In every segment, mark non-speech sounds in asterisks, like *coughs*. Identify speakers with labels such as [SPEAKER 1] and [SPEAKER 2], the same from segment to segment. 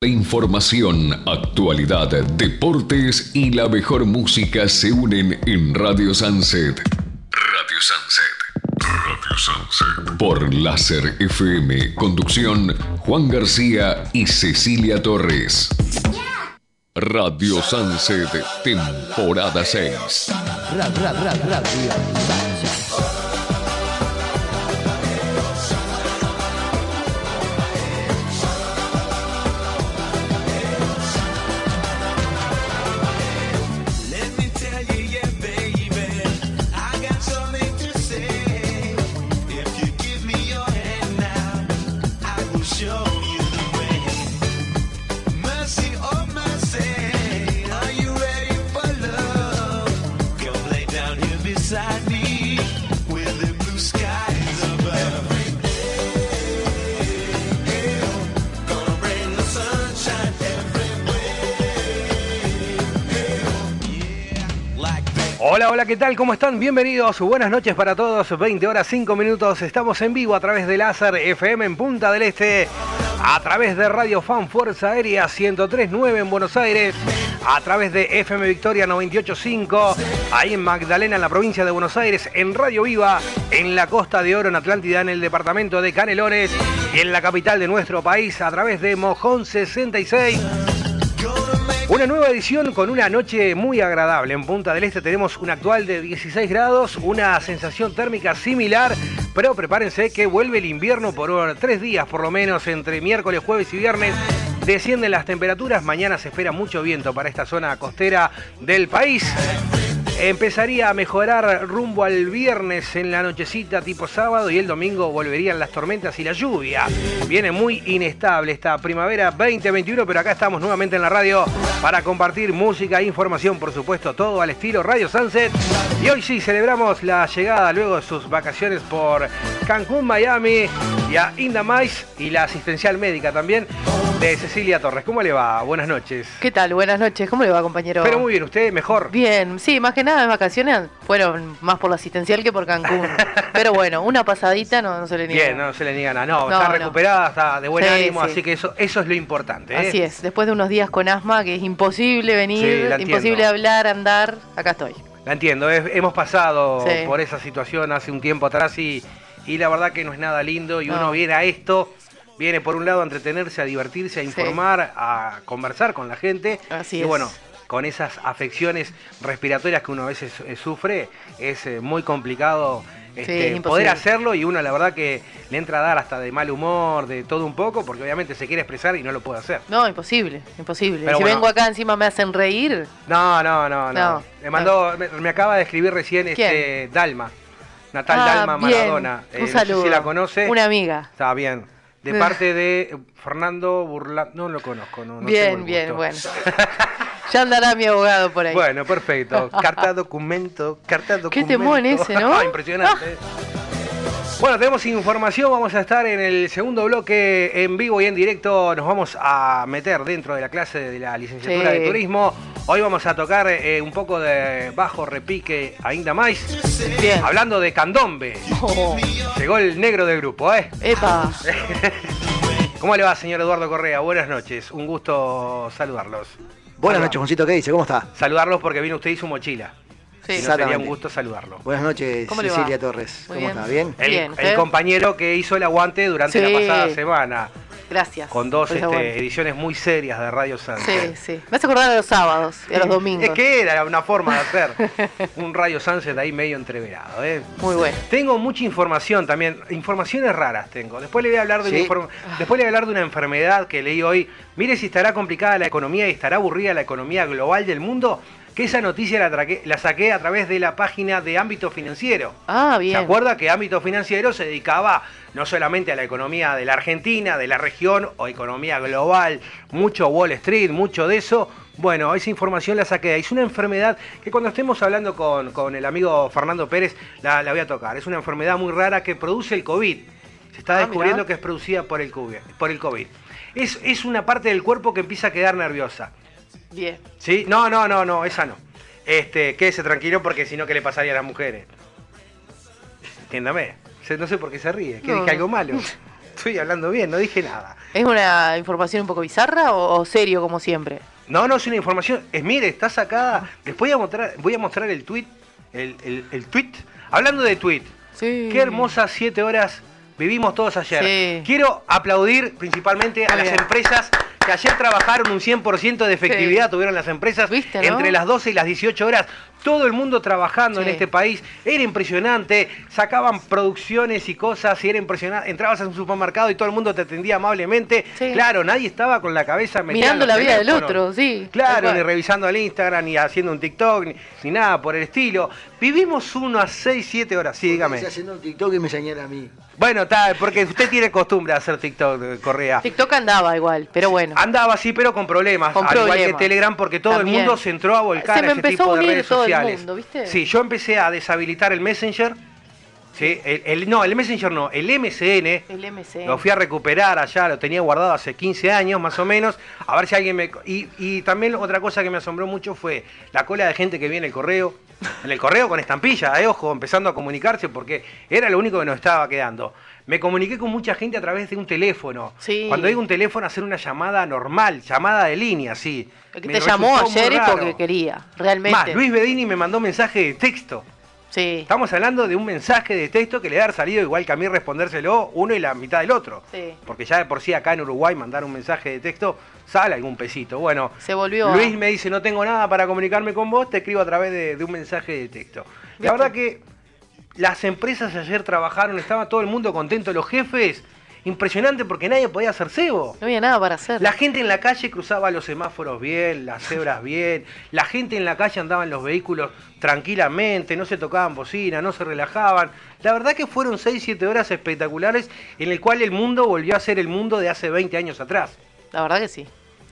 [SPEAKER 1] La información, actualidad, deportes y la mejor música se unen en Radio Sunset. Radio Sunset. Radio Sunset. Por Láser FM. Conducción Juan García y Cecilia Torres. Radio Sunset, temporada 6. Radio Sunset.
[SPEAKER 2] ¿Qué tal? ¿Cómo están? Bienvenidos, buenas noches para todos. 20 horas 5 minutos. Estamos en vivo a través de Láser FM en Punta del Este, a través de Radio Fan Fuerza Aérea 1039 en Buenos Aires, a través de FM Victoria 985, ahí en Magdalena, en la provincia de Buenos Aires, en Radio Viva, en la Costa de Oro, en Atlántida, en el departamento de Canelones y en la capital de nuestro país, a través de Mojón 66 una nueva edición con una noche muy agradable. En Punta del Este tenemos un actual de 16 grados, una sensación térmica similar, pero prepárense que vuelve el invierno por tres días por lo menos, entre miércoles, jueves y viernes. Descienden las temperaturas, mañana se espera mucho viento para esta zona costera del país. Empezaría a mejorar rumbo al viernes en la nochecita tipo sábado y el domingo volverían las tormentas y la lluvia. Viene muy inestable esta primavera 2021, pero acá estamos nuevamente en la radio para compartir música e información, por supuesto, todo al estilo Radio Sunset. Y hoy sí celebramos la llegada luego de sus vacaciones por Cancún, Miami y a Indamais y la asistencial médica también de Cecilia Torres. ¿Cómo le va? Buenas noches.
[SPEAKER 3] ¿Qué tal? Buenas noches. ¿Cómo le va, compañero?
[SPEAKER 2] Pero muy bien, ¿usted mejor?
[SPEAKER 3] Bien, sí, más que nada de vacaciones fueron más por la asistencial que por Cancún. *laughs* Pero bueno, una pasadita no, se le niega.
[SPEAKER 2] Bien, no se le niega nada. No, está recuperada, está de buen ánimo, así que eso, eso es lo importante.
[SPEAKER 3] ¿eh? Así es, después de unos días con asma que es imposible venir, imposible hablar, andar, acá estoy.
[SPEAKER 2] La entiendo, hemos pasado por esa situación hace un tiempo atrás y, y la verdad que no es nada lindo y uno viene a esto viene por un lado a entretenerse, a divertirse, a informar, a conversar con la gente.
[SPEAKER 3] Así
[SPEAKER 2] y bueno, con esas afecciones respiratorias que uno a veces eh, sufre, es eh, muy complicado este, poder hacerlo y uno la verdad que le entra a dar hasta de mal humor, de todo un poco, porque obviamente se quiere expresar y no lo puede hacer.
[SPEAKER 3] No, imposible, imposible. si vengo acá encima me hacen reír.
[SPEAKER 2] No, no, no, no. me mandó, me, acaba de escribir recién este Dalma. Natal ah, Dalma Maradona.
[SPEAKER 3] Un eh, saludo.
[SPEAKER 2] si la conoce.
[SPEAKER 3] Una amiga.
[SPEAKER 2] Está bien. De parte de Fernando Burla... No lo conozco, no,
[SPEAKER 3] Bien, bien, bueno. *laughs* ya andará mi abogado por ahí.
[SPEAKER 2] Bueno, perfecto. Carta documento, carta documento.
[SPEAKER 3] Qué temón ese, ¿no? *laughs*
[SPEAKER 2] Impresionante. *laughs* Bueno, tenemos información, vamos a estar en el segundo bloque en vivo y en directo, nos vamos a meter dentro de la clase de la licenciatura de turismo. Hoy vamos a tocar eh, un poco de bajo repique ainda más. Bien. Hablando de candombe. Oh. Llegó el negro del grupo, ¿eh?
[SPEAKER 3] Epa. *laughs*
[SPEAKER 2] ¿Cómo le va, señor Eduardo Correa? Buenas noches, un gusto saludarlos.
[SPEAKER 4] Buenas noches, Juancito, ¿qué dice? ¿Cómo está?
[SPEAKER 2] Saludarlos porque vino usted y su mochila. Sí, sería un gusto saludarlo.
[SPEAKER 4] Buenas noches, Cecilia Torres. ¿Cómo está? ¿Bien?
[SPEAKER 2] El, compañero que hizo el aguante durante la pasada semana.
[SPEAKER 3] Gracias.
[SPEAKER 2] Con dos este, ediciones muy serias de Radio Sunset.
[SPEAKER 3] Sí, sí. Me hace acordar de los sábados y a los domingos.
[SPEAKER 2] Es que era una forma de hacer *laughs* un Radio Sunset ahí medio entreverado. ¿eh?
[SPEAKER 3] Muy bueno.
[SPEAKER 2] Tengo mucha información también, informaciones raras tengo. Después le voy a hablar de, una, Después le voy a hablar de una enfermedad que leí hoy. Mire si estará complicada la economía y estará aburrida la economía global del mundo que esa noticia la, la, saqué a través de la página de Ámbito Financiero.
[SPEAKER 3] Ah, bien.
[SPEAKER 2] ¿Se acuerda que Ámbito Financiero se dedicaba no solamente a la economía de la Argentina, de la región o economía global, mucho Wall Street, mucho de eso? Bueno, esa información la saqué. Es una enfermedad que cuando estemos hablando con, el amigo Fernando Pérez la, voy a tocar. Es una enfermedad muy rara que produce el COVID. Se está ah, descubriendo que es producida por el COVID. Por el COVID. Es, es una parte del cuerpo que empieza a quedar nerviosa.
[SPEAKER 3] Bien.
[SPEAKER 2] ¿Sí? No, no, no, no, esa no. Este, quédese tranquilo porque si no, ¿qué le pasaría a las mujeres? Entiéndame. No sé por qué se ríe. ¿Que dije algo malo? *laughs* estoy hablando bien, no dije nada.
[SPEAKER 3] ¿Es una información un poco bizarra o, serio como siempre?
[SPEAKER 2] No, no es una información. Es, mire, está sacada. Después voy a mostrar, voy a mostrar el tweet. El, el, tweet. Hablando de tweet. Sí. Qué hermosas siete horas vivimos todos ayer. Quiero aplaudir principalmente a las empresas que ayer trabajaron un 100% de efectividad, tuvieron las empresas entre las 12 y las 18 horas. Todo el mundo trabajando en este país. Era impresionante. Sacaban producciones y cosas y era impresionante. Entrabas a un supermercado y todo el mundo te atendía amablemente. Claro, nadie estaba con la cabeza
[SPEAKER 3] Mirando la vida del otro, sí.
[SPEAKER 2] Claro, ni revisando el Instagram, ni haciendo un TikTok, ni, nada por el estilo. Vivimos uno a 6, 7 horas. Sí, dígame.
[SPEAKER 4] haciendo un TikTok y me señala a mí.
[SPEAKER 2] Bueno, está, porque usted tiene costumbre de hacer TikTok, Correa.
[SPEAKER 3] TikTok andaba igual, pero bueno.
[SPEAKER 2] Andaba sí, pero con problemas. al igual que Telegram, porque todo el mundo se entró a volcar a ese tipo de redes sociales. Sí, yo empecé a deshabilitar el Messenger. Sí, el, no, el Messenger no, el MCN. El MCN. Lo fui a recuperar allá, lo tenía guardado hace 15 años más o menos. A ver si alguien me. Y, y también otra cosa que me asombró mucho fue la cola de gente que viene el correo en el correo con estampilla, eh, ojo, empezando a comunicarse porque era lo único que nos estaba quedando. Me comuniqué con mucha gente a través de un teléfono. Cuando digo un teléfono, hacer una llamada normal, llamada de línea, sí.
[SPEAKER 3] El que te llamó ayer es porque quería, realmente.
[SPEAKER 2] Más, Luis Bedini me mandó mensaje de texto. Sí. Estamos hablando de un mensaje de texto que le ha salido igual que a mí respondérselo uno y la mitad del otro. Sí. Porque ya de por sí acá en Uruguay mandar un mensaje de texto sale algún pesito. Bueno,
[SPEAKER 3] se volvió.
[SPEAKER 2] Luis me dice, no tengo nada para comunicarme con vos, te escribo a través de, un mensaje de texto. La verdad que las empresas ayer trabajaron, estaba todo el mundo contento, los jefes impresionante porque nadie podía hacer cebo.
[SPEAKER 3] No había nada para hacer.
[SPEAKER 2] La gente en la calle cruzaba los semáforos bien, las cebras bien, la gente en la calle andaba en los vehículos tranquilamente, no se tocaban bocina, no se relajaban. La verdad que fueron 6, 7 horas espectaculares en el cual el mundo volvió a ser el mundo de hace 20 años atrás.
[SPEAKER 3] La verdad que sí.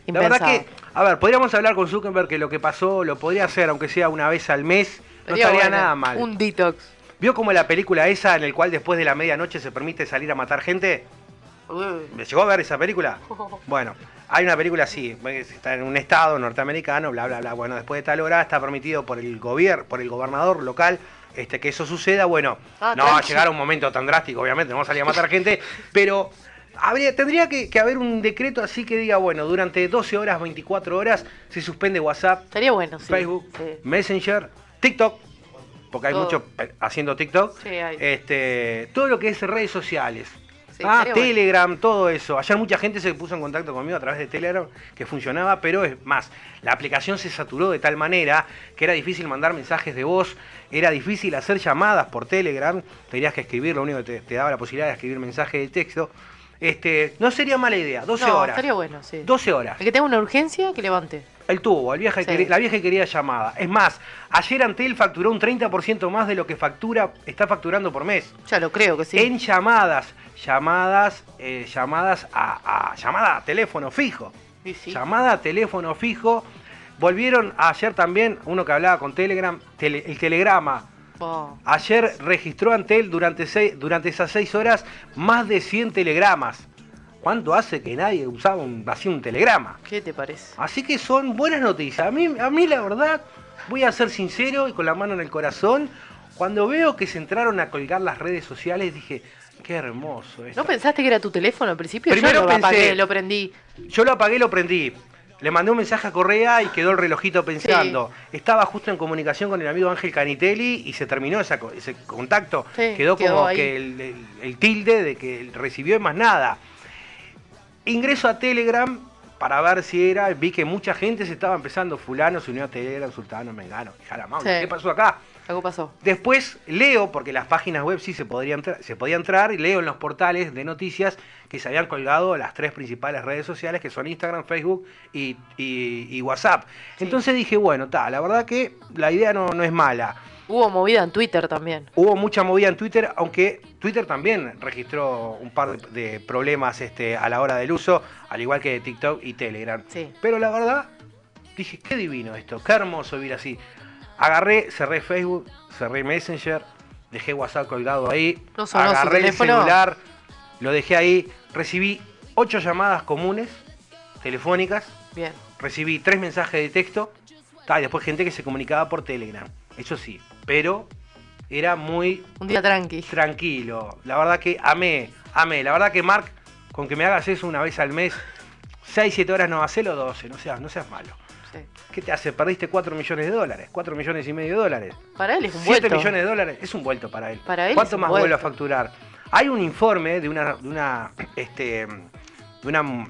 [SPEAKER 2] La verdad que, a ver, podríamos hablar con Zuckerberg que lo que pasó lo podría hacer, aunque sea una vez al mes, no estaría nada mal.
[SPEAKER 3] Un detox.
[SPEAKER 2] ¿Vio como la película esa en el cual después de la medianoche se permite salir a matar gente? ¿Me llegó a ver esa película? *laughs* Bueno, hay una película así, está en un estado norteamericano, bla, bla, bla. Bueno, después de tal hora está permitido por el gobierno, por el gobernador local, este, que eso suceda. Bueno, ah, no va a llegar a un momento tan drástico, obviamente, no vamos a salir a matar gente, pero habría, tendría que, haber un decreto así que diga, bueno, durante 12 horas, 24 horas, se suspende WhatsApp,
[SPEAKER 3] Estaría bueno,
[SPEAKER 2] Facebook, Messenger, TikTok, porque hay muchos haciendo TikTok, este, todo lo que es redes sociales ah, Telegram, todo eso. Ayer mucha gente se puso en contacto conmigo a través de Telegram, que funcionaba, pero es más, la aplicación se saturó de tal manera que era difícil mandar mensajes de voz, era difícil hacer llamadas por Telegram, tenías que escribir, lo único que te, daba la posibilidad de escribir mensajes de texto. Este, no sería mala idea, 12 no, horas.
[SPEAKER 3] Estaría bueno, sí.
[SPEAKER 2] 12 horas.
[SPEAKER 3] El que tenga una urgencia, que levante.
[SPEAKER 2] El tubo, el viaje la vieja quería llamada. Es más, ayer Antel facturó un 30% más de lo que factura, está facturando por mes.
[SPEAKER 3] Ya lo creo que sí.
[SPEAKER 2] En llamadas llamadas, eh, llamadas a, llamada a teléfono fijo. Llamada a teléfono fijo. Volvieron ayer también, uno que hablaba con Telegram, el telegrama. Oh. Ayer registró Antel durante, durante esas seis horas más de 100 telegramas. ¿Cuánto hace que nadie usaba un, así un telegrama?
[SPEAKER 3] ¿Qué te parece?
[SPEAKER 2] Así que son buenas noticias. A mí, a mí la verdad, voy a ser sincero y con la mano en el corazón, cuando veo que se entraron a colgar las redes sociales, dije, Qué hermoso.
[SPEAKER 3] ¿No pensaste que era tu teléfono al principio? Primero yo lo apagué, lo prendí.
[SPEAKER 2] Yo lo apagué, lo prendí. Le mandé un mensaje a Correa y quedó el relojito pensando. Estaba justo en comunicación con el amigo Ángel Canitelli y se terminó ese contacto. quedó, como que el, tilde de que recibió y más nada. Ingreso a Telegram para ver si era. Vi que mucha gente se estaba empezando. Fulano se unió a Telegram, Sultano, Mengano. ¿Qué pasó acá?
[SPEAKER 3] Algo pasó.
[SPEAKER 2] Después leo, porque las páginas web sí se, entrar, se podía entrar, y leo en los portales de noticias que se habían colgado las tres principales redes sociales, que son Instagram, Facebook y, WhatsApp. Entonces dije, bueno, está, la verdad que la idea no, no es mala.
[SPEAKER 3] Hubo movida en Twitter también.
[SPEAKER 2] Hubo mucha movida en Twitter, aunque Twitter también registró un par de problemas este, a la hora del uso, al igual que TikTok y Telegram. Sí. Pero la verdad, dije, qué divino esto, qué hermoso vivir así. Agarré, cerré Facebook, cerré Messenger, dejé WhatsApp colgado ahí, no agarré el celular, lo dejé ahí, recibí ocho llamadas comunes, telefónicas, Bien. recibí tres mensajes de texto, y después gente que se comunicaba por Telegram, eso sí, pero era muy...
[SPEAKER 3] Un día tranqui.
[SPEAKER 2] Tranquilo, la verdad que amé, Amé, la verdad que Mark, con que me hagas eso una vez al mes, 6, 7 horas no hacelo 12, no seas, no seas malo.
[SPEAKER 3] Sí.
[SPEAKER 2] ¿Qué te hace? Perdiste 4 millones de dólares, 4 millones y medio de dólares.
[SPEAKER 3] Para él es un
[SPEAKER 2] 7
[SPEAKER 3] vuelto.
[SPEAKER 2] millones de dólares es un vuelto para él.
[SPEAKER 3] Para él
[SPEAKER 2] ¿Cuánto
[SPEAKER 3] es un
[SPEAKER 2] más
[SPEAKER 3] vuelto.
[SPEAKER 2] vuelve a facturar? Hay un informe de una, de una, este, de una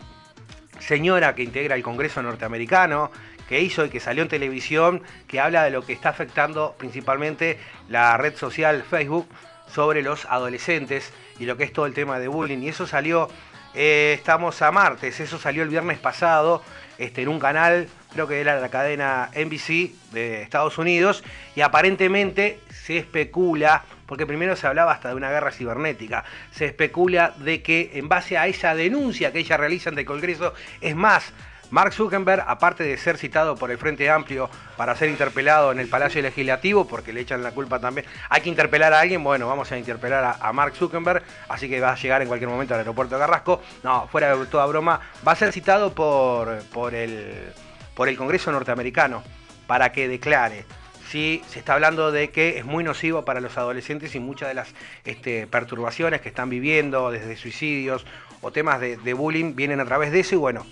[SPEAKER 2] señora que integra el Congreso norteamericano que hizo y que salió en televisión que habla de lo que está afectando principalmente la red social Facebook sobre los adolescentes y lo que es todo el tema de bullying. Y eso salió, eh, estamos a martes, eso salió el viernes pasado este, en un canal, creo que era la cadena NBC de Estados Unidos, y aparentemente se especula, porque primero se hablaba hasta de una guerra cibernética, se especula de que en base a esa denuncia que ella realiza ante el Congreso, es más, Mark Zuckerberg, aparte de ser citado por el Frente Amplio para ser interpelado en el Palacio Legislativo, porque le echan la culpa también, hay que interpelar a alguien, bueno, vamos a interpelar a, Mark Zuckerberg, así que va a llegar en cualquier momento al aeropuerto de Carrasco. No, fuera de toda broma, va a ser citado por, por, el, por el Congreso norteamericano para que declare. Sí, se está hablando de que es muy nocivo para los adolescentes y muchas de las este, perturbaciones que están viviendo, desde suicidios o temas de bullying, vienen a través de eso y bueno,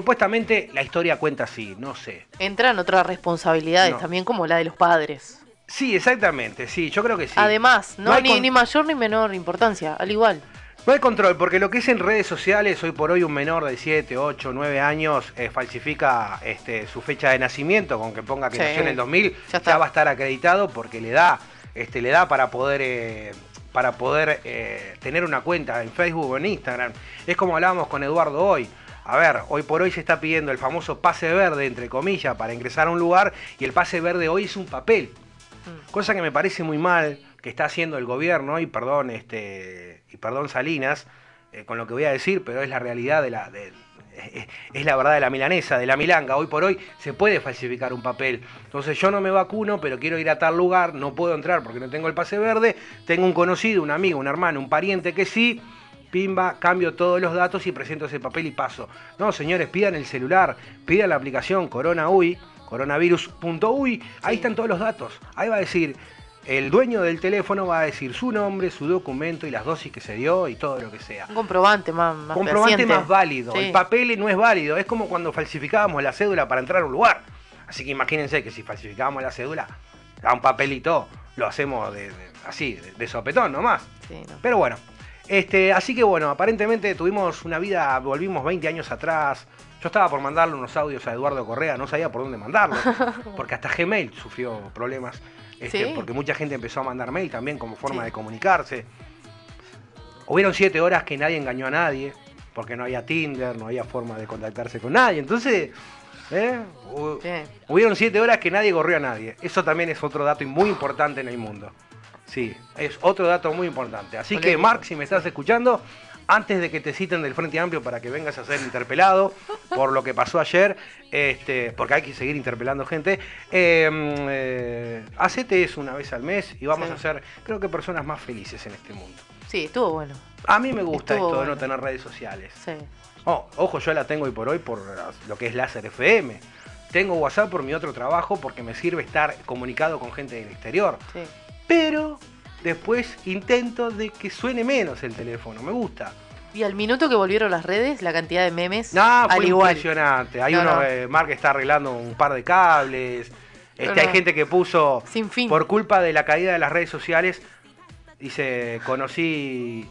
[SPEAKER 2] Supuestamente la historia cuenta así, no sé.
[SPEAKER 3] Entran otras responsabilidades
[SPEAKER 2] No.
[SPEAKER 3] también como la de los padres.
[SPEAKER 2] Sí, exactamente, sí, yo creo que sí.
[SPEAKER 3] Además, no,
[SPEAKER 2] hay
[SPEAKER 3] ni,
[SPEAKER 2] con-
[SPEAKER 3] ni mayor ni menor importancia, al igual.
[SPEAKER 2] No hay control, porque lo que es en redes sociales, hoy por hoy un menor de 7, 8, 9 años eh, falsifica este, su fecha de nacimiento, con que ponga que
[SPEAKER 3] Sí,
[SPEAKER 2] nació en el 2000,
[SPEAKER 3] ya
[SPEAKER 2] ya, va a estar acreditado porque le da, este, le da para poder, eh, para poder eh, tener una cuenta en Facebook o en Instagram. Es como hablábamos con Eduardo hoy. A ver, hoy por hoy se está pidiendo el famoso pase verde, entre comillas, para ingresar a un lugar, y el pase verde hoy es un papel.
[SPEAKER 3] Mm.
[SPEAKER 2] Cosa que me parece muy mal que está haciendo el gobierno, y perdón, este, y perdón Salinas, eh, con lo que voy a decir, pero es la realidad de la. de- es- es la verdad de la milanesa, de la milanga. Hoy por hoy se puede falsificar un papel. Entonces yo no me vacuno, pero quiero ir a tal lugar, no puedo entrar porque no tengo el pase verde. Tengo un conocido, un amigo, un hermano, un pariente que sí. Pimba, cambio todos los datos y presento ese papel y paso. No, señores, pidan el celular, pidan la aplicación Corona UI, coronavirus.ui, ahí están todos los datos. Ahí va a decir, el dueño del teléfono va a decir su nombre, su documento y las dosis que se dio y todo lo que sea.
[SPEAKER 3] Un comprobante más, más
[SPEAKER 2] Comprobante más válido.
[SPEAKER 3] Sí.
[SPEAKER 2] El papel no es válido. Es como cuando falsificábamos la cédula para entrar a un lugar. Así que imagínense que si falsificábamos la cédula, a un papelito, lo hacemos de, de- así, de, de sopetón nomás.
[SPEAKER 3] Sí, no.
[SPEAKER 2] Pero bueno, este, así que bueno, aparentemente tuvimos una vida, volvimos 20 años atrás. Yo estaba por mandarle unos audios a Eduardo Correa, no sabía por dónde mandarlos, *laughs* porque hasta Gmail sufrió problemas, este,
[SPEAKER 3] Sí.
[SPEAKER 2] porque mucha gente empezó a mandar mail también como forma
[SPEAKER 3] Sí.
[SPEAKER 2] de comunicarse. Hubieron siete horas que nadie engañó a nadie, porque no había Tinder, no había forma de contactarse con nadie. Entonces, ¿eh? Hubieron siete horas que nadie corrió a nadie. Eso también es otro dato muy importante en el mundo. Sí, es otro dato muy importante. Así que. Mark, si me estás escuchando, antes de que te citen del Frente Amplio para que vengas a ser interpelado *laughs* por lo que pasó ayer, este, porque hay que seguir interpelando gente, eh, eh, hacete eso una vez al mes y vamos
[SPEAKER 3] Sí.
[SPEAKER 2] a ser, creo que, personas más felices en este mundo.
[SPEAKER 3] Sí, estuvo bueno.
[SPEAKER 2] A mí me gusta
[SPEAKER 3] Estuvo
[SPEAKER 2] esto de no tener redes sociales.
[SPEAKER 3] Sí.
[SPEAKER 2] Oh, ojo, yo la tengo hoy por hoy por lo que es Láser FM. Tengo WhatsApp por mi otro trabajo porque me sirve estar comunicado con gente del exterior.
[SPEAKER 3] Sí.
[SPEAKER 2] Pero después intento de que suene menos el teléfono. Me gusta.
[SPEAKER 3] Y al minuto que volvieron las redes, la cantidad de memes,
[SPEAKER 2] No,
[SPEAKER 3] al
[SPEAKER 2] fue
[SPEAKER 3] igual.
[SPEAKER 2] impresionante. Hay
[SPEAKER 3] No,
[SPEAKER 2] uno,
[SPEAKER 3] no.
[SPEAKER 2] eh, Mark está arreglando un par de cables. Este,
[SPEAKER 3] No,
[SPEAKER 2] Hay gente que puso,
[SPEAKER 3] Sin fin.
[SPEAKER 2] por culpa de la caída de las redes sociales, dice, conocí,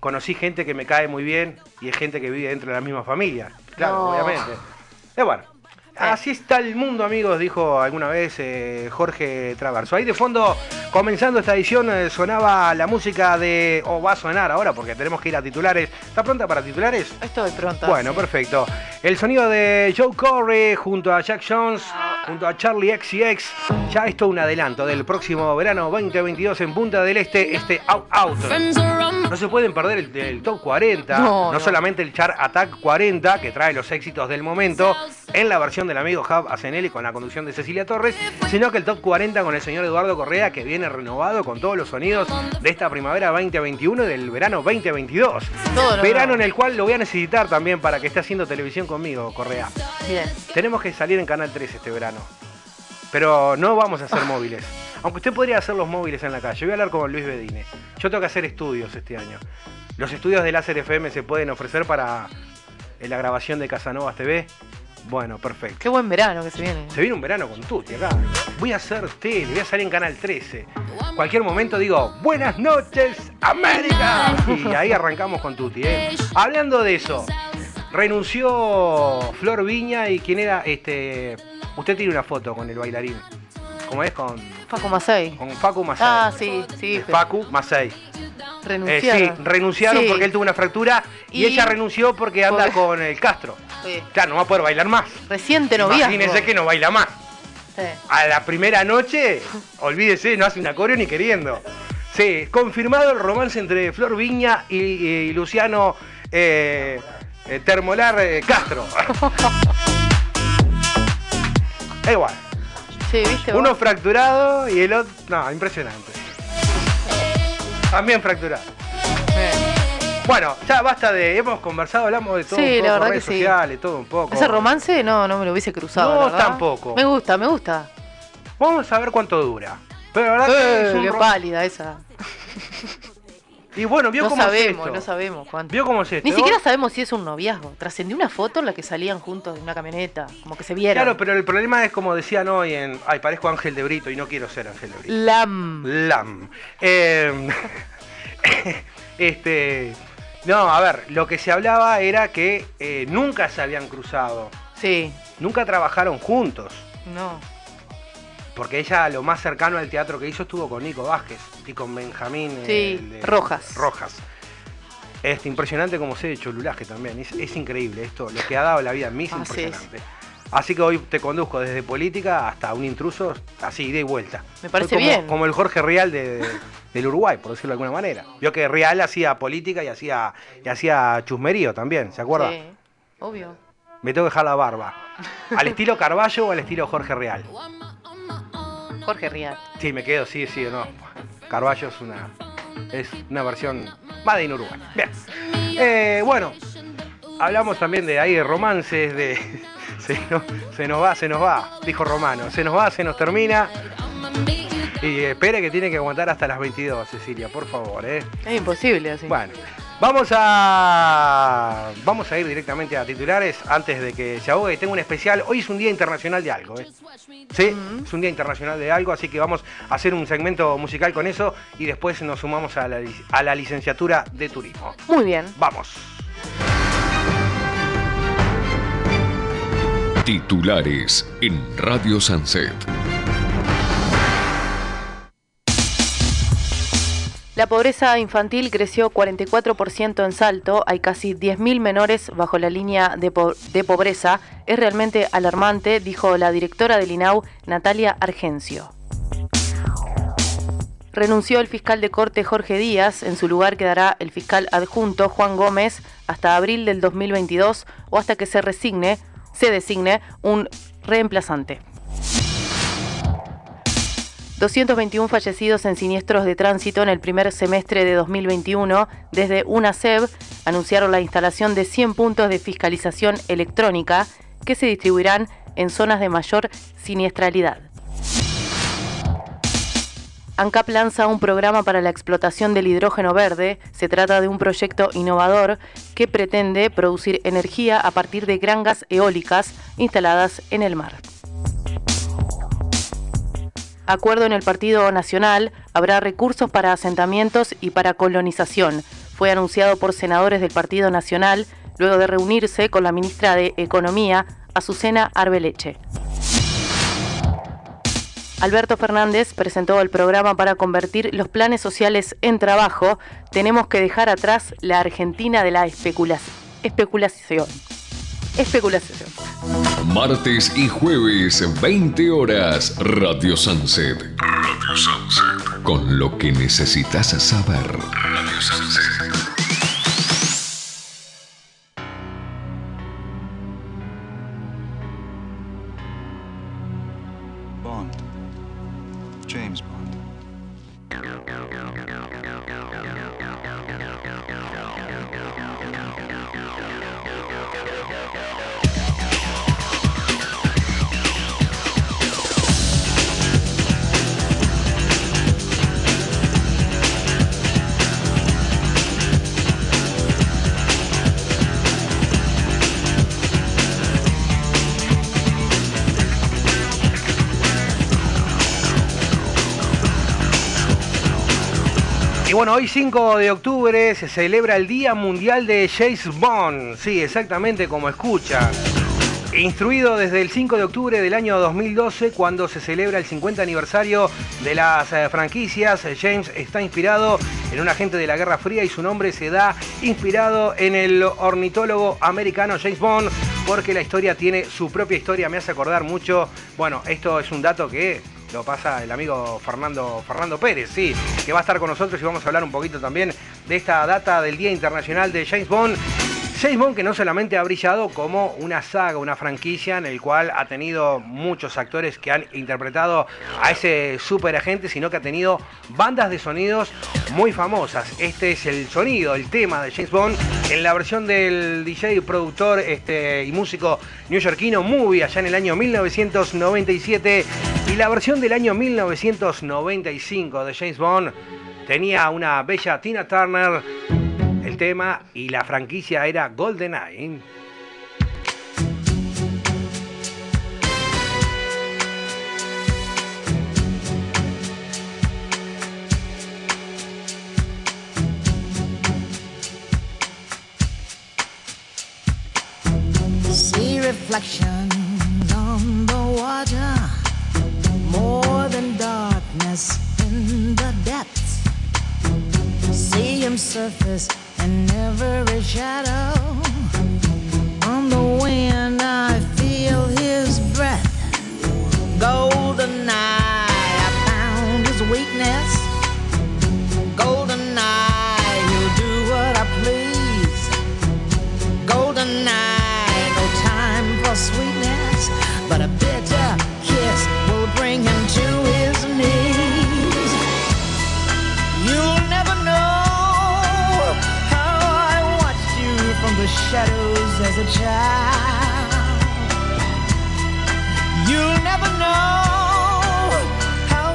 [SPEAKER 2] conocí gente que me cae muy bien y es gente que vive dentro de la misma familia. Claro, obviamente. Es bueno. Así está el mundo, amigos, dijo alguna vez eh, Jorge Traverso. Ahí de fondo, comenzando esta edición, eh, sonaba la música de. O va a sonar ahora porque tenemos que ir a titulares. ¿Está pronta para titulares?
[SPEAKER 3] Estoy pronta.
[SPEAKER 2] Bueno, perfecto. El sonido de Joe Corey junto a Jack Jones, junto a Charlie XCX. Ya esto un adelanto del próximo verano 2022 en Punta del Este, este Out Out. No se pueden perder el, el Top 40, no,
[SPEAKER 3] No, no.
[SPEAKER 2] solamente el Chart Attack 40, que trae los éxitos del momento, en la versión del amigo Hub Acenelli con la conducción de Cecilia Torres, sino que el Top 40 con el señor Eduardo Correa, que viene renovado con todos los sonidos de esta primavera 2021 y del verano 2022.
[SPEAKER 3] Todo lo
[SPEAKER 2] verano en el cual lo voy a necesitar también para que esté haciendo televisión conmigo, Correa.
[SPEAKER 3] Bien.
[SPEAKER 2] Tenemos que salir en Canal 3 este verano. Pero no vamos a hacer móviles. Aunque usted podría hacer los móviles en la calle. Voy a hablar con Luis Bedine. Yo tengo que hacer estudios este año. ¿Los estudios de Láser FM se pueden ofrecer para eh, la grabación de Casanovas TV? Bueno, perfecto.
[SPEAKER 3] Qué buen verano que se viene.
[SPEAKER 2] Se viene un verano con Tuti acá. Voy a hacer tele, voy a salir en Canal 13. Cualquier momento digo, buenas noches, América. Y ahí arrancamos con Tuti. ¿eh? Hablando de eso, renunció Flor Viña y quién era este. Usted tiene una foto con el bailarín. ¿Cómo es? Con,
[SPEAKER 3] Facu Masei.
[SPEAKER 2] con Facu Masei.
[SPEAKER 3] Ah, sí, sí.
[SPEAKER 2] Facu Masei. Eh,
[SPEAKER 3] Renunciaron.
[SPEAKER 2] sí, renunciaron
[SPEAKER 3] Sí.
[SPEAKER 2] porque él tuvo una fractura y,
[SPEAKER 3] Y-
[SPEAKER 2] ella renunció porque anda con el Castro.
[SPEAKER 3] Sí.
[SPEAKER 2] Claro, no va a poder bailar más.
[SPEAKER 3] Reciente noviazgo.
[SPEAKER 2] Imagínese que no baila más.
[SPEAKER 3] Sí.
[SPEAKER 2] A la primera noche, olvídese, no hace una coreo ni queriendo. Sí, confirmado el romance entre Flor Viña y, y Luciano eh, eh, Termolar eh, Castro. *laughs* Igual.
[SPEAKER 3] Sí, ¿viste?
[SPEAKER 2] Uno
[SPEAKER 3] vos?
[SPEAKER 2] fracturado y el otro. No, impresionante. También fracturado. Bueno, ya basta de. Hemos conversado, hablamos de todo
[SPEAKER 3] Sí,
[SPEAKER 2] un poco,
[SPEAKER 3] la verdad
[SPEAKER 2] redes
[SPEAKER 3] que sí.
[SPEAKER 2] sociales, todo un poco.
[SPEAKER 3] Ese romance no, no me lo hubiese cruzado.
[SPEAKER 2] No,
[SPEAKER 3] la verdad.
[SPEAKER 2] tampoco.
[SPEAKER 3] Me gusta, me gusta.
[SPEAKER 2] Vamos a ver cuánto dura. Pero la verdad que es
[SPEAKER 3] Eh,
[SPEAKER 2] un ro-
[SPEAKER 3] pálida esa. *laughs*
[SPEAKER 2] Y bueno, vio
[SPEAKER 3] No
[SPEAKER 2] cómo
[SPEAKER 3] sabemos,
[SPEAKER 2] es esto.
[SPEAKER 3] no sabemos cuánto.
[SPEAKER 2] Vio cómo es esto.
[SPEAKER 3] Ni siquiera sabemos si es un noviazgo. Trascendió una foto en la que salían juntos en una camioneta, como que se vieron.
[SPEAKER 2] Claro, pero el problema es como decían hoy en. Ay, parezco Ángel de Brito y no quiero ser Ángel de Brito.
[SPEAKER 3] Lam.
[SPEAKER 2] Lam. Eh, *laughs* este. No, a ver, lo que se hablaba era que eh, nunca se habían cruzado.
[SPEAKER 3] Sí,
[SPEAKER 2] Nunca trabajaron juntos.
[SPEAKER 3] no.
[SPEAKER 2] Porque ella lo más cercano al teatro que hizo estuvo con Nico Vázquez y con Benjamín
[SPEAKER 3] Sí,
[SPEAKER 2] el de-
[SPEAKER 3] Rojas.
[SPEAKER 2] Rojas. Este, impresionante como se ha hecho Lulaje también. Es, es increíble esto. Lo que ha dado la vida en mí es
[SPEAKER 3] Así es.
[SPEAKER 2] impresionante. Así que hoy te conduzco desde política hasta un intruso, así de vuelta.
[SPEAKER 3] Me parece
[SPEAKER 2] como,
[SPEAKER 3] bien.
[SPEAKER 2] Como el Jorge Real de, de- del Uruguay, por decirlo de alguna manera. Vio que Real hacía política y hacía, y hacía chusmerío también, ¿se acuerda?
[SPEAKER 3] Sí, obvio.
[SPEAKER 2] Me tengo que dejar la barba. ¿Al estilo Carballo o al estilo Jorge Real?
[SPEAKER 3] Jorge Rial.
[SPEAKER 2] Sí, me quedo, sí, sí o no. Carballo es una, es una versión Made in Uruguay. Bien. Eh, bueno, hablamos también de ahí de romances, de. *laughs* Se nos, se nos va, se nos va, dijo Romano. Se nos va, se nos termina. Y espere que tiene que aguantar hasta las 22, Cecilia, por favor, ¿eh?
[SPEAKER 3] Es imposible así.
[SPEAKER 2] Bueno, vamos a vamos a ir directamente a titulares antes de que se ahogue. Tengo un especial. Hoy es un día internacional de algo, ¿eh? Sí, es un día internacional de algo, así que vamos a hacer un segmento musical con eso y después nos sumamos a la, a la licenciatura de turismo.
[SPEAKER 3] Muy bien.
[SPEAKER 2] Vamos.
[SPEAKER 1] Titulares en Radio Sunset.
[SPEAKER 3] La pobreza infantil creció 44% en Salto, hay casi 10.000 menores bajo la línea de, po- de pobreza. Es realmente alarmante, dijo la directora del INAU, Natalia Argencio. Renunció el fiscal de corte Jorge Díaz, en su lugar quedará el fiscal adjunto Juan Gómez hasta abril del 2022 o hasta que se resigne, se designe un reemplazante. 221 fallecidos en siniestros de tránsito en el primer semestre de 2021. Desde UNACEB anunciaron la instalación de 100 puntos de fiscalización electrónica que se distribuirán en zonas de mayor siniestralidad. ANCAP lanza un programa para la explotación del hidrógeno verde. Se trata de un proyecto innovador que pretende producir energía a partir de granjas eólicas instaladas en el mar. Acuerdo en el Partido Nacional, habrá recursos para asentamientos y para colonización. Fue anunciado por senadores del Partido Nacional luego de reunirse con la ministra de Economía, Azucena Arbeleche. Alberto Fernández presentó el programa para convertir los planes sociales en trabajo. Tenemos que dejar atrás la Argentina de la especula- especulación. Especulación.
[SPEAKER 1] Martes y jueves, 20 horas, Radio Sunset. Radio Sunset. Con lo que necesitas saber. Radio Sunset.
[SPEAKER 2] Y bueno, hoy 5 de octubre se celebra el Día Mundial de James Bond. Sí, exactamente como escucha. Instruido desde el 5 de octubre del año 2012, cuando se celebra el 50 aniversario de las eh, franquicias, James está inspirado en un agente de la Guerra Fría y su nombre se da inspirado en el ornitólogo americano James Bond, porque la historia tiene su propia historia, me hace acordar mucho. Bueno, esto es un dato que lo pasa el amigo Fernando, Fernando Pérez, sí, que va a estar con nosotros y vamos a hablar un poquito también de esta data del Día Internacional de James Bond James Bond que no solamente ha brillado como una saga, una franquicia en el cual ha tenido muchos actores que han interpretado a ese super agente, sino que ha tenido bandas de sonidos muy famosas. Este es el sonido, el tema de James Bond en la versión del DJ, productor este, y músico newyorkino Movie allá en el año 1997 y la versión del año 1995 de James Bond tenía una bella Tina Turner el tema y la franquicia era GoldenEye.
[SPEAKER 5] See reflections on the water, more than darkness in the depths. See him surface and every shadow. On the wind I feel his breath. I found his weakness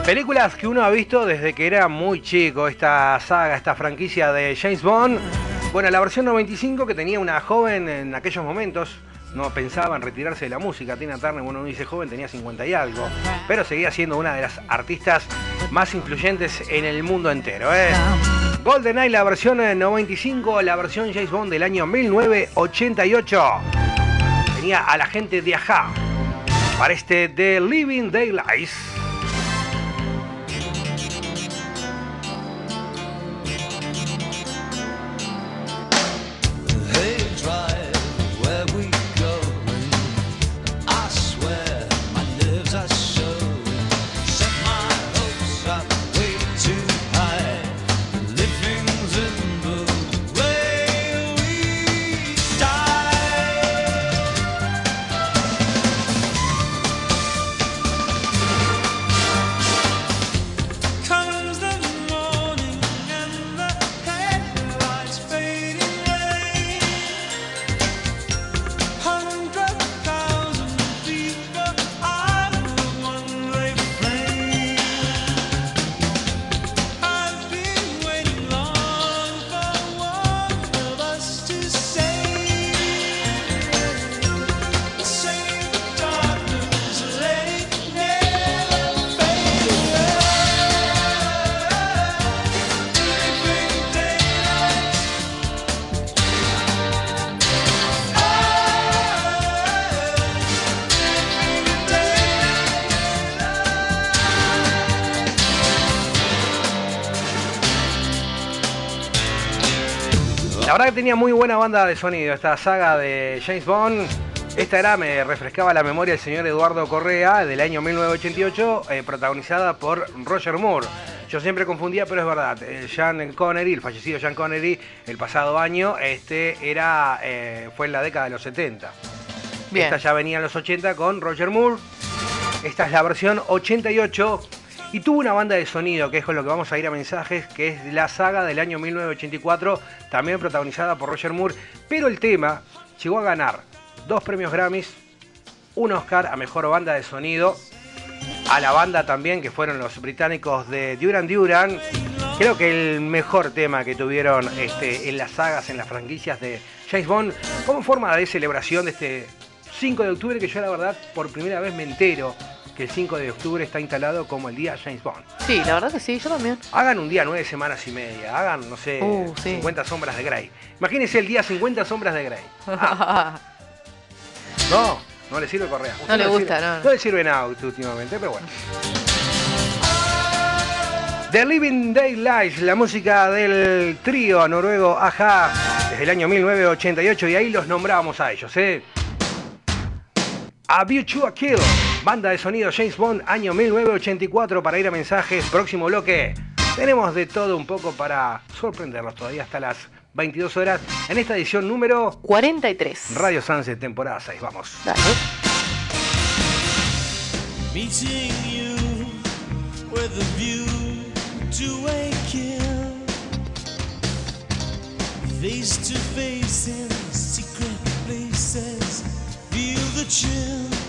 [SPEAKER 2] Películas que uno ha visto desde que era muy chico, esta saga, esta franquicia de James Bond. Bueno, la versión 95 que tenía una joven en aquellos momentos, no pensaba en retirarse de la música. Tina Turner, bueno, uno dice joven, tenía 50 y algo, pero seguía siendo una de las artistas más influyentes en el mundo entero. ¿eh? GoldenEye, la versión eh, 95, la versión James Bond del año 1988. Tenía a la gente de Aja para este The Living Daylights. Tenía muy buena banda de sonido esta saga de James Bond. Esta era, me refrescaba la memoria el señor Eduardo Correa del año 1988, eh, protagonizada por Roger Moore. Yo siempre confundía, pero es verdad. eh, Sean Connery, el fallecido Sean Connery, el pasado año, este era, eh, fue en la década de los 70.
[SPEAKER 3] Bien.
[SPEAKER 2] Esta ya venía en los 80 con Roger Moore. Esta es la versión 88. Y tuvo una banda de sonido, que es con lo que vamos a ir a mensajes, que es la saga del año 1984, también protagonizada por Roger Moore. Pero el tema llegó a ganar dos premios Grammys, un Oscar a Mejor Banda de Sonido, a la banda también, que fueron los británicos de Duran Duran. Creo que el mejor tema que tuvieron este, en las sagas, en las franquicias de James Bond, como forma de celebración de este 5 de octubre, que yo la verdad por primera vez me entero que el 5 de octubre está instalado como el día James Bond.
[SPEAKER 3] Sí, la verdad que sí, yo también.
[SPEAKER 2] Hagan un día nueve semanas y media, hagan, no sé,
[SPEAKER 3] Uh, sí.
[SPEAKER 2] 50 sombras de Grey. Imagínense el día 50 sombras de Grey. *laughs* Ah, no, no le sirve Correa.
[SPEAKER 3] No le gusta,
[SPEAKER 2] sirve,
[SPEAKER 3] no, no.
[SPEAKER 2] No le sirve nada últimamente, pero bueno. The Living Daylights, la música del trío noruego Aja desde el año 1988 y ahí los nombrábamos a ellos, ¿eh? A View to a Kill, banda de sonido James Bond, año 1984 para ir a mensajes, próximo bloque. Tenemos de todo un poco para sorprenderlos todavía hasta las 22 horas en esta edición número
[SPEAKER 3] 43.
[SPEAKER 2] Radio Sunset, temporada 6. Vamos.
[SPEAKER 3] Dale.
[SPEAKER 6] Meeting you with a view to a kill. Face to face in secret places. the.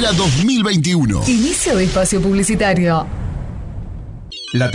[SPEAKER 7] Primavera 2021.
[SPEAKER 8] Inicio de espacio publicitario.
[SPEAKER 7] La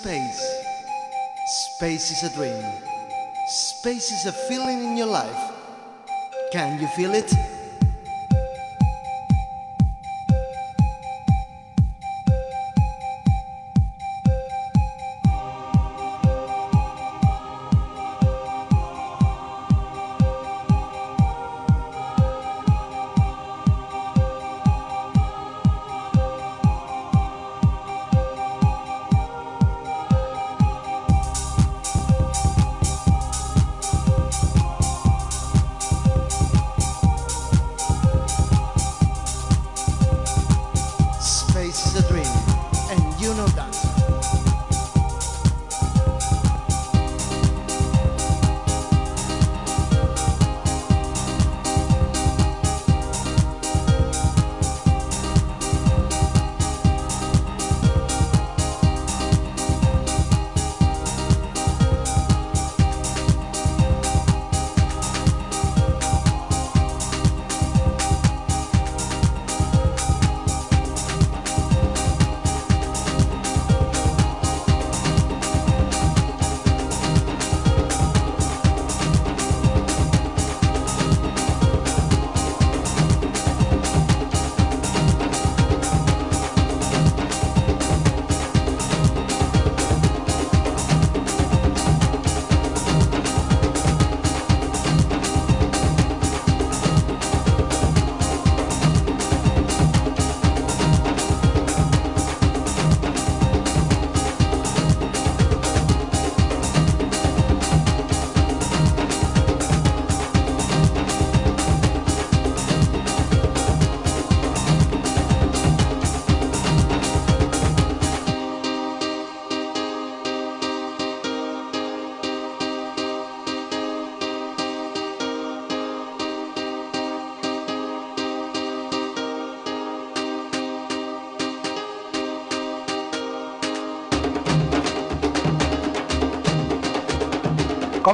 [SPEAKER 9] space? Space is a dream. Space is a feeling in your life. Can you feel it?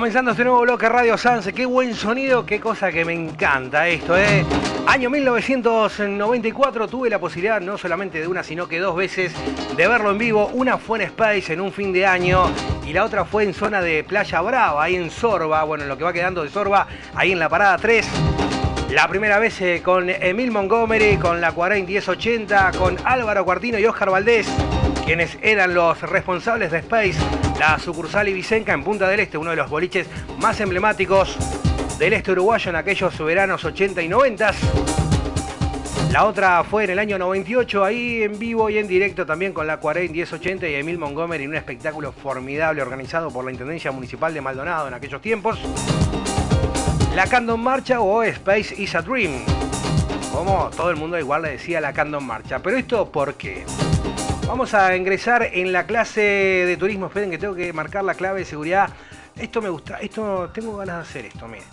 [SPEAKER 2] Comenzando este nuevo bloque Radio Sanse, qué buen sonido, qué cosa que me encanta esto, ¿eh? Año 1994 tuve la posibilidad no solamente de una, sino que dos veces de verlo en vivo. Una fue en Space en un fin de año y la otra fue en zona de Playa Brava, ahí en Sorba, bueno, en lo que va quedando de Sorba, ahí en la parada 3. La primera vez eh, con Emil Montgomery, con la Cuarain 1080, con Álvaro Cuartino y Oscar Valdés, quienes eran los responsables de Space, la sucursal Ibicenca en Punta del Este, uno de los boliches más emblemáticos del este uruguayo en aquellos veranos 80 y 90. La otra fue en el año 98, ahí en vivo y en directo también con la Cuarain 1080 y Emil Montgomery en un espectáculo formidable organizado por la Intendencia Municipal de Maldonado en aquellos tiempos. La Candom Marcha o Space is a Dream. Como todo el mundo igual le decía la Candom Marcha. Pero esto, ¿por qué? Vamos a ingresar en la clase de turismo. Esperen que tengo que marcar la clave de seguridad. Esto me gusta. Esto tengo ganas de hacer esto, miren.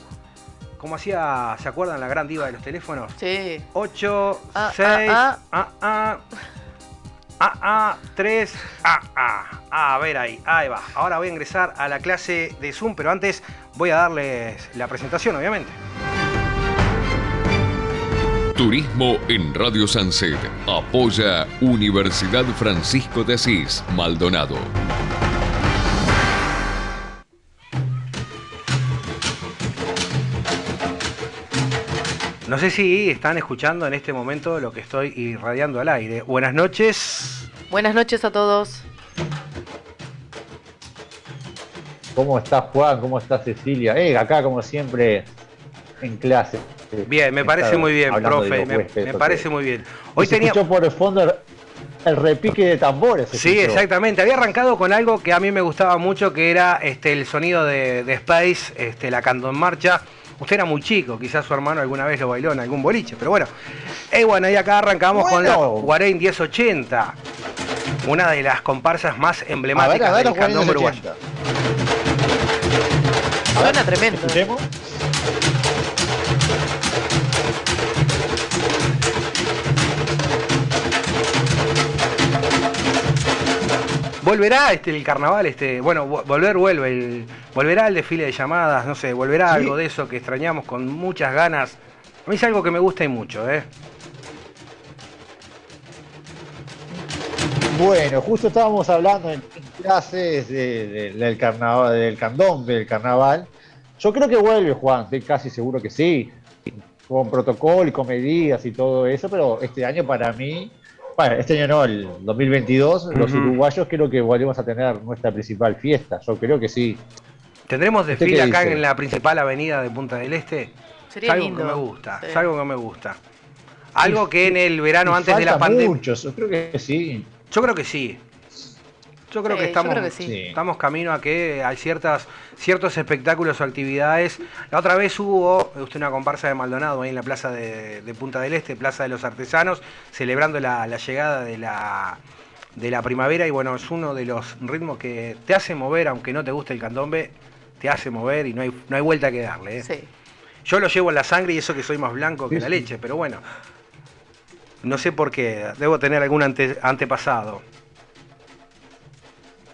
[SPEAKER 2] Como hacía, ¿se acuerdan la gran diva de los teléfonos?
[SPEAKER 3] Sí.
[SPEAKER 2] 8,
[SPEAKER 3] Ah,
[SPEAKER 2] 6,
[SPEAKER 3] ah,
[SPEAKER 2] ah, ah, ah, ah, 3, ah, ah. A ver ahí, ahí va. Ahora voy a ingresar a la clase de Zoom, pero antes voy a darles la presentación, obviamente.
[SPEAKER 1] Turismo en Radio Sunset. Apoya Universidad Francisco de Asís, Maldonado.
[SPEAKER 2] No sé si están escuchando en este momento lo que estoy irradiando al aire. Buenas noches.
[SPEAKER 3] Buenas noches a todos.
[SPEAKER 10] ¿Cómo estás, Juan? ¿Cómo estás, Cecilia? Eh, acá, como siempre, en clase.
[SPEAKER 2] Bien, me parece muy bien, profe. Me,
[SPEAKER 10] huéspedes,
[SPEAKER 2] me
[SPEAKER 10] ok.
[SPEAKER 2] parece muy bien.
[SPEAKER 10] Hoy se
[SPEAKER 2] tenía.
[SPEAKER 10] escuchó por el fondo el, repique de tambores.
[SPEAKER 2] Sí,
[SPEAKER 10] escuchó.
[SPEAKER 2] exactamente. Había arrancado con algo que a mí me gustaba mucho, que era este, el sonido de, de Space, este, la Canto en Marcha. Usted era muy chico, quizás su hermano alguna vez lo bailó en algún boliche, pero bueno. Eh, bueno, y acá arrancamos con la. Guarain 1080, una de las comparsas más
[SPEAKER 10] A ver,
[SPEAKER 2] emblemáticas
[SPEAKER 10] a ver,
[SPEAKER 2] del
[SPEAKER 10] los 40
[SPEAKER 2] candombe uruguayo.
[SPEAKER 10] 80.
[SPEAKER 3] Suena tremendo.
[SPEAKER 10] Escuchemos.
[SPEAKER 2] Volverá este el carnaval, este, bueno, vo- volver vuelve, el- volverá el desfile de llamadas, no sé, volverá
[SPEAKER 10] Sí.
[SPEAKER 2] algo de eso que extrañamos con muchas ganas. A mí es algo que me gusta y mucho, ¿eh?
[SPEAKER 10] Bueno, justo estábamos hablando en, en clases de- de- del carnaval, del candombe, del carnaval. Yo creo que vuelve, Juan, estoy casi seguro que sí, con protocolo y con medidas y todo eso, pero este año para mí, bueno, este año no, el 2022, los
[SPEAKER 2] Ujú.
[SPEAKER 10] uruguayos creo que volvemos a tener nuestra principal fiesta, yo creo que sí.
[SPEAKER 2] ¿Tendremos
[SPEAKER 10] ¿Usted
[SPEAKER 2] desfile acá
[SPEAKER 10] dice?
[SPEAKER 2] en la principal avenida de Punta del Este?
[SPEAKER 3] Sería
[SPEAKER 2] es algo
[SPEAKER 3] lindo.
[SPEAKER 2] que me gusta,
[SPEAKER 3] Sí.
[SPEAKER 2] es algo que me gusta. Algo que en el verano
[SPEAKER 10] Y
[SPEAKER 2] antes de la pandemia.
[SPEAKER 10] muchos, yo creo que sí.
[SPEAKER 2] Yo creo que sí. Yo creo
[SPEAKER 3] Sí,
[SPEAKER 2] que
[SPEAKER 3] yo
[SPEAKER 2] estamos,
[SPEAKER 3] creo que sí.
[SPEAKER 10] Sí.
[SPEAKER 2] estamos camino a que hay ciertas, ciertos espectáculos o actividades. La otra vez hubo usted una comparsa de Maldonado ahí en la plaza de, de Punta del Este, Plaza de los Artesanos, celebrando la, la llegada de la, de la primavera. Y bueno, es uno de los ritmos que te hace mover, aunque no te guste el candombe, te hace mover y no hay, no hay vuelta que darle. ¿eh?
[SPEAKER 3] Sí.
[SPEAKER 2] Yo lo llevo en la sangre y eso que soy más blanco que
[SPEAKER 10] Sí,
[SPEAKER 2] la
[SPEAKER 10] sí.
[SPEAKER 2] leche, pero bueno. No sé por qué, debo tener algún ante- antepasado.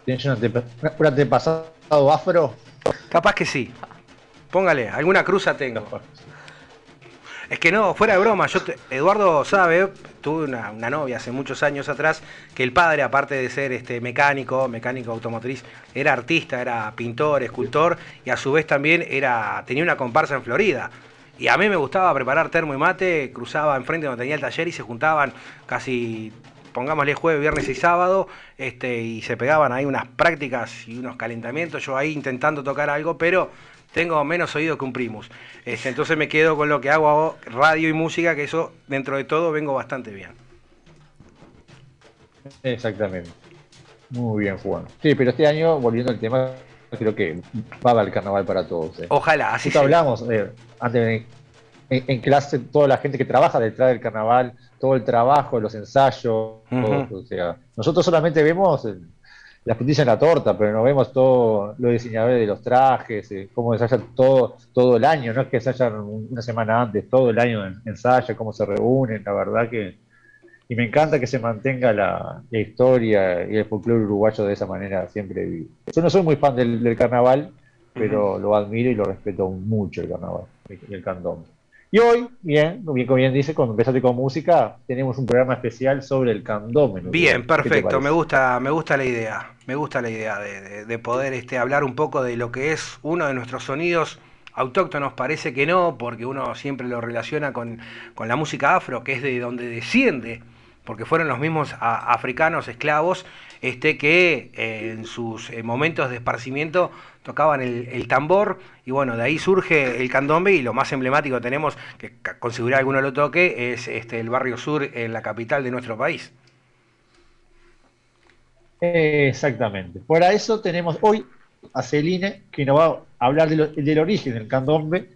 [SPEAKER 10] ¿Tienes un, antepa- un antepasado afro?
[SPEAKER 2] Capaz que sí. Póngale, alguna cruza tengo. Es que no, fuera de broma, yo te- Eduardo sabe, tuve una, una novia hace muchos años atrás, que el padre, aparte de ser este mecánico, mecánico automotriz, era artista, era pintor, escultor, y a su vez también era, tenía una comparsa en Florida. Y a mí me gustaba preparar termo y mate, cruzaba enfrente donde tenía el taller y se juntaban casi, pongámosle jueves, viernes y sábado, este, y se pegaban ahí unas prácticas y unos calentamientos, yo ahí intentando tocar algo, pero tengo menos oído que un primus. Este, entonces me quedo con lo que hago, hago radio y música, que eso dentro de todo vengo bastante bien.
[SPEAKER 10] Exactamente. Muy bien, Juan. Sí, pero este año, volviendo al tema, creo que va a haber carnaval para todos. ¿eh?
[SPEAKER 2] Ojalá, así
[SPEAKER 10] Justo
[SPEAKER 2] sea.
[SPEAKER 10] hablamos eh, antes de- en, en clase, toda la gente que trabaja detrás del carnaval, todo el trabajo, los ensayos, todo, o sea, nosotros solamente vemos eh, la frutilla en la torta, pero no vemos todo los diseñadores de los trajes, eh, cómo ensayan todo, todo el año, no es que ensayan un- una semana antes, todo el año en- ensayan, cómo se reúnen, la verdad que y me encanta que se mantenga la, la historia y el folclore uruguayo de esa manera siempre vivo. Yo no soy muy fan del, del carnaval, pero lo admiro y lo respeto mucho el carnaval y el cantón. Y hoy, bien, bien como bien dice, cuando empezaste con música, tenemos un programa especial sobre el Uruguay.
[SPEAKER 2] Bien,
[SPEAKER 10] ¿Qué te
[SPEAKER 2] perfecto, me gusta, me gusta la idea, me gusta la idea de, de- de poder este, hablar un poco de lo que es uno de nuestros sonidos autóctonos, parece que no, porque uno siempre lo relaciona con, con la música afro, que es de donde desciende, porque fueron los mismos a- africanos esclavos este, que eh, en sus eh, momentos de esparcimiento tocaban el, el tambor y bueno, de ahí surge el candombe y lo más emblemático que tenemos, que con seguridad alguno lo toque, es este, el barrio sur en la capital de nuestro país.
[SPEAKER 10] Exactamente. Para eso tenemos hoy a Celine, que nos va a hablar de lo- del origen del candombe,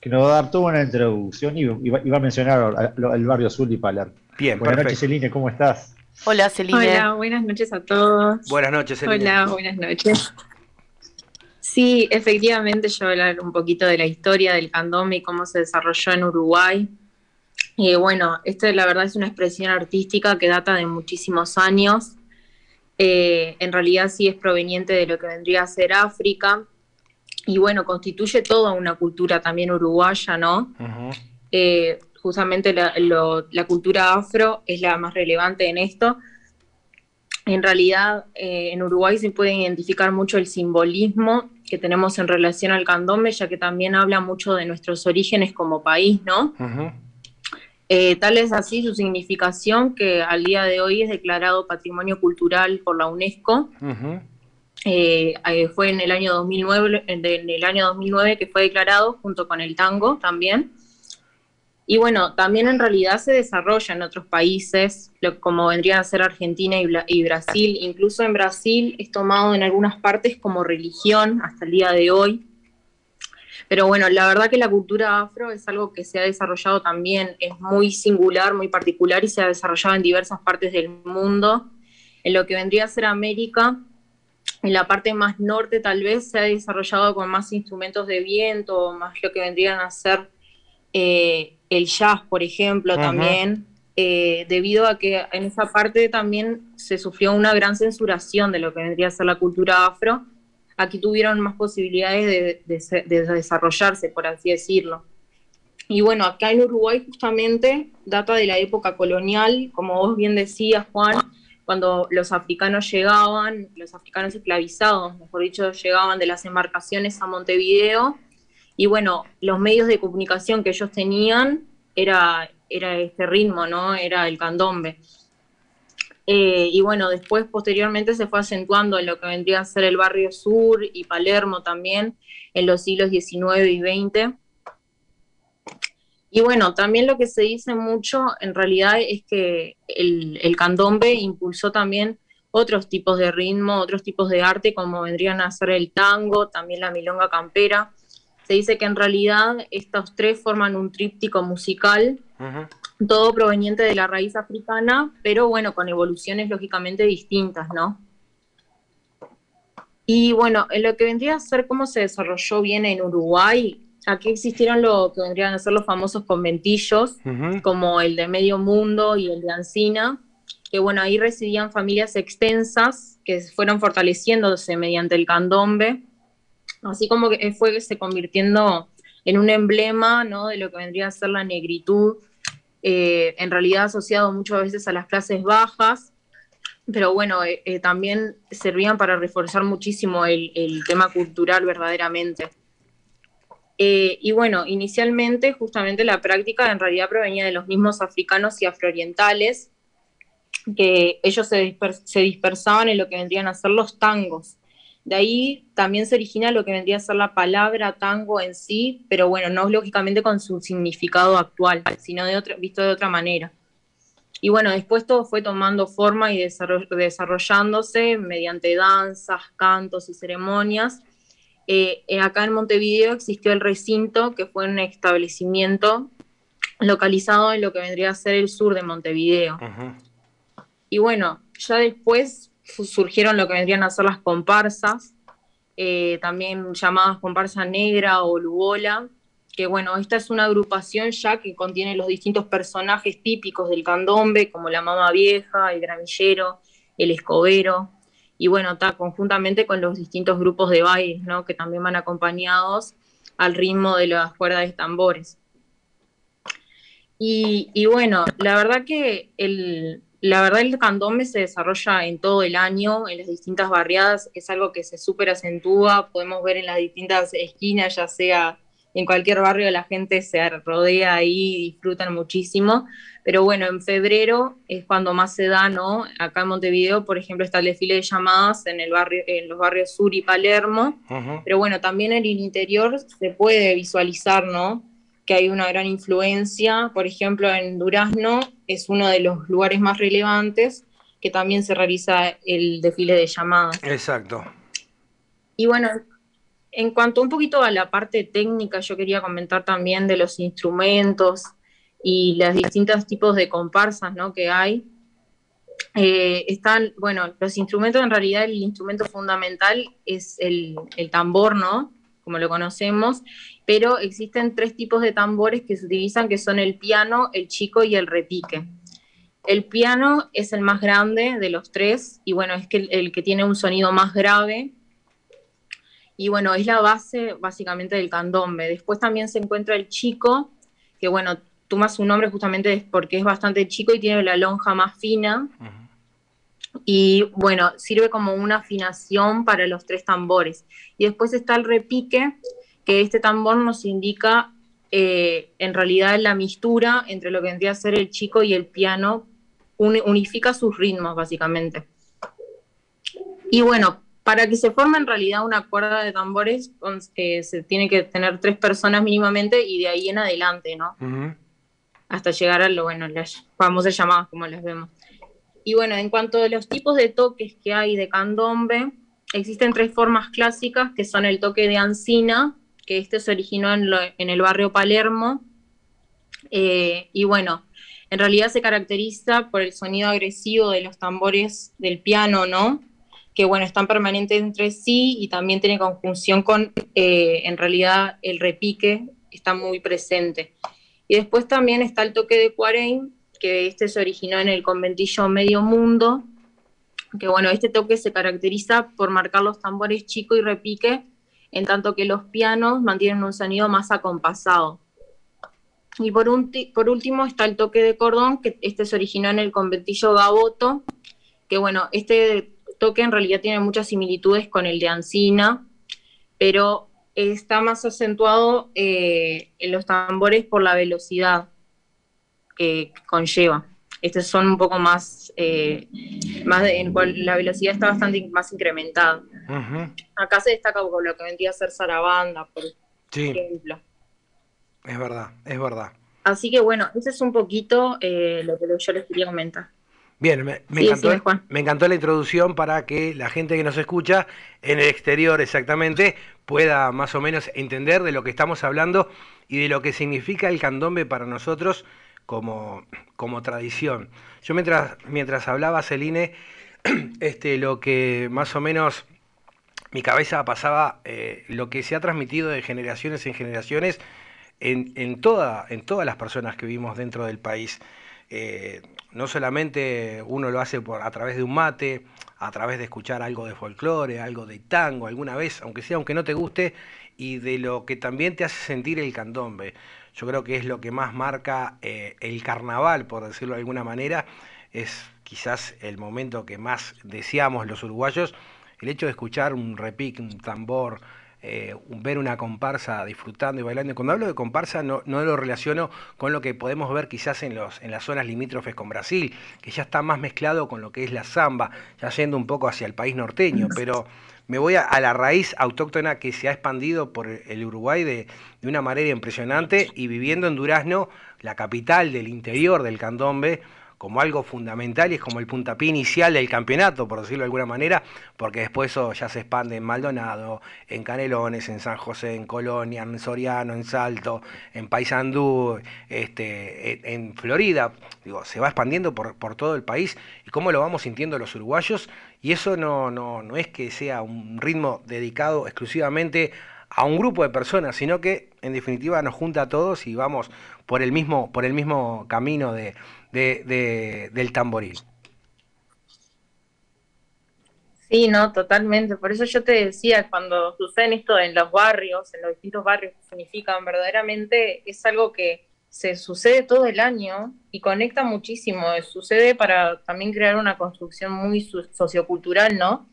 [SPEAKER 10] que nos va a dar toda una introducción y, y va, y va a mencionar al barrio azul y Paler.
[SPEAKER 2] Bien,
[SPEAKER 10] Buenas
[SPEAKER 2] perfecto.
[SPEAKER 10] noches, Celine, ¿cómo estás?
[SPEAKER 3] Hola, Celine.
[SPEAKER 11] Hola, buenas noches a todos.
[SPEAKER 2] Buenas noches, Celine.
[SPEAKER 11] Hola, buenas noches. Sí, efectivamente yo voy a hablar un poquito de la historia del candombe y cómo se desarrolló en Uruguay. Y bueno, esta la verdad es una expresión artística que data de muchísimos años. Eh, en realidad sí es proveniente de lo que vendría a ser África. Y bueno, constituye toda una cultura también uruguaya, ¿no? Eh, justamente la, lo- la cultura afro es la más relevante en esto. En realidad, eh, en Uruguay se puede identificar mucho el simbolismo que tenemos en relación al candombe, ya que también habla mucho de nuestros orígenes como país, ¿no? Eh, tal es así su significación que al día de hoy es declarado Patrimonio Cultural por la UNESCO. Eh, eh, fue en el año 2009, en el año 2009 que fue declarado junto con el tango también. Y bueno, también en realidad se desarrolla en otros países, como vendrían a ser Argentina y Brasil. Incluso en Brasil es tomado en algunas partes como religión hasta el día de hoy. Pero bueno, la verdad que la cultura afro es algo que se ha desarrollado también, es muy singular, muy particular y se ha desarrollado en diversas partes del mundo. En lo que vendría a ser América, en la parte más norte tal vez se ha desarrollado con más instrumentos de viento, más lo que vendrían a ser eh, el jazz, por ejemplo, también, eh, debido a que en esa parte también se sufrió una gran censuración de lo que vendría a ser la cultura afro. Aquí tuvieron más posibilidades de, de desarrollarse, por así decirlo. Y bueno, acá en Uruguay justamente data de la época colonial, como vos bien decías, Juan, cuando los africanos llegaban, los africanos esclavizados, mejor dicho, llegaban de las embarcaciones a Montevideo, y bueno, los medios de comunicación que ellos tenían era, era este ritmo, ¿no? Era el candombe. Eh, y bueno, después, posteriormente, se fue acentuando en lo que vendría a ser el barrio sur y Palermo también, en los siglos XIX y XX. Y bueno, también lo que se dice mucho en realidad es que el, el candombe impulsó también otros tipos de ritmo, otros tipos de arte, como vendrían a ser el tango, también la milonga campera. Se dice que en realidad estos tres forman un tríptico musical, todo proveniente de la raíz africana, pero bueno, con evoluciones lógicamente distintas, ¿no? Y bueno, en lo que vendría a ser cómo se desarrolló bien en Uruguay, aquí existieron lo que vendrían a ser los famosos conventillos, como el de Medio Mundo y el de Ancina, que bueno, ahí residían familias extensas que fueron fortaleciéndose mediante el candombe, así como que fue se convirtiendo en un emblema ¿no? de lo que vendría a ser la negritud, eh, en realidad asociado muchas veces a las clases bajas, pero bueno, eh, eh, también servían para reforzar muchísimo el, tema cultural verdaderamente. Y bueno, inicialmente justamente la práctica en realidad provenía de los mismos africanos y afroorientales, que ellos se dispersaban en lo que vendrían a ser los tangos. De ahí también se origina lo que vendría a ser la palabra tango en sí, pero bueno, no lógicamente con su significado actual, sino de otra, visto de otra manera. Y bueno, después todo fue tomando forma y desarroll- desarrollándose mediante danzas, cantos y ceremonias. Eh, eh, acá en Montevideo existió el recinto, que fue un establecimiento localizado en lo que vendría a ser el sur de Montevideo. Y bueno, ya después surgieron lo que vendrían a ser las comparsas, eh, también llamadas comparsa negra o lugola, que bueno, esta es una agrupación ya que contiene los distintos personajes típicos del candombe, como la mama vieja, el gramillero, el escobero, y bueno, está conjuntamente con los distintos grupos de baile, ¿no? que también van acompañados al ritmo de las cuerdas de tambores. Y bueno, la verdad que el, la verdad el candombe se desarrolla en todo el año, en las distintas barriadas, es algo que se súper acentúa, podemos ver en las distintas esquinas, ya sea en cualquier barrio la gente se rodea ahí y disfrutan muchísimo, pero bueno, en febrero es cuando más se da, ¿no? Acá en Montevideo, por ejemplo, está el desfile de llamadas en, el barrio, en los barrios Sur y Palermo, pero bueno, también en el interior se puede visualizar, ¿no? Que hay una gran influencia, por ejemplo, en Durazno es uno de los lugares más relevantes que también se realiza el desfile de llamadas.
[SPEAKER 2] Exacto.
[SPEAKER 11] Y bueno, en cuanto un poquito a la parte técnica, yo quería comentar también de los instrumentos y los distintos tipos de comparsas ¿no? que hay. Eh, están, bueno, los instrumentos, en realidad el instrumento fundamental es el, el tambor, ¿no? Como lo conocemos, pero existen tres tipos de tambores que se utilizan, que son el piano, el chico y el repique. El piano es el más grande de los tres y bueno, es que el, el que tiene un sonido más grave y bueno, es la base básicamente del candombe. Después también se encuentra el chico, que bueno, toma su nombre justamente porque es bastante chico y tiene la lonja más fina. Y bueno, sirve como una afinación para los tres tambores. Y después está el repique, que este tambor nos indica eh, en realidad la mistura entre lo que vendría a ser el chico y el piano, uni- unifica sus ritmos básicamente. Y bueno, para que se forme en realidad una cuerda de tambores, eh, se tiene que tener tres personas mínimamente y de ahí en adelante, ¿no? Hasta llegar a lo, bueno, las famosas llamadas como las vemos. Y bueno, en cuanto a los tipos de toques que hay de candombe, existen tres formas clásicas que son el toque de Ancina, que este se originó en, el barrio Palermo. Eh, y bueno, en realidad se caracteriza por el sonido agresivo de los tambores del piano, ¿no? Que bueno, están permanentes entre sí y también tiene conjunción con, eh, en realidad, el repique está muy presente. Y después también está el toque de Cuareim, que este se originó en el conventillo Medio Mundo, que bueno, este toque se caracteriza por marcar los tambores chico y repique, en tanto que los pianos mantienen un sonido más acompasado. Y por, por último está el toque de cordón, que este se originó en el conventillo Gaboto, que bueno, este toque en realidad tiene muchas similitudes con el de Ancina, pero está más acentuado eh, en los tambores por la velocidad que conlleva. Estos son un poco más, eh, más en la velocidad está bastante más incrementada. Acá se destaca por lo que vendría a ser Sarabanda, por
[SPEAKER 2] Sí,
[SPEAKER 11] ejemplo.
[SPEAKER 2] es verdad, es verdad.
[SPEAKER 11] Así que bueno, ese es un poquito eh, lo que yo les quería comentar.
[SPEAKER 2] Bien, me, me
[SPEAKER 11] Sí,
[SPEAKER 2] encantó,
[SPEAKER 11] Juan.
[SPEAKER 2] me encantó la introducción para que la gente que nos escucha en el exterior exactamente pueda más o menos entender de lo que estamos hablando y de lo que significa el candombe para nosotros como, como tradición. Yo mientras, mientras hablaba, Celine, *clears throat* este, lo que más o menos mi cabeza pasaba eh, lo que se ha transmitido de generaciones en generaciones en, en, toda, en todas las personas que vivimos dentro del país. Eh, no solamente uno lo hace por, a través de un mate, a través de escuchar algo de folclore, algo de tango alguna vez, aunque sea, aunque no te guste, y de lo que también te hace sentir el candombe. Yo creo que es lo que más marca eh, el carnaval, por decirlo de alguna manera, es quizás el momento que más deseamos los uruguayos, el hecho de escuchar un repique, un tambor, eh, ver una comparsa disfrutando y bailando. Cuando hablo de comparsa no, no lo relaciono con lo que podemos ver quizás en, los, en las zonas limítrofes con Brasil, que ya está más mezclado con lo que es la samba, ya yendo un poco hacia el país norteño, pero me voy a, a la raíz autóctona que se ha expandido por el Uruguay de, de una manera impresionante y viviendo en Durazno, la capital del interior del candombe, como algo fundamental y es como el puntapié inicial del campeonato, por decirlo de alguna manera, porque después eso ya se expande en Maldonado, en Canelones, en San José, en Colonia, en Soriano, en Salto, en Paysandú, este, en, Florida, digo, se va expandiendo por, por todo el país y cómo lo vamos sintiendo los uruguayos. Y eso no, no, no es que sea un ritmo dedicado exclusivamente a un grupo de personas, sino que en definitiva nos junta a todos y vamos por el mismo, por el mismo camino de, de- de- del tamboril.
[SPEAKER 11] Sí, no, totalmente. Por eso yo te decía, cuando suceden esto en los barrios, en los distintos barrios que significan, verdaderamente es algo que se sucede todo el año y conecta muchísimo. Sucede para también crear una construcción muy so- sociocultural, ¿no?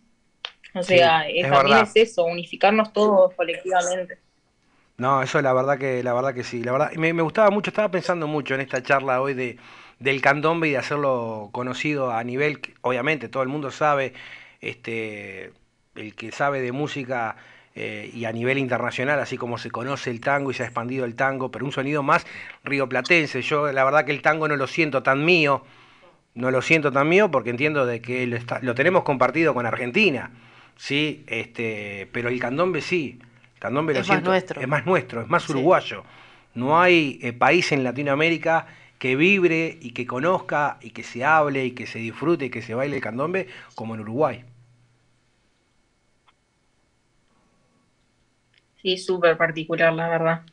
[SPEAKER 11] O sea,
[SPEAKER 2] es
[SPEAKER 11] también es eso, unificarnos todos colectivamente.
[SPEAKER 2] No, eso la verdad que, la verdad que sí. La verdad, me, me gustaba mucho, estaba pensando mucho en esta charla hoy de, del candombe y de hacerlo conocido a nivel, obviamente, todo el mundo sabe, este, el que sabe de música eh, y a nivel internacional, así como se conoce el tango y se ha expandido el tango, pero un sonido más rioplatense. Yo la verdad que el tango no lo siento tan mío, no lo siento tan mío porque entiendo de que lo, está- lo tenemos compartido con Argentina, sí, este, pero el candombe sí, candombe lo
[SPEAKER 3] Es más
[SPEAKER 2] siento,
[SPEAKER 3] nuestro.
[SPEAKER 2] es más nuestro, es más uruguayo. No hay eh, país en Latinoamérica que vibre y que conozca y que se hable y que se disfrute y que se baile el candombe como en Uruguay.
[SPEAKER 11] Sí, súper particular, la verdad.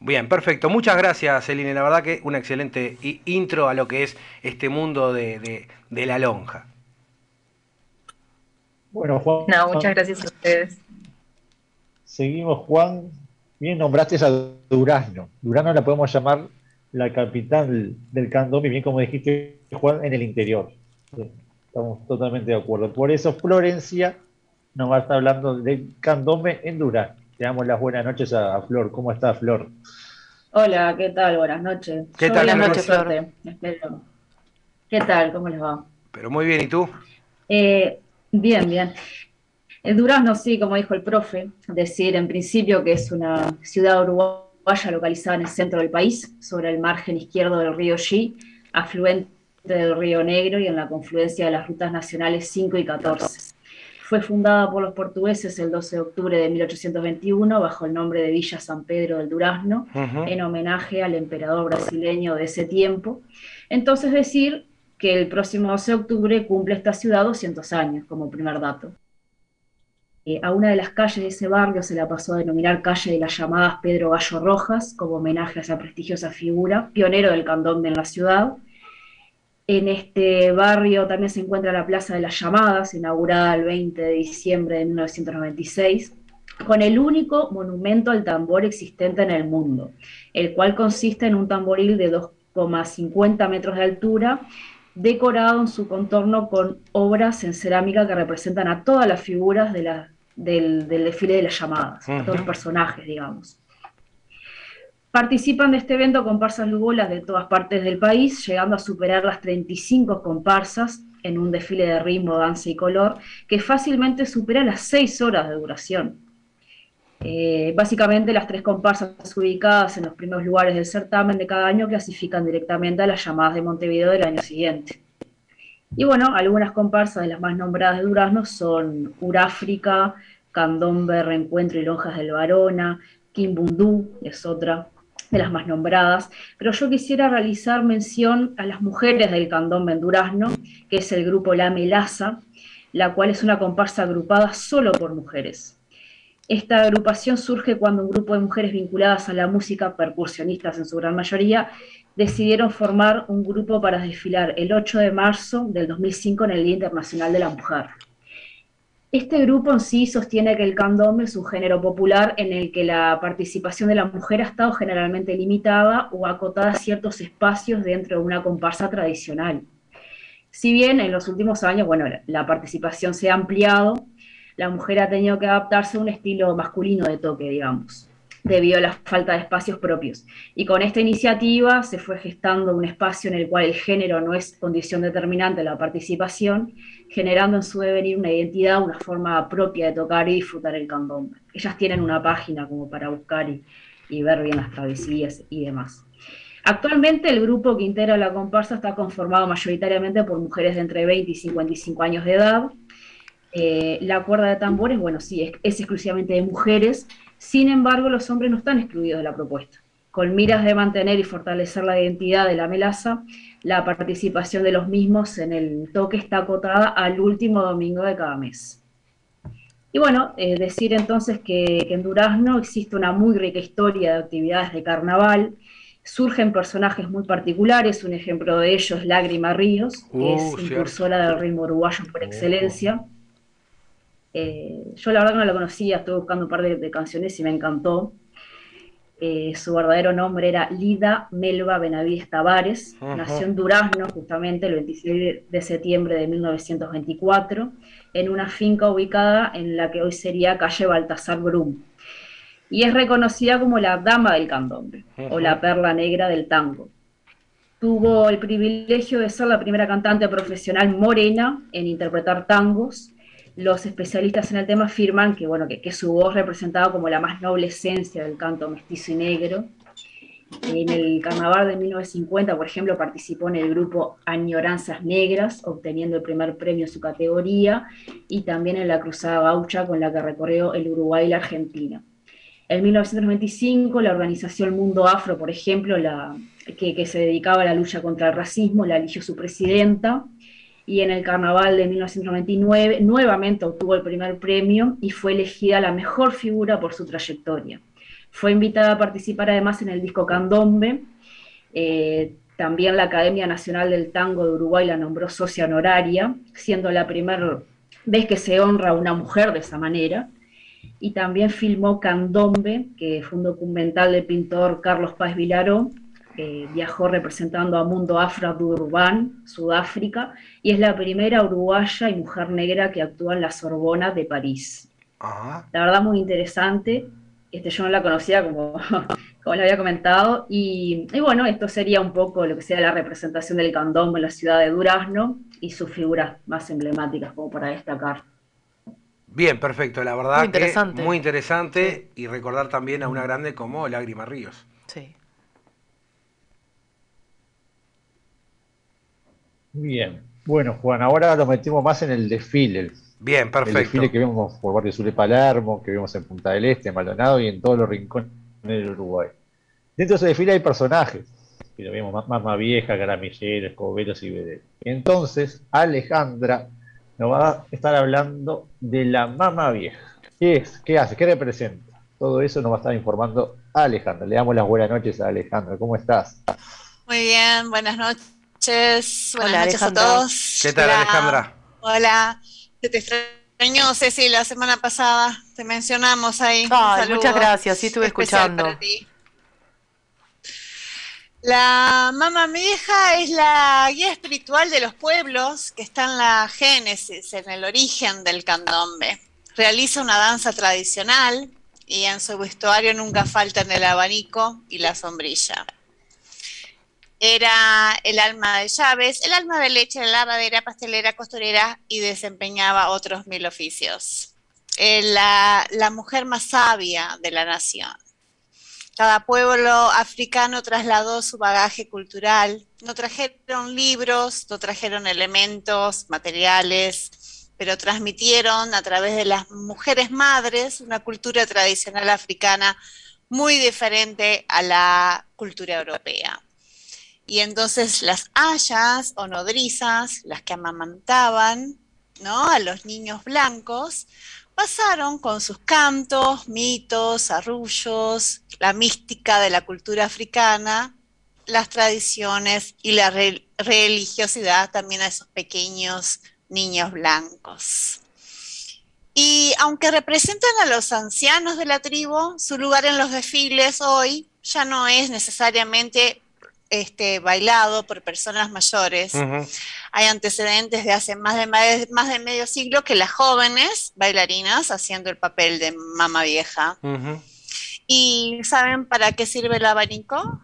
[SPEAKER 2] Bien, perfecto. Muchas gracias, Celine. La verdad que una excelente intro a lo que es este mundo de, de- de la lonja.
[SPEAKER 10] Bueno, Juan.
[SPEAKER 11] No, muchas gracias a ustedes.
[SPEAKER 10] Seguimos, Juan. Bien nombraste a Durazno. Durazno la podemos llamar la capital del candombe, bien como dijiste, Juan, en el interior. Estamos totalmente de acuerdo. Por eso Florencia nos va a estar hablando del candombe en Durazno. Le damos las buenas noches a, Flor. ¿Cómo está, Flor?
[SPEAKER 12] Hola, ¿qué tal? Buenas noches.
[SPEAKER 2] ¿Qué
[SPEAKER 12] Yo
[SPEAKER 2] tal, Flor?
[SPEAKER 12] por suerte. Espero. ¿Qué tal? ¿Cómo les va?
[SPEAKER 2] Pero muy bien, ¿y tú?
[SPEAKER 12] Eh, bien, bien. El Durazno, sí, como dijo el profe, decir en principio que es una ciudad uruguaya localizada en el centro del país, sobre el margen izquierdo del río Xi, afluente del río Negro y en la confluencia de las rutas nacionales 5 y 14. Fue fundada por los portugueses el 12 de octubre de 1821 bajo el nombre de Villa San Pedro del Durazno, en homenaje al emperador brasileño de ese tiempo. Entonces decir que el próximo 12 de octubre cumple esta ciudad 200 años, como primer dato. Eh, a una de las calles de ese barrio se la pasó a denominar calle de las llamadas Pedro Gallo Rojas, como homenaje a esa prestigiosa figura, pionero del candombe en la ciudad. En este barrio también se encuentra la Plaza de las Llamadas, inaugurada el 20 de diciembre de 1996, con el único monumento al tambor existente en el mundo, el cual consiste en un tamboril de 2,50 metros de altura, decorado en su contorno con obras en cerámica que representan a todas las figuras de la- del, del desfile de las llamadas, a todos los personajes, digamos. Participan de este evento comparsas lugolas de todas partes del país, llegando a superar las 35 comparsas en un desfile de ritmo, danza y color, que fácilmente supera las 6 horas de duración. Eh, básicamente las tres comparsas ubicadas en los primeros lugares del certamen de cada año clasifican directamente a las llamadas de Montevideo del año siguiente. Y bueno, algunas comparsas de las más nombradas de Durazno son Uráfrica, Candombe, Reencuentro y Lonjas del Varona, Quimbundú es otra de las más nombradas, pero yo quisiera realizar mención a las mujeres del Candombe en Durazno, que es el grupo La Melaza, la cual es una comparsa agrupada solo por mujeres. Esta agrupación surge cuando un grupo de mujeres vinculadas a la música, percusionistas en su gran mayoría, decidieron formar un grupo para desfilar el 8 de marzo del 2005 en el Día Internacional de la Mujer. Este grupo en sí sostiene que el candombe es un género popular en el que la participación de la mujer ha estado generalmente limitada o acotada a ciertos espacios dentro de una comparsa tradicional. Si bien en los últimos años, bueno, la- participación se ha ampliado, la mujer ha tenido que adaptarse a un estilo masculino de toque, digamos, debido a la falta de espacios propios. Y con esta iniciativa se fue gestando un espacio en el cual el género no es condición determinante de la participación, generando en su devenir una identidad, una forma propia de tocar y disfrutar el candombe. Ellas tienen una página como para buscar y, y ver bien las travesías y demás. Actualmente el grupo que integra la comparsa está conformado mayoritariamente por mujeres de entre 20 y 55 años de edad. Eh, la cuerda de tambores, bueno, sí, es, es exclusivamente de mujeres, sin embargo los hombres no están excluidos de la propuesta. Con miras de mantener y fortalecer la identidad de la melaza, la participación de los mismos en el toque está acotada al último domingo de cada mes. Y bueno, eh, decir entonces que, que en Durazno existe una muy rica historia de actividades de carnaval, surgen personajes muy particulares, un ejemplo de ello es Lágrima Ríos, que
[SPEAKER 2] Uh,
[SPEAKER 12] es
[SPEAKER 2] cierto.
[SPEAKER 12] impulsora del ritmo uruguayo por excelencia. Eh, yo la verdad que no la conocía, estuve buscando un par de, de canciones y me encantó. Eh, su verdadero nombre era Lida Melba Benavides Tavares.
[SPEAKER 2] Ajá.
[SPEAKER 12] Nació en Durazno, justamente el 26 de- septiembre de 1924, en una finca ubicada en la que hoy sería calle Baltasar Brum. Y es reconocida como la dama del candombe, o
[SPEAKER 2] Ajá.
[SPEAKER 12] la perla negra del tango. Tuvo el privilegio de ser la primera cantante profesional morena en interpretar tangos. Los especialistas en el tema afirman que, bueno, que, su voz representaba como la más noble esencia del canto mestizo y negro. En el carnaval de 1950, por ejemplo, participó en el grupo Añoranzas Negras, obteniendo el primer premio en su categoría, y también en la Cruzada Gaucha, con la que recorrió el Uruguay y la Argentina. En 1995, la organización Mundo Afro, por ejemplo, la, que, que se dedicaba a la lucha contra el racismo, la eligió su presidenta, y en el carnaval de 1999 nuevamente obtuvo el primer premio y fue elegida la mejor figura por su trayectoria. Fue invitada a participar además en el disco Candombe. eh, también la Academia Nacional del Tango de Uruguay la nombró socia honoraria, siendo la primera vez que se honra a una mujer de esa manera. Y también filmó Candombe, que fue un documental del pintor Carlos Páez Vilaró, que viajó representando a Mundo Afro Durban, Sudáfrica, y es la primera uruguaya y mujer negra que actúa en la Sorbona de París. La verdad muy interesante. Este, yo no la conocía como, *laughs* como le había comentado. Y, y bueno, esto sería un poco lo que sea la representación del candombe en la ciudad de Durazno y sus figuras más emblemáticas como para destacar.
[SPEAKER 2] Bien, perfecto, la verdad
[SPEAKER 3] Muy interesante.
[SPEAKER 2] que muy interesante y recordar también a una grande como Lágrima Ríos.
[SPEAKER 3] Sí.
[SPEAKER 10] Bien. Bueno, Juan, ahora lo metimos más en el desfile.
[SPEAKER 2] Bien,
[SPEAKER 10] El
[SPEAKER 2] perfecto.
[SPEAKER 10] desfile que vemos por Barrio Sur de Palermo, que vemos en Punta del Este, en Maldonado y en todos los rincones del Uruguay. Dentro de ese desfile hay personajes, que lo vemos más Mamá Vieja, Caramillero, Escoberos y Vedel. Entonces, Alejandra nos va a estar hablando de la Mamá Vieja. ¿Qué es? ¿Qué hace? ¿Qué representa? Todo eso nos va a estar informando Alejandra. Le damos las buenas noches a Alejandra. ¿Cómo estás?
[SPEAKER 13] Muy bien, buenas noches. Buenas
[SPEAKER 3] Hola,
[SPEAKER 13] noches
[SPEAKER 3] Alejandra.
[SPEAKER 13] a todos.
[SPEAKER 2] ¿Qué tal,
[SPEAKER 13] Hola.
[SPEAKER 2] Alejandra?
[SPEAKER 13] Hola. Se te extrañó, Ceci, la semana pasada. Te mencionamos ahí.
[SPEAKER 3] Ay, muchas gracias, sí estuve
[SPEAKER 13] especial
[SPEAKER 3] escuchando.
[SPEAKER 13] para ti. La Mama Vieja es la guía espiritual de los pueblos que está en la génesis, en el origen del candombe. Realiza una danza tradicional y en su vestuario nunca faltan el abanico y la sombrilla. Era el alma de llaves, el alma de leche, lavadera, pastelera, costurera y desempeñaba otros mil oficios. Eh, la, la mujer más sabia de la nación. Cada pueblo africano trasladó su bagaje cultural. No trajeron libros, no trajeron elementos, materiales, pero transmitieron a través de las mujeres madres una cultura tradicional africana muy diferente a la cultura europea. Y entonces las ayas o nodrizas, las que amamantaban ¿no? a los niños blancos, pasaron con sus cantos, mitos, arrullos, la mística de la cultura africana, las tradiciones y la re- religiosidad también a esos pequeños niños blancos. Y aunque representan a los ancianos de la tribu, su lugar en los desfiles hoy ya no es necesariamente este, bailado por personas mayores. Hay antecedentes de hace más de, más- de medio siglo que las jóvenes bailarinas haciendo el papel de mamá vieja. ¿Y saben para qué sirve el abanico?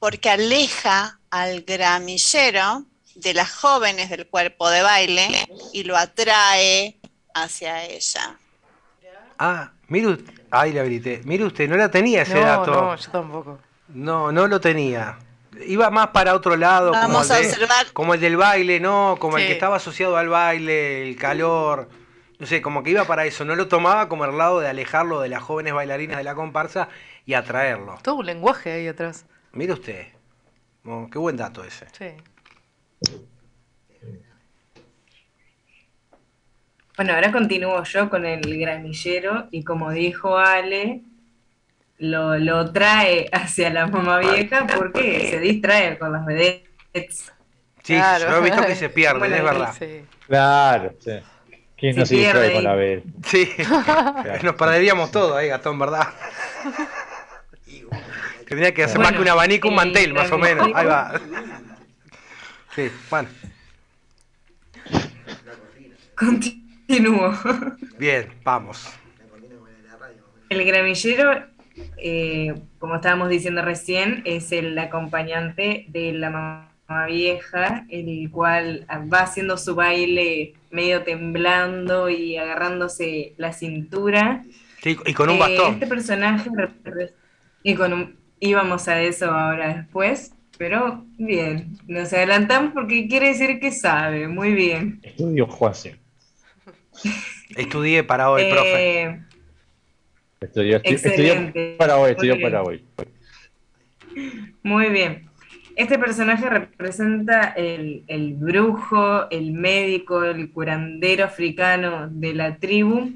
[SPEAKER 13] Porque aleja al gramillero de las jóvenes del cuerpo de baile y lo atrae hacia ella.
[SPEAKER 2] Ah, mire usted, ay, la grité. Mire usted, no la tenía ese
[SPEAKER 3] No,
[SPEAKER 2] dato.
[SPEAKER 3] no, yo tampoco.
[SPEAKER 2] No, no lo tenía. Iba más para otro lado, como el,
[SPEAKER 13] Vamos a
[SPEAKER 2] de-
[SPEAKER 13] observar.
[SPEAKER 2] como el del baile, ¿no? Como el que estaba asociado al baile, el calor. No sé, como que iba para eso. No lo tomaba como el lado de alejarlo de las jóvenes bailarinas de la comparsa y atraerlo.
[SPEAKER 3] Todo un lenguaje ahí atrás.
[SPEAKER 2] Mire usted. Oh, qué buen dato ese.
[SPEAKER 3] Sí.
[SPEAKER 14] Bueno, ahora continúo yo con el granillero y como dijo Ale, lo, lo trae hacia la mamá vieja porque *laughs* se distrae con las vedettes.
[SPEAKER 2] Sí, yo he visto que *laughs* se pierden,
[SPEAKER 14] Bueno,
[SPEAKER 2] es verdad.
[SPEAKER 10] Claro, sí. ¿Quién no
[SPEAKER 14] Se
[SPEAKER 10] se distrae con la vez? *laughs*
[SPEAKER 2] Sí, nos perderíamos todo ahí, Gastón, ¿verdad? Tendría que hacer más que un abanico, un
[SPEAKER 14] el
[SPEAKER 2] mantel, más o menos. Ahí va. Sí, bueno,
[SPEAKER 14] Continúo.
[SPEAKER 2] bien, vamos.
[SPEAKER 14] El gramillero, eh, como estábamos diciendo recién, es el acompañante de la mamá vieja, el cual va haciendo su baile medio temblando y agarrándose la cintura.
[SPEAKER 2] Sí, y con un
[SPEAKER 14] Eh,
[SPEAKER 2] bastón.
[SPEAKER 14] Este personaje y con un, íbamos a eso ahora después, pero bien, nos adelantamos porque quiere decir que sabe, muy bien.
[SPEAKER 10] Estudio Juanse.
[SPEAKER 2] Estudié para hoy, profe.
[SPEAKER 14] Eh,
[SPEAKER 10] Estudió,
[SPEAKER 14] Excelente.
[SPEAKER 10] estudió para hoy,
[SPEAKER 14] bien.
[SPEAKER 10] para hoy.
[SPEAKER 14] Muy bien. Este personaje representa el, el brujo, el médico, el curandero africano de la tribu,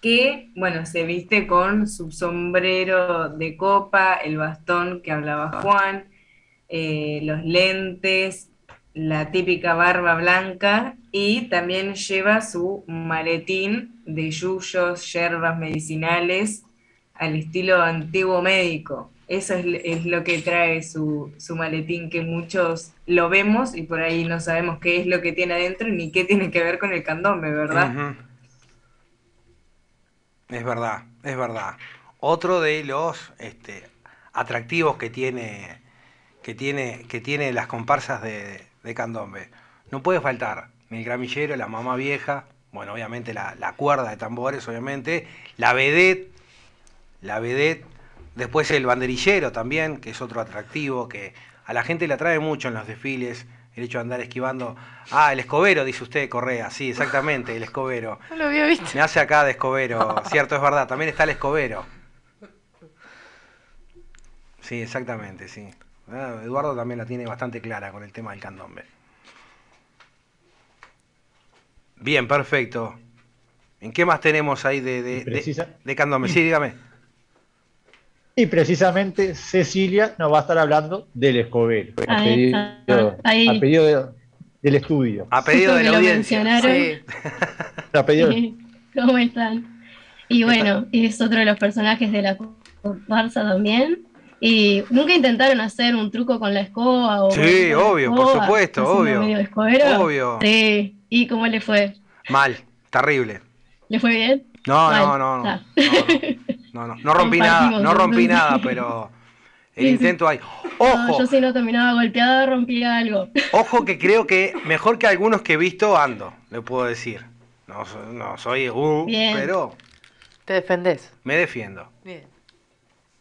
[SPEAKER 14] que, bueno, se viste con su sombrero de copa, el bastón que hablaba Juan, eh, los lentes, la típica barba blanca y también lleva su maletín de yuyos, yerbas medicinales al estilo antiguo médico. Eso es, lo que trae su, su maletín, que muchos lo vemos y por ahí no sabemos qué es lo que tiene adentro ni qué tiene que ver con el candombe, ¿verdad?
[SPEAKER 2] Es verdad, es verdad. Otro de los este, atractivos que tiene, que tiene, que tiene las comparsas de, de candombe. No puede faltar el gramillero, la mamá vieja, bueno, obviamente la, la cuerda de tambores, obviamente, la vedette, la vedette, después el banderillero también, que es otro atractivo que a la gente le atrae mucho en los desfiles, el hecho de andar esquivando. Ah, el escobero, dice usted, Correa, sí, exactamente, el escobero. *laughs*
[SPEAKER 3] No lo había visto.
[SPEAKER 2] Me hace acá de escobero, cierto, es verdad, también está el escobero. Sí, exactamente, sí. Ah, Eduardo también la tiene bastante clara con el tema del candombe. Bien, perfecto. ¿En qué más tenemos ahí de, de, de,
[SPEAKER 10] Precisa-
[SPEAKER 2] de candombe? Sí, dígame.
[SPEAKER 10] Y precisamente Cecilia nos va a estar hablando del escobero. A pedido,
[SPEAKER 15] está. Ahí.
[SPEAKER 10] a pedido de- del estudio.
[SPEAKER 2] A pedido de la
[SPEAKER 15] lo
[SPEAKER 2] audiencia.
[SPEAKER 15] mencionaron.
[SPEAKER 10] A pedido-
[SPEAKER 15] ¿Cómo están? Y bueno, es otro de los personajes de la comparsa también. Y nunca intentaron hacer un truco con la escoba o
[SPEAKER 2] Sí, obvio, por supuesto, obvio.
[SPEAKER 15] medio.
[SPEAKER 2] Obvio.
[SPEAKER 15] Sí. ¿Y cómo le fue?
[SPEAKER 2] Mal, terrible.
[SPEAKER 15] ¿Le fue bien?
[SPEAKER 2] No,
[SPEAKER 15] Mal.
[SPEAKER 2] no, no, no.
[SPEAKER 15] Ah.
[SPEAKER 2] No, no, no rompí nada, no rompí nada, pero el
[SPEAKER 15] Sí,
[SPEAKER 2] intento hay.
[SPEAKER 15] No,
[SPEAKER 2] Ojo,
[SPEAKER 15] yo si no terminaba golpeada, rompía algo.
[SPEAKER 2] ojo que creo que mejor que algunos que he visto ando, le puedo decir. No, no soy uh,
[SPEAKER 15] Bien.
[SPEAKER 2] pero
[SPEAKER 3] Te defendés.
[SPEAKER 2] me defiendo.
[SPEAKER 3] Bien.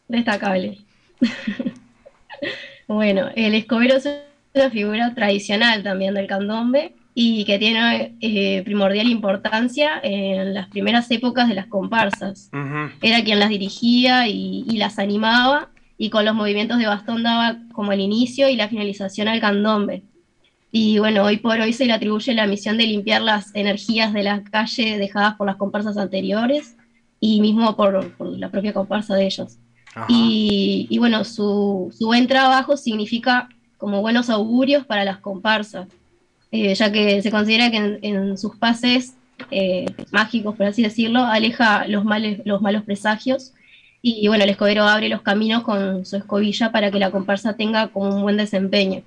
[SPEAKER 15] Destacable. *laughs* bueno, el escobero es una figura tradicional también del candombe y que tiene eh, primordial importancia en las primeras épocas de las comparsas. Era quien las dirigía y, y las animaba y con los movimientos de bastón daba como el inicio y la finalización al candombe. Y bueno, hoy por hoy se le atribuye la misión de limpiar las energías de la calle dejadas por las comparsas anteriores y mismo por, por la propia comparsa de ellos. Y, y bueno, su, su buen trabajo significa como buenos augurios para las comparsas, eh, ya que se considera que en, sus pases eh, mágicos, por así decirlo, aleja los, males, los malos presagios. Y bueno, el escobero abre los caminos con su escobilla para que la comparsa tenga como un buen desempeño.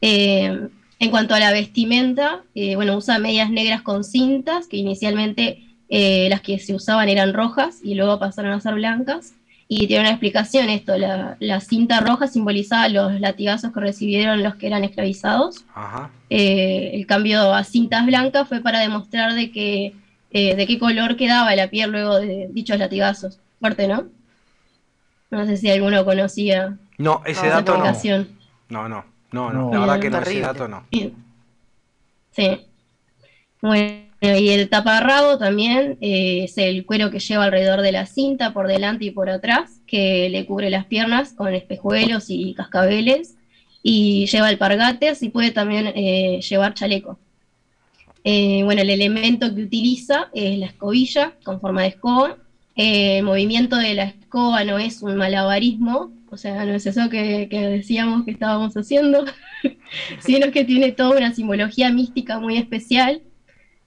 [SPEAKER 15] Eh, en cuanto a la vestimenta, bueno, usa medias negras con cintas, que inicialmente las que se usaban eran rojas y luego pasaron a ser blancas. Y tiene una explicación esto, la, la cinta roja simbolizaba los latigazos que recibieron los que eran esclavizados.
[SPEAKER 2] Ajá.
[SPEAKER 15] Eh, el cambio a cintas blancas fue para demostrar de que eh, de qué color quedaba la piel luego de dichos latigazos. Fuerte, ¿no? No sé si alguno conocía
[SPEAKER 2] No, ese
[SPEAKER 15] esa
[SPEAKER 2] dato no. No, no, no, no,
[SPEAKER 15] No.
[SPEAKER 2] la verdad que no, ese dato no.
[SPEAKER 15] Sí. Bueno, y el taparrabo también eh, es el cuero que lleva alrededor de la cinta, por delante y por atrás, que le cubre las piernas con espejuelos y cascabeles, y lleva alpargates y puede también eh, llevar chaleco. Eh, bueno, el elemento que utiliza es la escobilla con forma de escoba. El movimiento de la escoba no es un malabarismo, o sea, no es eso que decíamos que estábamos haciendo, *laughs* sino que tiene toda una simbología mística muy especial.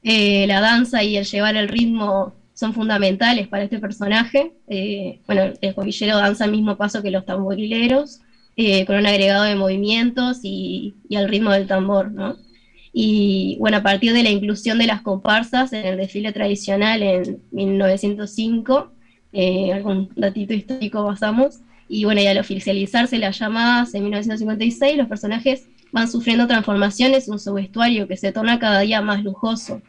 [SPEAKER 15] Eh, la danza y el llevar el ritmo son fundamentales para este personaje. Eh, bueno, el escobillero danza al mismo paso que los tamborileros, eh, con un agregado de movimientos y, y al ritmo del tambor, ¿no? Y bueno, a partir de la inclusión de las comparsas en el desfile tradicional en 1905, eh, algún datito histórico basamos, y bueno, y al oficializarse las llamadas en 1956, los personajes van sufriendo transformaciones en su vestuario que se torna cada día más lujoso,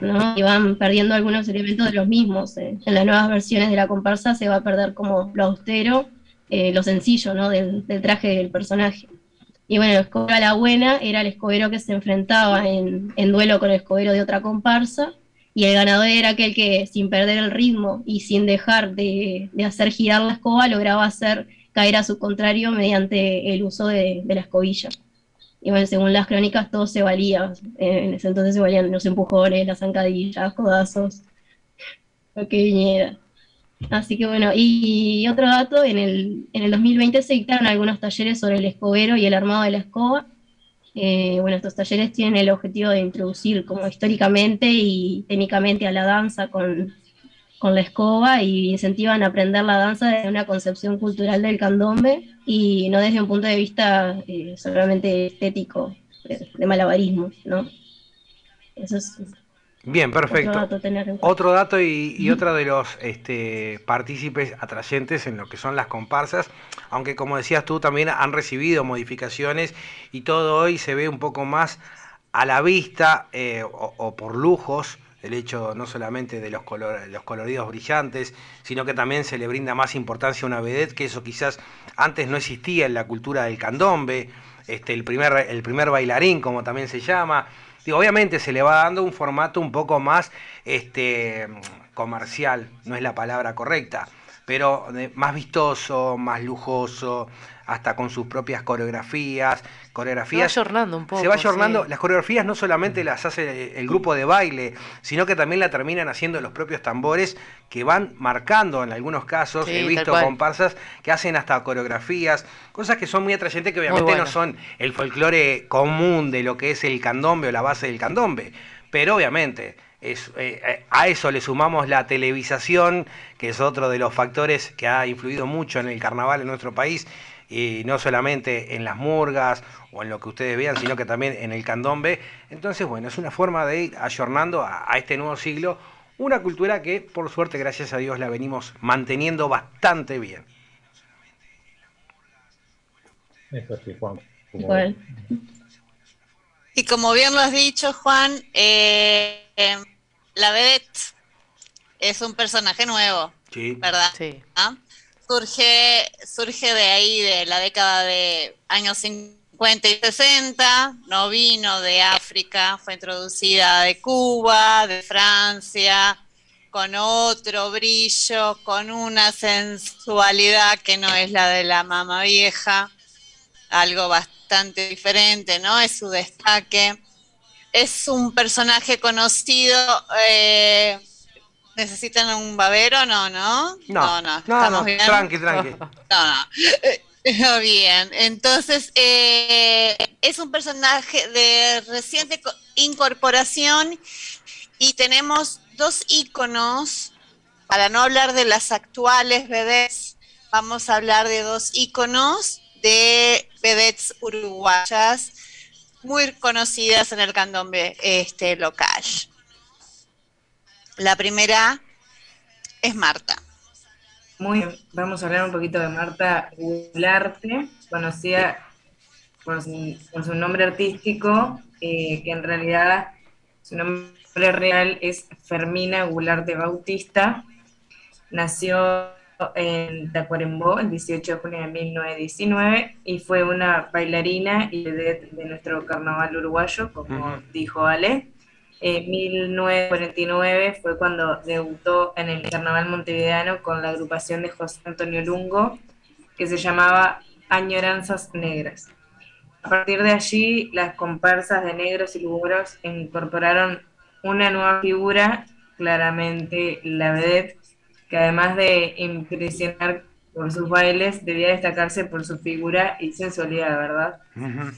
[SPEAKER 15] ¿no? Y van perdiendo algunos elementos de los mismos. eh. En las nuevas versiones de la comparsa se va a perder como lo austero, eh, lo sencillo, ¿no? Del, del traje del personaje. Y bueno, el escobero a la buena era el escobero que se enfrentaba en, en duelo con el escobero de otra comparsa, y el ganador era aquel que, sin perder el ritmo y sin dejar de, de hacer girar la escoba, lograba hacer caer a su contrario mediante el uso de, de la escobilla. Y bueno, según las crónicas, todo se valía. Eh, en ese entonces se valían los empujones, las zancadillas, codazos, lo que viniera. Así que bueno, y otro dato, en el, en el 2020 se dictaron algunos talleres sobre el escobero y el armado de la escoba. Eh, bueno, estos talleres tienen el objetivo de introducir como históricamente y técnicamente a la danza con, con la escoba y incentivan a aprender la danza desde una concepción cultural del candombe y no desde un punto de vista eh, solamente estético, de, malabarismo, ¿no? Eso es
[SPEAKER 2] Bien, perfecto.
[SPEAKER 15] otro dato tener en.
[SPEAKER 2] Otro dato y, y otro de los este, partícipes atrayentes en lo que son las comparsas, aunque como decías tú también han recibido modificaciones y todo hoy se ve un poco más a la vista eh, o, o por lujos, el hecho no solamente de los, los coloridos brillantes, sino que también se le brinda más importancia a una vedette, que eso quizás antes no existía en la cultura del candombe, este, el, primer, el primer bailarín, como también se llama. Digo, obviamente se le va dando un formato un poco más este, comercial, no es la palabra correcta, pero eh, más vistoso, más lujoso, hasta con sus propias coreografías.
[SPEAKER 3] Se va
[SPEAKER 2] coreografías
[SPEAKER 3] ayornando un poco.
[SPEAKER 2] se va ayornando,
[SPEAKER 3] sí.
[SPEAKER 2] las coreografías no solamente las hace el grupo de baile, sino que también la terminan haciendo los propios tambores que van marcando en algunos casos,
[SPEAKER 3] Sí,
[SPEAKER 2] he visto comparsas que hacen hasta coreografías, cosas que son muy atrayentes que obviamente no son el folclore común de lo que es el candombe o la base del candombe, pero obviamente es, eh, a eso le sumamos la televisación, que es otro de los factores que ha influido mucho en el carnaval en nuestro país, y no solamente en las murgas o en lo que ustedes vean, sino que también en el candombe. Entonces, bueno, es una forma de ir ayornando a, a este nuevo siglo una cultura que, por suerte, gracias a Dios, la venimos manteniendo bastante bien.
[SPEAKER 10] Eso sí, Juan. Como-
[SPEAKER 15] Igual.
[SPEAKER 13] Y como bien lo has dicho, Juan, eh, eh, la vedette es un personaje nuevo,
[SPEAKER 2] Sí.
[SPEAKER 13] ¿verdad?
[SPEAKER 3] Sí.
[SPEAKER 13] ¿Ah? Surge, surge de ahí, de la década de años 50 y 60, no vino de África, fue introducida de Cuba, de Francia, con otro brillo, con una sensualidad que no es la de la mama vieja, algo bastante diferente, ¿no? Es su destaque. Es un personaje conocido. eh, ¿Necesitan un babero? No, no.
[SPEAKER 2] No,
[SPEAKER 13] no.
[SPEAKER 2] no,
[SPEAKER 13] ¿Estamos
[SPEAKER 2] no,
[SPEAKER 13] bien?
[SPEAKER 2] tranqui, tranqui. *laughs*
[SPEAKER 13] No, no. Eh, *laughs* Bien, entonces eh, es un personaje de reciente co- incorporación y tenemos dos íconos, para no hablar de las actuales vedettes, vamos a hablar de dos íconos de vedettes uruguayas muy conocidas en el candombe este, local. La primera es Marta.
[SPEAKER 14] Muy bien, vamos a hablar un poquito de Marta Gularte, conocida por su, por su nombre artístico, eh, que en realidad su nombre real es Fermina Gularte Bautista. Nació en Tacuarembó el 18 de junio de 1919 y fue una bailarina y vedette de nuestro carnaval uruguayo, como dijo Ale. En 1949 fue cuando debutó en el Carnaval Montevideano con la agrupación de José Antonio Lungo, que se llamaba Añoranzas Negras. A partir de allí, las comparsas de negros y luguros incorporaron una nueva figura, claramente la vedette, que además de impresionar por sus bailes, debía destacarse por su figura y sensualidad, ¿verdad?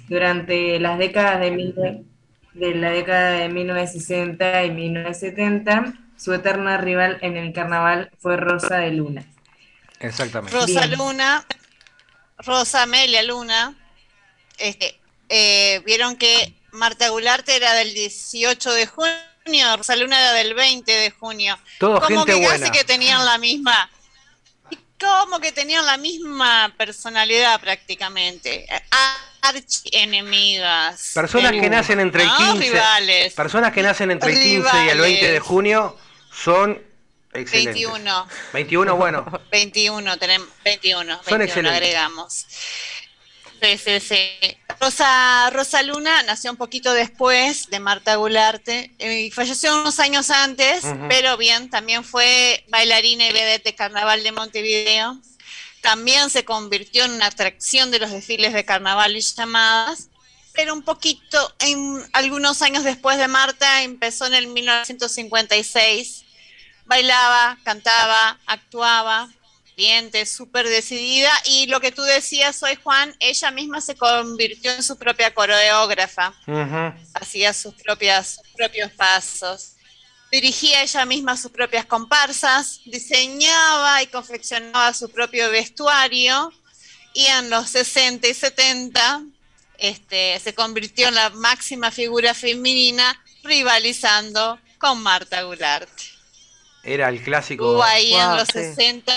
[SPEAKER 14] Durante las décadas de, mil- de la década de 1960 y 1970, su eterna rival en el carnaval fue Rosa de Luna.
[SPEAKER 2] Exactamente.
[SPEAKER 13] Rosa
[SPEAKER 14] Bien.
[SPEAKER 13] Luna, Rosa Amelia Luna, este, eh, vieron que Marta Gularte era del 18 de junio, Rosa Luna era del 20 de junio.
[SPEAKER 2] Todo
[SPEAKER 13] como
[SPEAKER 2] gente
[SPEAKER 13] que
[SPEAKER 2] buena.
[SPEAKER 13] casi que tenían la misma, como que tenían la misma personalidad prácticamente. Archienemigas.
[SPEAKER 2] Personas que nacen entre el
[SPEAKER 13] ¿no?
[SPEAKER 2] 15,
[SPEAKER 13] Rivales.
[SPEAKER 2] personas que nacen entre el 15 y el 20 de
[SPEAKER 13] Rivales.
[SPEAKER 2] junio son excelentes.
[SPEAKER 13] 21.
[SPEAKER 2] 21, bueno, *laughs*
[SPEAKER 13] 21, tenemos 21,
[SPEAKER 2] Son
[SPEAKER 13] 21
[SPEAKER 2] excelentes.
[SPEAKER 13] agregamos. Sí, sí, sí. Rosa, Rosa Luna nació un poquito después de Marta Gularte eh, y falleció unos años antes, pero bien, también fue bailarina y vedette de Carnaval de Montevideo. También se convirtió en una atracción de los desfiles de carnaval y llamadas, pero un poquito, en, algunos años después de Marta, empezó en el 1956 bailaba, cantaba, actuaba, súper decidida. Y lo que tú decías hoy, Juan, ella misma se convirtió en su propia coreógrafa, hacía sus propias, sus propios pasos. Dirigía ella misma sus propias comparsas, diseñaba y confeccionaba su propio vestuario y en los 60 y 70 este, se convirtió en la máxima figura femenina rivalizando con Marta Gularte.
[SPEAKER 2] Era el clásico.
[SPEAKER 13] Hubo ahí en los
[SPEAKER 2] sí.
[SPEAKER 13] 60,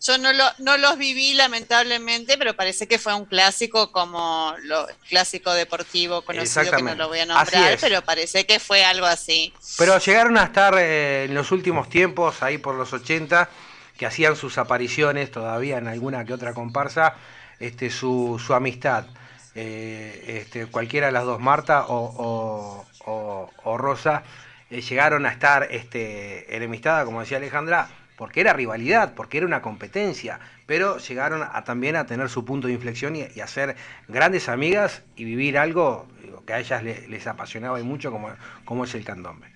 [SPEAKER 13] yo no, lo, no los viví lamentablemente, pero parece que fue un clásico como lo clásico deportivo conocido que no lo voy a nombrar, pero parece que fue algo así.
[SPEAKER 2] Pero llegaron a estar eh, en los últimos tiempos, ahí por los 80, que hacían sus apariciones todavía en alguna que otra comparsa, este, su, su amistad. Eh, este, cualquiera de las dos, Marta o, o- o- o Rosa, eh, llegaron a estar este, enemistada, como decía Alejandra, porque era rivalidad, porque era una competencia, pero llegaron a, también a tener su punto de inflexión y, y a ser grandes amigas y vivir algo digo, que a ellas le- les, apasionaba y mucho, como, como es el candombe.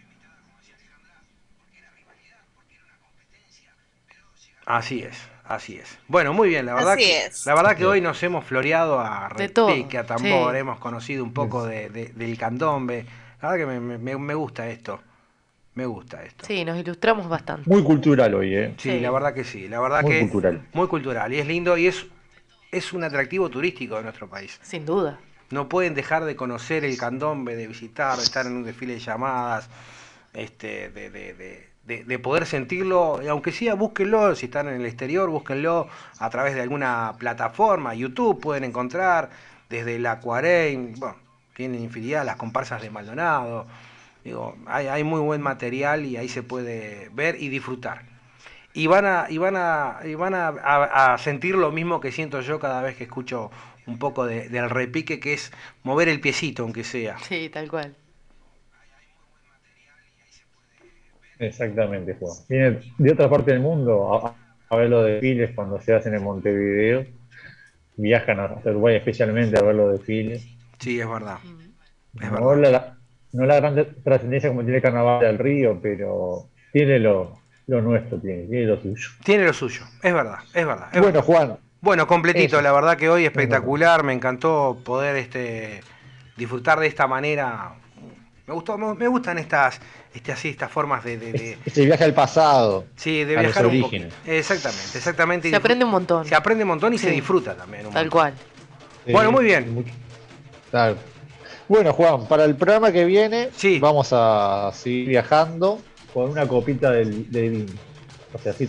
[SPEAKER 2] Así es, así es. Bueno, muy bien, la verdad,
[SPEAKER 13] Así
[SPEAKER 2] que,
[SPEAKER 13] es.
[SPEAKER 2] la verdad que hoy nos hemos floreado a repique, a tambor,
[SPEAKER 3] sí.
[SPEAKER 2] hemos conocido un poco de, de- del candombe. La verdad que me, me- me gusta esto. Me gusta esto.
[SPEAKER 3] Sí, nos ilustramos bastante.
[SPEAKER 10] Muy cultural hoy, ¿eh?
[SPEAKER 2] Sí, la verdad que sí, la verdad
[SPEAKER 10] Muy
[SPEAKER 2] que
[SPEAKER 10] cultural.
[SPEAKER 2] muy cultural y es lindo y es es un atractivo turístico de nuestro país.
[SPEAKER 3] Sin duda.
[SPEAKER 2] No pueden dejar de conocer el candombe, de visitar, de estar en un desfile de llamadas, este, de, de- de- de- de poder sentirlo, y aunque sea búsquenlo, si están en el exterior, búsquenlo a través de alguna plataforma, YouTube pueden encontrar, desde la Cuarein, bueno, tienen infinidad, las comparsas de Maldonado, digo, hay, hay muy buen material y ahí se puede ver y disfrutar. Y van a, y van a, y van a, a- a sentir lo mismo que siento yo cada vez que escucho un poco de- del repique, que es mover el piecito, aunque sea.
[SPEAKER 3] Sí, tal cual.
[SPEAKER 10] Exactamente, Juan. Viene de otra parte del mundo a, a ver los desfiles cuando se hacen en Montevideo. Viajan hasta Uruguay especialmente a ver los desfiles.
[SPEAKER 2] Sí, es verdad.
[SPEAKER 10] No la, no la gran trascendencia como tiene Carnaval del Río, pero tiene lo, lo nuestro, tiene, tiene lo suyo.
[SPEAKER 2] Tiene lo suyo, es verdad, es verdad. es
[SPEAKER 10] Bueno,
[SPEAKER 2] verdad.
[SPEAKER 10] Juan,
[SPEAKER 2] Bueno, completito,
[SPEAKER 10] Eso.
[SPEAKER 2] la verdad que hoy espectacular, me encantó poder este disfrutar de esta manera. Me gustó, me, me gustan estas, este, así, estas formas de, de- de-
[SPEAKER 10] este viaje al pasado,
[SPEAKER 2] sí, de
[SPEAKER 10] a
[SPEAKER 2] viajar
[SPEAKER 10] los
[SPEAKER 2] un
[SPEAKER 10] orígenes.
[SPEAKER 2] Exactamente, exactamente.
[SPEAKER 3] Se aprende un montón.
[SPEAKER 2] Se aprende un montón y se disfruta también. un
[SPEAKER 3] Tal
[SPEAKER 2] montón.
[SPEAKER 3] cual.
[SPEAKER 2] Bueno, muy bien.
[SPEAKER 10] Claro. Bueno, Juan, para el programa que viene vamos a seguir viajando con una copita del, del vino. O sea, sin,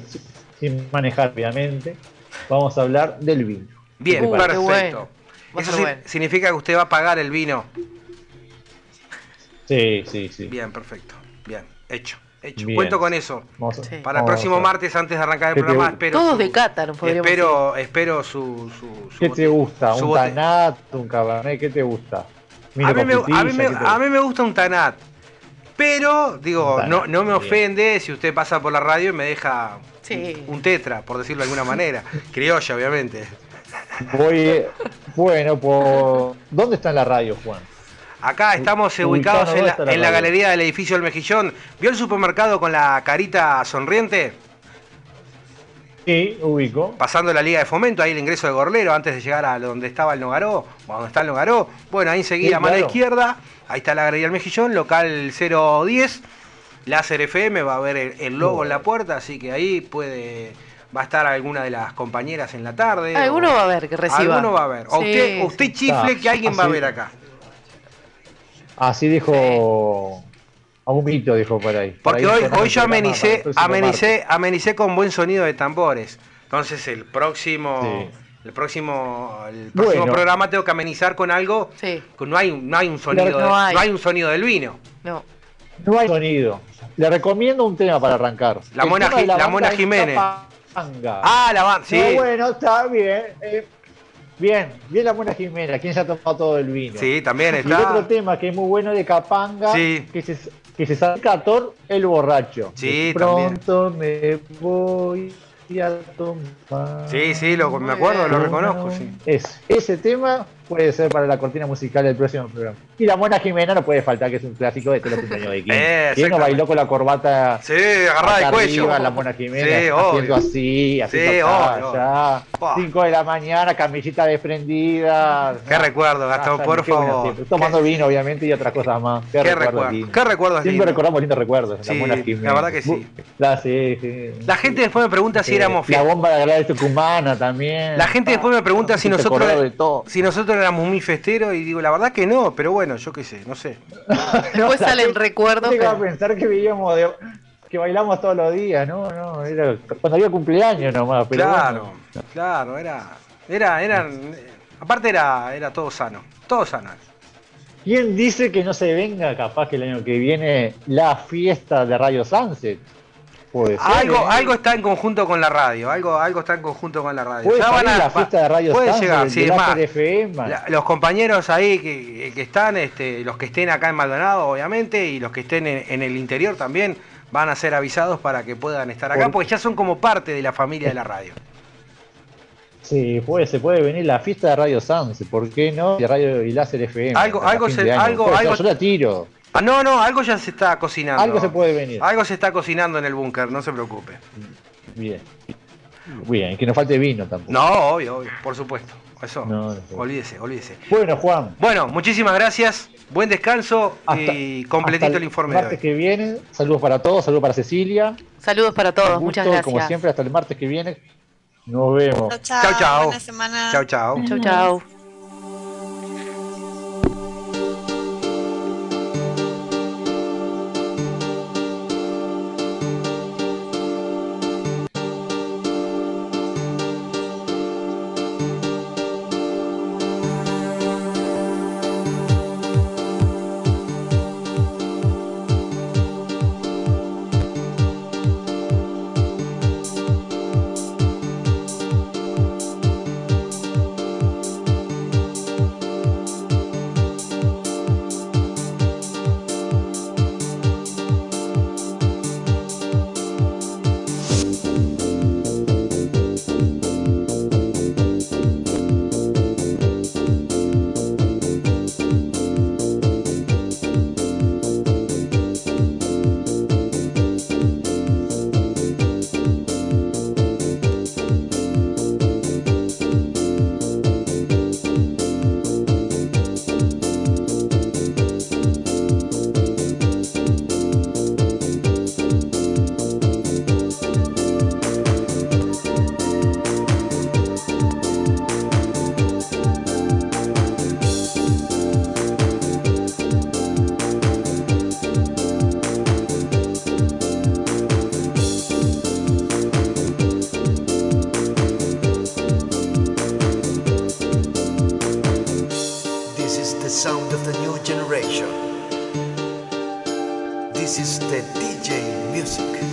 [SPEAKER 10] sin manejar, obviamente. Vamos a hablar del vino.
[SPEAKER 2] Bien,
[SPEAKER 10] ¿Qué te parece?
[SPEAKER 2] perfecto.
[SPEAKER 3] bueno.
[SPEAKER 2] Eso sí-
[SPEAKER 3] bueno.
[SPEAKER 2] significa que usted va a pagar el vino.
[SPEAKER 10] Sí, sí, sí.
[SPEAKER 2] Bien, perfecto. Bien, hecho. Hecho.
[SPEAKER 10] Bien.
[SPEAKER 2] Cuento con eso.
[SPEAKER 3] Sí.
[SPEAKER 2] Para el próximo martes, antes de arrancar el
[SPEAKER 10] ¿Qué te
[SPEAKER 2] programa, espero.
[SPEAKER 3] Todos
[SPEAKER 2] su-
[SPEAKER 3] de Qatar podríamos
[SPEAKER 2] espero, espero su, su, su
[SPEAKER 10] ¿Qué te gusta?
[SPEAKER 2] su
[SPEAKER 10] ¿Un tanat? ¿Un cabernet? ¿Qué te gusta?
[SPEAKER 2] A mí, me, a, mí me,
[SPEAKER 10] ¿qué te
[SPEAKER 2] a mí me gusta un Tanat. Pero, digo,
[SPEAKER 10] Tanat,
[SPEAKER 2] no, no me
[SPEAKER 10] bien.
[SPEAKER 2] ofende si usted pasa por la radio y me deja
[SPEAKER 3] Sí.
[SPEAKER 2] un tetra, por decirlo de alguna manera. *laughs* Criolla, obviamente.
[SPEAKER 10] Voy, bueno, por... ¿dónde está en la radio, Juan?
[SPEAKER 2] Acá estamos
[SPEAKER 10] Ubicado,
[SPEAKER 2] ubicados en
[SPEAKER 10] ¿dónde
[SPEAKER 2] la,
[SPEAKER 10] está la
[SPEAKER 2] en la
[SPEAKER 10] radio?
[SPEAKER 2] galería del edificio del Mejillón. ¿Vio el supermercado con la carita sonriente?
[SPEAKER 10] Sí, ubico.
[SPEAKER 2] Pasando la Liga de Fomento, ahí el ingreso de Gorlero, antes de llegar a donde estaba el Nogaró, o donde está el Nogaró. Bueno, ahí enseguida,
[SPEAKER 10] Sí,
[SPEAKER 2] a mano
[SPEAKER 10] claro.
[SPEAKER 2] izquierda, ahí está la Galería del Mejillón, local 010, Láser FM, va a ver el, el logo en la puerta, así que ahí puede, va a estar alguna de las compañeras en la tarde.
[SPEAKER 3] Alguno
[SPEAKER 2] o-
[SPEAKER 3] va a ver que reciba.
[SPEAKER 2] Alguno va a ver. O
[SPEAKER 3] Sí,
[SPEAKER 2] usted, usted
[SPEAKER 3] sí.
[SPEAKER 2] chifle
[SPEAKER 10] Ah,
[SPEAKER 2] que alguien va a ver acá.
[SPEAKER 10] Así dijo. A un mito, dijo por ahí. Por
[SPEAKER 2] Porque
[SPEAKER 10] ahí
[SPEAKER 2] hoy, hoy yo amenicé, amenicé, amenicé con buen sonido de tambores. Entonces el próximo,
[SPEAKER 10] Sí.
[SPEAKER 2] el próximo, el próximo
[SPEAKER 10] Bueno.
[SPEAKER 2] programa tengo que amenizar con algo.
[SPEAKER 3] Sí.
[SPEAKER 2] No hay, no hay un sonido, de-
[SPEAKER 3] no
[SPEAKER 2] no
[SPEAKER 3] hay.
[SPEAKER 2] hay un sonido del vino.
[SPEAKER 3] No.
[SPEAKER 10] No hay sonido. Le recomiendo un tema para arrancar.
[SPEAKER 2] La Mona la Jiménez. Ah, la banda, sí.
[SPEAKER 10] No, bueno, está bien. eh, bien, bien la Mona Jimena, quien se ha tomado todo el vino.
[SPEAKER 2] Sí, también
[SPEAKER 10] Y el otro
[SPEAKER 2] está.
[SPEAKER 10] tema que es muy bueno de Capanga,
[SPEAKER 2] Sí.
[SPEAKER 10] que se, que se saca a Thor el borracho.
[SPEAKER 2] Sí,
[SPEAKER 10] De Pronto me voy a tomar.
[SPEAKER 2] Sí, sí, lo, me acuerdo, lo reconozco, sí.
[SPEAKER 10] Es, ese tema puede ser para la cortina musical del próximo programa. Y la Mona Jimena no puede faltar, que es un clásico de todos los cumpleaños de *laughs* King.
[SPEAKER 2] Eh,
[SPEAKER 10] ¿Quién no
[SPEAKER 2] exactamente.
[SPEAKER 10] bailó con la corbata
[SPEAKER 2] Sí, agarrada de cuello.
[SPEAKER 10] arriba, la Mona Jimena,
[SPEAKER 2] Sí,
[SPEAKER 10] haciendo así, haciendo
[SPEAKER 2] Sí,
[SPEAKER 10] acá,
[SPEAKER 2] obvio.
[SPEAKER 10] allá.
[SPEAKER 2] Pa.
[SPEAKER 10] 5 de la mañana, camisita desprendida.
[SPEAKER 2] Qué recuerdo, Gastón,
[SPEAKER 10] Ah,
[SPEAKER 2] por
[SPEAKER 10] qué buenos
[SPEAKER 2] favor.
[SPEAKER 10] Tomando vino, obviamente, y otras cosas más. Qué,
[SPEAKER 2] Qué recuerdo, qué recuerdos
[SPEAKER 10] Siempre recordamos lindos recuerdos.
[SPEAKER 2] Sí,
[SPEAKER 10] la Mona
[SPEAKER 2] la
[SPEAKER 10] Jimena.
[SPEAKER 2] verdad que sí.
[SPEAKER 10] La, sí.
[SPEAKER 2] La gente después me pregunta si éramos
[SPEAKER 10] La bomba de la de Tucumana también.
[SPEAKER 2] La gente después me pregunta si
[SPEAKER 10] te
[SPEAKER 2] nosotros, si nosotros éramos muy festeros y digo, la verdad que no, pero bueno, yo qué sé, no sé. *laughs*
[SPEAKER 3] Después salen recuerdos.
[SPEAKER 10] a
[SPEAKER 3] pero-
[SPEAKER 10] pensar que vivíamos de, que bailamos todos los días, no, no, era cuando había cumpleaños nomás, pero
[SPEAKER 2] claro,
[SPEAKER 10] bueno.
[SPEAKER 2] claro, era, era, eran, aparte era, era todo sano, todo sano.
[SPEAKER 10] ¿Quién dice que no se venga capaz que el año que viene la fiesta de Radio Sunset? Puede ser.
[SPEAKER 2] Algo, algo está en conjunto con la radio, algo, algo está en conjunto con la radio.
[SPEAKER 10] Puede
[SPEAKER 2] Ya
[SPEAKER 10] salir
[SPEAKER 2] van a-
[SPEAKER 10] la
[SPEAKER 2] va-
[SPEAKER 10] fiesta de Radio
[SPEAKER 2] puede
[SPEAKER 10] Sunset,
[SPEAKER 2] llegar,
[SPEAKER 10] de
[SPEAKER 2] sí, es
[SPEAKER 10] Láser
[SPEAKER 2] más,
[SPEAKER 10] FM.
[SPEAKER 2] la- los compañeros ahí que, que están, este, los que estén acá en Maldonado, obviamente, y los que estén en, en el interior también, van a ser avisados para que puedan estar acá,
[SPEAKER 10] Por-
[SPEAKER 2] porque ya son como parte de la familia de la radio.
[SPEAKER 10] Sí, puede, se puede venir la fiesta de Radio Sunset, ¿por qué no? De Radio y Láser FM.
[SPEAKER 2] Algo- algo se- algo- algo-
[SPEAKER 10] Yo la tiro.
[SPEAKER 2] Ah, no, no, algo ya se está cocinando.
[SPEAKER 10] Algo se puede venir.
[SPEAKER 2] Algo se está cocinando en el búnker, no se preocupe.
[SPEAKER 10] Bien. Bien, que no falte vino tampoco.
[SPEAKER 2] No, obvio, obvio, por supuesto. Eso,
[SPEAKER 10] No, no,
[SPEAKER 2] olvídese, olvídese.
[SPEAKER 10] Bueno, Juan.
[SPEAKER 2] Bueno, muchísimas gracias. Buen descanso y completito
[SPEAKER 10] hasta
[SPEAKER 2] el informe de
[SPEAKER 10] martes
[SPEAKER 2] hoy.
[SPEAKER 10] que viene. Saludos para todos, saludos para Cecilia.
[SPEAKER 3] Saludos para todos, muchas gracias.
[SPEAKER 10] Como siempre, hasta el martes que viene. Nos vemos.
[SPEAKER 13] Chao,
[SPEAKER 2] Chau, chau.
[SPEAKER 13] Buena semana.
[SPEAKER 2] Chau,
[SPEAKER 9] sound of the new generation. This is the DJ music.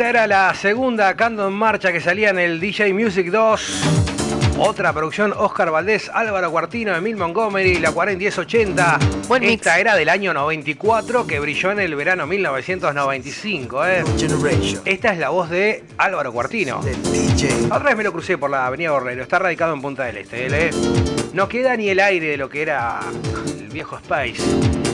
[SPEAKER 2] Esta era la segunda Cando en Marcha que salía en el DJ Music 2. Otra producción, Oscar Valdés, Álvaro Cuartino, Emil Montgomery, la 401080. Esta era del año 94 que brilló en el verano 1995. ¿eh? Esta es la voz de Álvaro Cuartino. Otra vez me lo crucé por la avenida Borrero, está radicado en Punta del Este. ¿eh? No queda ni el aire de lo que era el viejo Space.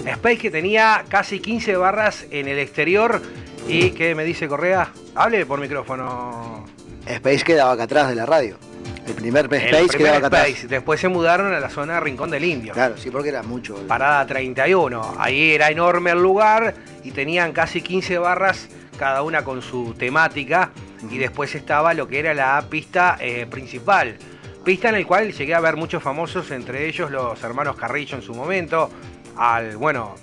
[SPEAKER 2] Space que tenía casi 15 barras en el exterior y que me dice Correa, hable por micrófono.
[SPEAKER 4] Space quedaba acá atrás de la radio. El primer
[SPEAKER 2] El
[SPEAKER 4] Space
[SPEAKER 2] primer
[SPEAKER 4] quedaba acá atrás.
[SPEAKER 2] Space. Después se mudaron a la zona de Rincón del Indio.
[SPEAKER 4] Claro, sí, porque era mucho.
[SPEAKER 2] Parada 31. Ahí era enorme el lugar y tenían casi 15 barras, cada una con su temática. Y después estaba lo que era la pista eh, principal. Pista en el cual llegué a ver muchos famosos, entre ellos los hermanos Carrillo en su momento. Al, bueno,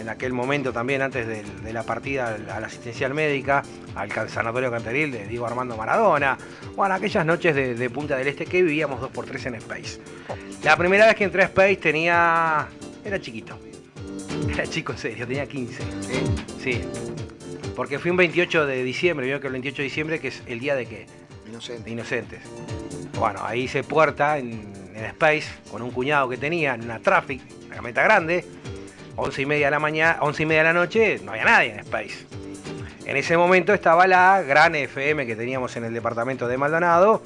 [SPEAKER 2] en aquel momento también antes de, de la partida a la asistencial médica, al sanatorio Canteril de Diego Armando Maradona, bueno, aquellas noches de, de Punta del Este que vivíamos 2x3 en Space. La primera vez que entré a Space tenía... era chiquito. *laughs* Era chico en serio, tenía 15. Sí. Porque fui un 28 de diciembre, vio que el 28 de diciembre que es el día de qué?
[SPEAKER 4] Inocente.
[SPEAKER 2] De inocentes. Bueno, ahí hice puerta en, en Space con un cuñado que tenía en una traffic, una camioneta grande. 11 y media de la mañana, 11 y media de la noche, no había nadie en Space. En ese momento estaba la gran FM que teníamos en el departamento de Maldonado,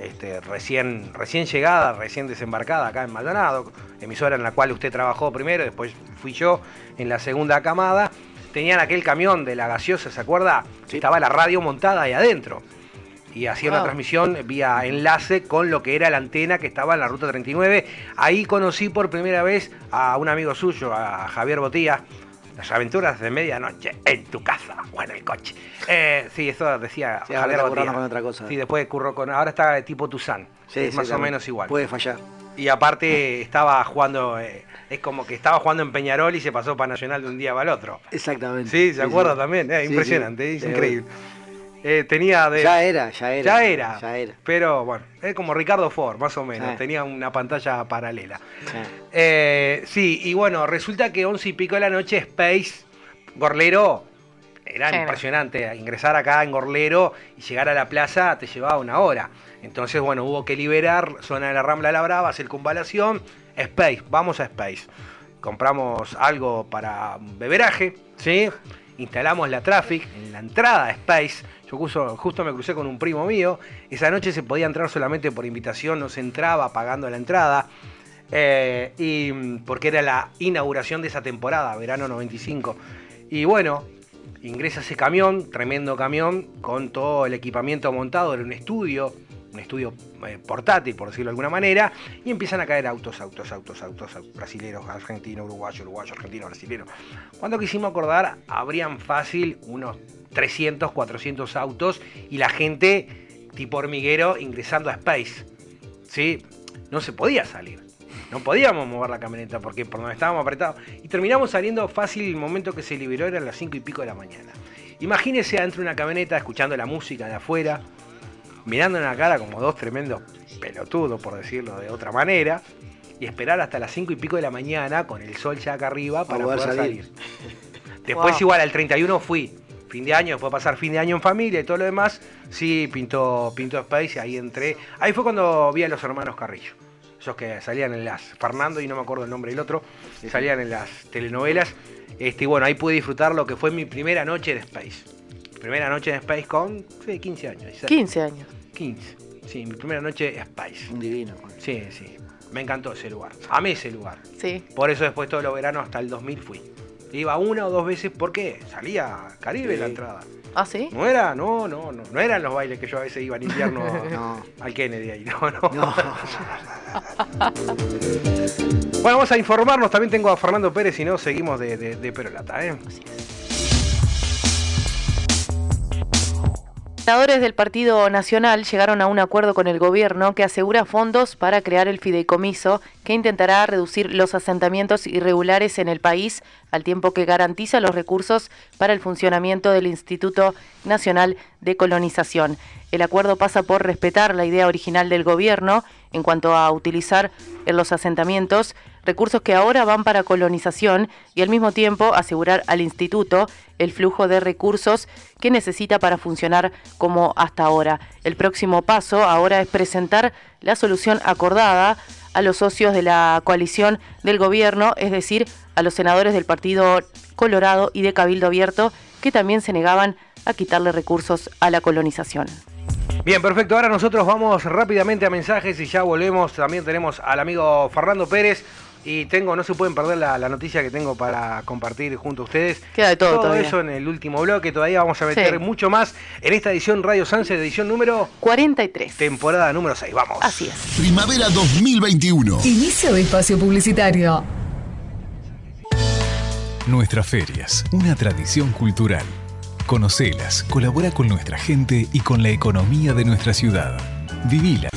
[SPEAKER 2] este, recién, recién llegada, recién desembarcada acá en Maldonado, emisora en la cual usted trabajó primero, después fui yo en la segunda camada. Tenían aquel camión de la gaseosa, ¿se acuerda? Estaba la radio montada ahí adentro. Y hacía una
[SPEAKER 3] Wow.
[SPEAKER 2] transmisión vía enlace con lo que era la antena que estaba en la ruta 39. Ahí conocí por primera vez a un amigo suyo, a Javier Botía. Las aventuras de medianoche en tu casa o en el coche. Eh, sí, eso decía
[SPEAKER 4] Sí,
[SPEAKER 2] Javier Botía.
[SPEAKER 4] con otra cosa.
[SPEAKER 2] Sí, después curró con. Ahora está tipo Tuzán.
[SPEAKER 4] Sí,
[SPEAKER 2] es
[SPEAKER 4] sí,
[SPEAKER 2] más o menos igual.
[SPEAKER 4] Puede fallar.
[SPEAKER 2] Y aparte estaba jugando. eh, es como que estaba jugando en Peñarol y se pasó para Nacional de un día para el otro.
[SPEAKER 4] Exactamente.
[SPEAKER 2] Sí, ¿se acuerda también? Eh, impresionante, es increíble. Eh, tenía de.
[SPEAKER 4] Ya era, ya era.
[SPEAKER 2] Ya era.
[SPEAKER 4] Ya era.
[SPEAKER 2] Pero bueno, es como Ricardo Ford, más o menos.
[SPEAKER 4] Sí.
[SPEAKER 2] Tenía una pantalla paralela.
[SPEAKER 4] Sí.
[SPEAKER 2] Eh, sí, y bueno, resulta que 11 y pico de la noche, Space, Gorlero, era
[SPEAKER 3] Sí.
[SPEAKER 2] impresionante. Ingresar acá en Gorlero y llegar a la plaza te llevaba una hora. Entonces, bueno, hubo que liberar zona de la Rambla de la Brava, circunvalación, Space, vamos a Space. Compramos algo para beberaje, ¿sí? Instalamos la traffic en la entrada a Space. Yo justo, me crucé con un primo mío. Esa noche se podía entrar solamente por invitación, no se entraba pagando la entrada. Eh, y mm, porque era la inauguración de esa temporada, verano 95. Y bueno, ingresa ese camión, tremendo camión, con todo el equipamiento montado, era un estudio, un estudio eh, portátil, por decirlo de alguna manera, y empiezan a caer autos, autos, autos, autos, autos, brasileros, argentinos, uruguayos, uruguayos, argentinos, brasileros. Cuando quisimos acordar, habrían fácil unos 300, 400 autos y la gente tipo hormiguero ingresando a Space. ¿Sí? No se podía salir. No podíamos mover la camioneta porque por donde estábamos apretados. Y terminamos saliendo fácil el momento que se liberó, eran las 5 y pico de la mañana. Imagínese adentro de una camioneta escuchando la música de afuera, mirando en la cara como dos tremendos pelotudos, por decirlo de otra manera, y esperar hasta las 5 y pico de la mañana con el sol ya acá arriba para
[SPEAKER 4] poder
[SPEAKER 2] poder
[SPEAKER 4] salir.
[SPEAKER 2] salir. Después
[SPEAKER 3] Wow.
[SPEAKER 2] igual al 31 fui. Fin de año, después pasar fin de año en familia y todo lo demás. Sí, pintó, pintó Space y ahí entré. Ahí fue cuando vi a los hermanos Carrillo. Esos que salían en las. Fernando y no me acuerdo el nombre del otro. Salían en las telenovelas. Este, y bueno, ahí pude disfrutar lo que fue mi primera noche de Space. Primera noche de Space con sí, 15 años.
[SPEAKER 3] 15 años.
[SPEAKER 2] 15. Sí, mi primera noche Space.
[SPEAKER 4] Un divino.
[SPEAKER 2] Sí, sí. Me encantó ese lugar. Amé ese lugar.
[SPEAKER 3] Sí.
[SPEAKER 2] Por eso después todos los veranos hasta el 2000 fui. Iba una o dos veces porque salía Caribe
[SPEAKER 4] Sí.
[SPEAKER 2] la entrada.
[SPEAKER 3] ¿Ah, sí?
[SPEAKER 2] No era, no, no, no, no eran los bailes que yo a veces iba en invierno *laughs*
[SPEAKER 4] No.
[SPEAKER 2] al Kennedy ahí, no, no.
[SPEAKER 4] No. *laughs* *laughs*
[SPEAKER 2] Bueno, vamos a informarnos, también tengo a Fernando Pérez y no seguimos de, de, de Perolata, ¿eh?
[SPEAKER 3] Senadores del Partido Nacional llegaron a un acuerdo con el gobierno que asegura fondos para crear el fideicomiso que intentará reducir los asentamientos irregulares en el país al tiempo que garantiza los recursos para el funcionamiento del Instituto Nacional de Colonización. El acuerdo pasa por respetar la idea original del gobierno en cuanto a utilizar en los asentamientos recursos que ahora van para colonización y al mismo tiempo asegurar al instituto el flujo de recursos que necesita para funcionar como hasta ahora. El próximo paso ahora es presentar la solución acordada a los socios de la coalición del gobierno, es decir, a los senadores del Partido Colorado y de Cabildo Abierto, que también se negaban a quitarle recursos a la colonización.
[SPEAKER 2] Bien, perfecto. Ahora nosotros vamos rápidamente a mensajes y ya volvemos. También tenemos al amigo Fernando Pérez. Y tengo, no se pueden perder la, la noticia que tengo para compartir junto a ustedes.
[SPEAKER 3] Queda de todo todavía.
[SPEAKER 2] eso en el último bloque. Todavía vamos a meter
[SPEAKER 3] Sí.
[SPEAKER 2] mucho más en esta edición Radio Sunset, edición número
[SPEAKER 3] 43.
[SPEAKER 2] temporada número 6. Vamos.
[SPEAKER 3] Así es.
[SPEAKER 7] Primavera 2021.
[SPEAKER 8] Inicio de espacio publicitario.
[SPEAKER 16] Nuestras ferias, una tradición cultural. Conocelas, colabora con nuestra gente y con la economía de nuestra ciudad. Vivila.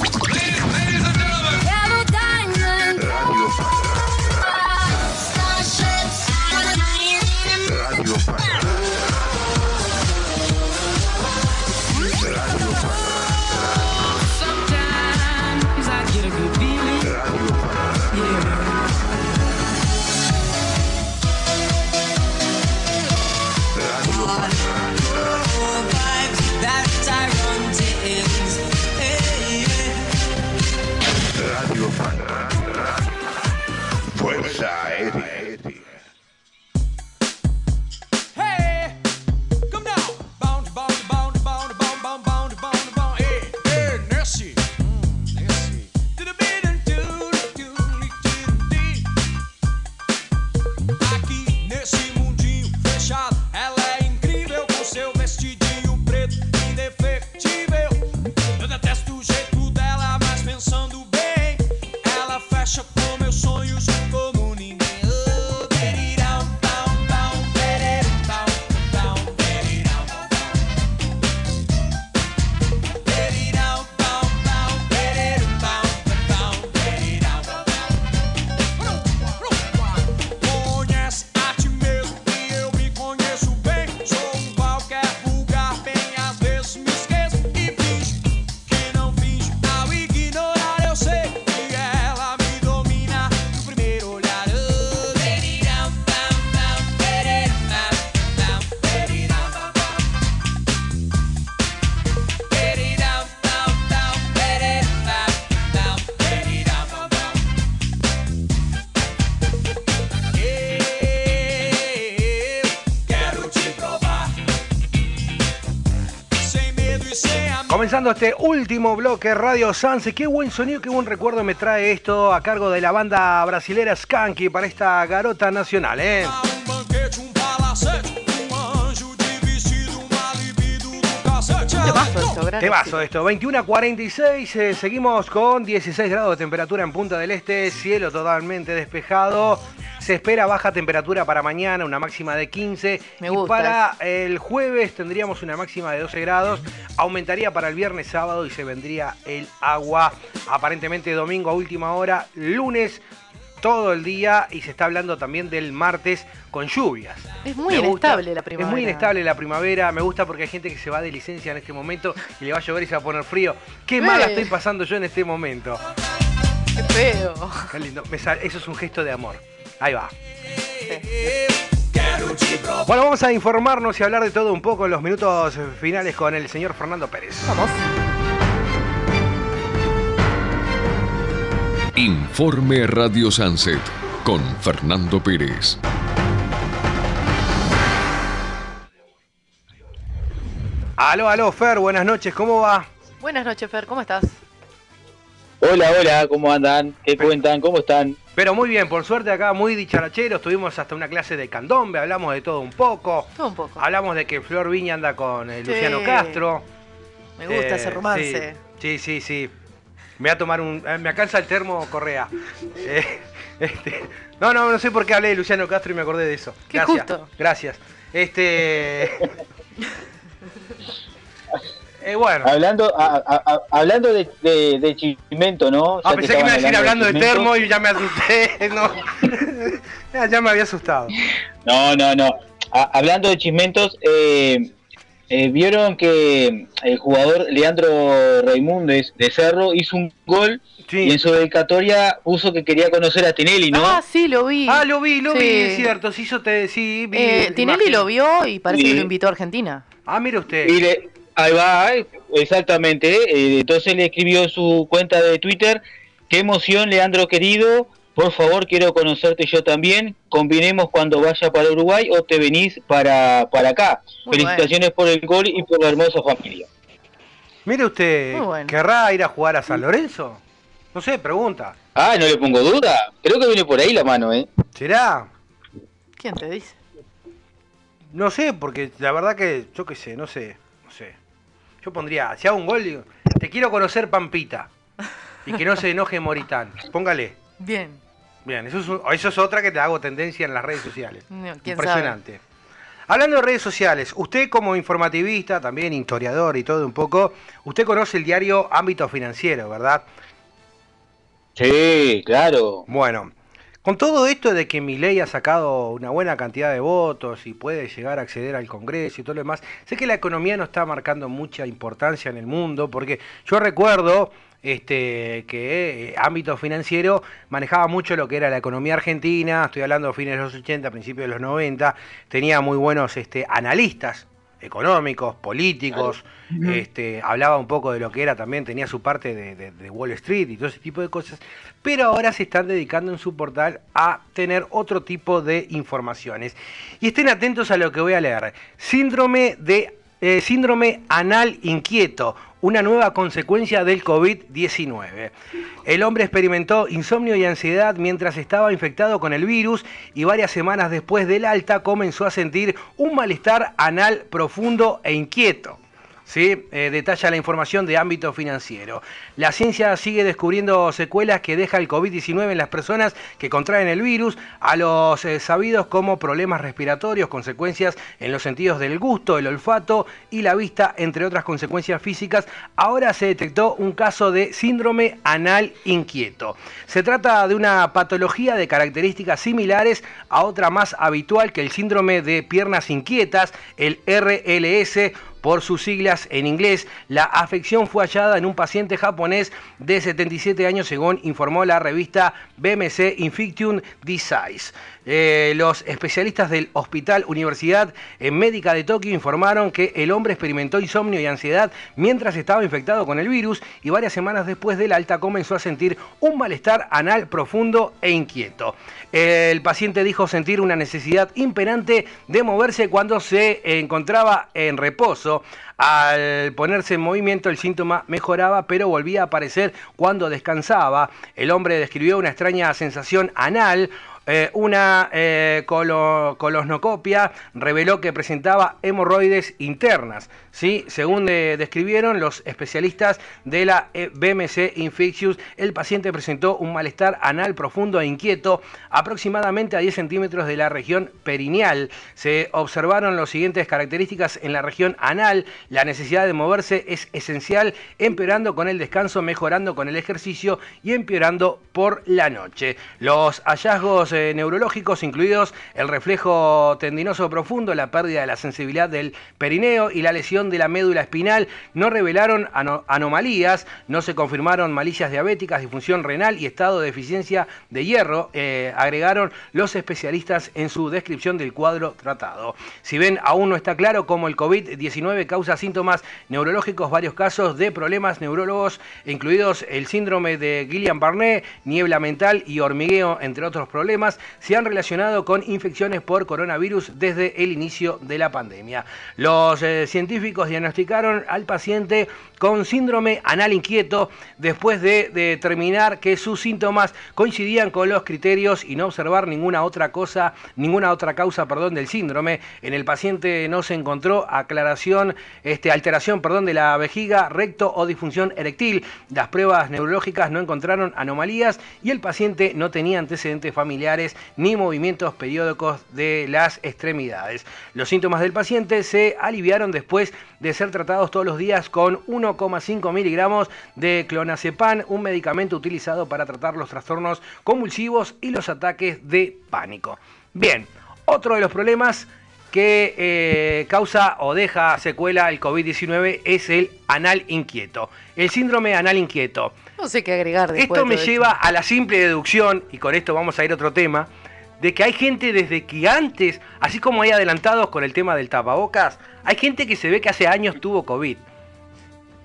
[SPEAKER 2] Este último bloque Radio Sanse, qué buen sonido, qué buen recuerdo me trae esto a cargo de la banda brasilera Skanky para esta garota nacional, ¿eh?
[SPEAKER 3] Temazo esto, gran
[SPEAKER 2] Temazo esto, 21 a 46, eh, seguimos con 16 grados de temperatura en Punta del Este, cielo totalmente despejado. Se espera baja temperatura para mañana, una máxima de 15.
[SPEAKER 3] Me
[SPEAKER 2] y
[SPEAKER 3] gusta
[SPEAKER 2] para el jueves tendríamos una máxima de 12 grados. Aumentaría para el viernes, sábado y se vendría el agua. Aparentemente domingo a última hora, lunes todo el día y se está hablando también del martes con lluvias.
[SPEAKER 3] Es muy
[SPEAKER 2] Me gusta.
[SPEAKER 3] inestable la primavera.
[SPEAKER 2] Es muy inestable la primavera. Me gusta porque hay gente que se va de licencia en este momento y le va a llover y se va a poner frío. Qué
[SPEAKER 3] Eh.
[SPEAKER 2] mala estoy pasando yo en este momento.
[SPEAKER 3] Qué feo.
[SPEAKER 2] Qué lindo. Eso es un gesto de amor. Ahí va. Bueno, vamos a informarnos y hablar de todo un poco en los minutos finales con el señor Fernando Pérez.
[SPEAKER 3] Vamos.
[SPEAKER 1] Informe Radio Sunset con Fernando Pérez.
[SPEAKER 2] Aló, aló, Fer, buenas noches, ¿cómo va?
[SPEAKER 3] Buenas noches, Fer, ¿cómo estás?
[SPEAKER 17] Hola, hola, ¿cómo andan? ¿Qué cuentan? ¿Cómo están?
[SPEAKER 2] Pero muy bien, por suerte acá muy dicharacheros, tuvimos hasta una clase de candombe, hablamos de todo un poco.
[SPEAKER 3] Todo un poco.
[SPEAKER 2] Hablamos de que Flor Viña anda con eh,
[SPEAKER 3] Sí.
[SPEAKER 2] Luciano Castro.
[SPEAKER 3] Me gusta
[SPEAKER 2] Eh,
[SPEAKER 3] ese romance.
[SPEAKER 2] Sí, sí, sí. sí. Me voy a tomar un. eh, Me alcanza el termo Correa. *laughs* Eh, este, no, no, no sé por qué hablé de Luciano Castro y me acordé de eso.
[SPEAKER 3] Qué
[SPEAKER 2] gracias.
[SPEAKER 3] justo.
[SPEAKER 2] Gracias. Este. *laughs* Eh, bueno.
[SPEAKER 17] Hablando, a- a- a- hablando de, de, de Chimento, ¿no?
[SPEAKER 2] Ah,
[SPEAKER 17] Ya
[SPEAKER 2] pensé que me iba a decir hablando de termo y ya me asusté. *laughs* No. *laughs* Ya- ya me había asustado.
[SPEAKER 17] No, no, no. A- hablando de Chismentos, eh, eh, vieron que el jugador Leandro Raimundes de Cerro hizo un gol y en su dedicatoria puso que quería conocer a Tinelli, ¿no?
[SPEAKER 3] Ah, sí, lo vi.
[SPEAKER 2] Ah, lo vi, lo
[SPEAKER 3] Sí.
[SPEAKER 2] vi, es cierto. Sí, yo te. Sí, vi.
[SPEAKER 3] Eh, Tinelli
[SPEAKER 2] imagen.
[SPEAKER 3] lo vio y parece
[SPEAKER 17] Sí.
[SPEAKER 3] que lo invitó a Argentina.
[SPEAKER 2] Ah, mire usted.
[SPEAKER 17] Y le- ahí va, exactamente. eh, entonces le escribió en su cuenta de Twitter, qué emoción, Leandro querido, por favor quiero conocerte yo también, combinemos cuando vaya para Uruguay o te venís para, para acá.
[SPEAKER 2] Muy
[SPEAKER 17] Felicitaciones por el gol y por la hermosa familia.
[SPEAKER 2] Mire usted,
[SPEAKER 17] bueno.
[SPEAKER 2] ¿querrá ir a jugar a San Lorenzo? No sé, pregunta.
[SPEAKER 17] Ah, no le pongo duda, creo que viene por ahí la mano, ¿eh?
[SPEAKER 2] ¿Será?
[SPEAKER 3] ¿Quién te dice?
[SPEAKER 2] No sé, porque la verdad que yo qué sé, no sé. Yo pondría, si hago un gol, digo, te quiero conocer Pampita. Y que no se enoje Moritán. Póngale.
[SPEAKER 3] Bien.
[SPEAKER 2] Bien, eso es, un- eso es otra que te hago tendencia en las redes sociales.
[SPEAKER 3] No, ¿quién
[SPEAKER 2] Impresionante. Hablando de redes sociales, usted como informativista, también historiador y todo un poco, usted conoce el diario Ámbito Financiero, ¿verdad?
[SPEAKER 17] Sí, claro.
[SPEAKER 2] Bueno, con todo esto de que Milei ha sacado una buena cantidad de votos y puede llegar a acceder al Congreso y todo lo demás, sé que la economía no está marcando mucha importancia en el mundo, porque yo recuerdo este, que eh, ámbito financiero manejaba mucho lo que era la economía argentina, estoy hablando de fines de los 80, principios de los 90, tenía muy buenos este, analistas económicos, políticos, este, hablaba un poco de lo que era también, tenía su parte de, de- de Wall Street y todo ese tipo de cosas, pero ahora se están dedicando en su portal a tener otro tipo de informaciones. Y estén atentos a lo que voy a leer. Síndrome de eh, síndrome anal inquieto, una nueva consecuencia del COVID-19. El hombre experimentó insomnio y ansiedad mientras estaba infectado con el virus y varias semanas después del alta comenzó a sentir un malestar anal profundo e inquieto. ¿Sí? Eh, detalla la información de ámbito financiero. La ciencia sigue descubriendo secuelas que deja el COVID-19 en las personas que contraen el virus, a los eh, sabidos como problemas respiratorios, consecuencias en los sentidos del gusto, el olfato y la vista, entre otras consecuencias físicas. Ahora se detectó un caso de síndrome anal inquieto. Se trata de una patología de características similares a otra más habitual que el síndrome de piernas inquietas, el RLS por sus siglas en inglés. La afección fue hallada en un paciente japonés de 77 años, según informó la revista BMC Infection Disease. Eh, los especialistas del Hospital Universidad en Médica de Tokio informaron que el hombre experimentó insomnio y ansiedad mientras estaba infectado con el virus y varias semanas después del alta comenzó a sentir un malestar anal profundo e inquieto. El paciente dijo sentir una necesidad imperante de moverse cuando se encontraba en reposo. Al ponerse en movimiento el síntoma mejoraba, pero volvía a aparecer cuando descansaba. El hombre describió una extraña sensación anal eh, una eh, colo- colosnocopia reveló que presentaba hemorroides internas. ¿Sí? Según de- describieron los especialistas de la eh, BMC Infectious, el paciente presentó un malestar anal profundo e inquieto, aproximadamente a 10 centímetros de la región perineal. Se observaron las siguientes características en la región anal. La necesidad de moverse es esencial, empeorando con el descanso, mejorando con el ejercicio y empeorando por la noche. Los hallazgos eh, neurológicos, incluidos el reflejo tendinoso profundo, la pérdida de la sensibilidad del perineo y la lesión de la médula espinal, no revelaron ano- anomalías, no se confirmaron malicias diabéticas, disfunción renal y estado de deficiencia de hierro, eh, agregaron los especialistas en su descripción del cuadro tratado. Si ven, aún no está claro cómo el COVID-19 causa síntomas neurológicos, varios casos de problemas neurólogos, incluidos el síndrome de Guillain-Barré, niebla mental y hormigueo, entre otros problemas, se han relacionado con infecciones por coronavirus desde el inicio de la pandemia. Los eh, científicos diagnosticaron al paciente con síndrome anal inquieto después de determinar que sus síntomas coincidían con los criterios y no observar ninguna otra cosa, ninguna otra causa, perdón, del síndrome. En el paciente no se encontró aclaración, este, alteración, perdón, de la vejiga, recto o disfunción eréctil. Las pruebas neurológicas no encontraron anomalías y el paciente no tenía antecedentes familiares ni movimientos periódicos de las extremidades. Los síntomas del paciente se aliviaron después de ser tratados todos los días con 1,5 miligramos de clonazepam, un medicamento utilizado para tratar los trastornos convulsivos y los ataques de pánico. Bien, otro de los problemas que eh, causa o deja secuela el COVID-19 es el anal inquieto, el síndrome anal inquieto.
[SPEAKER 3] No sé qué agregar después
[SPEAKER 2] Esto me lleva a la simple deducción, y con esto vamos a ir a otro tema, de que hay gente desde que antes, así como hay adelantados con el tema del tapabocas, hay gente que se ve que hace años tuvo COVID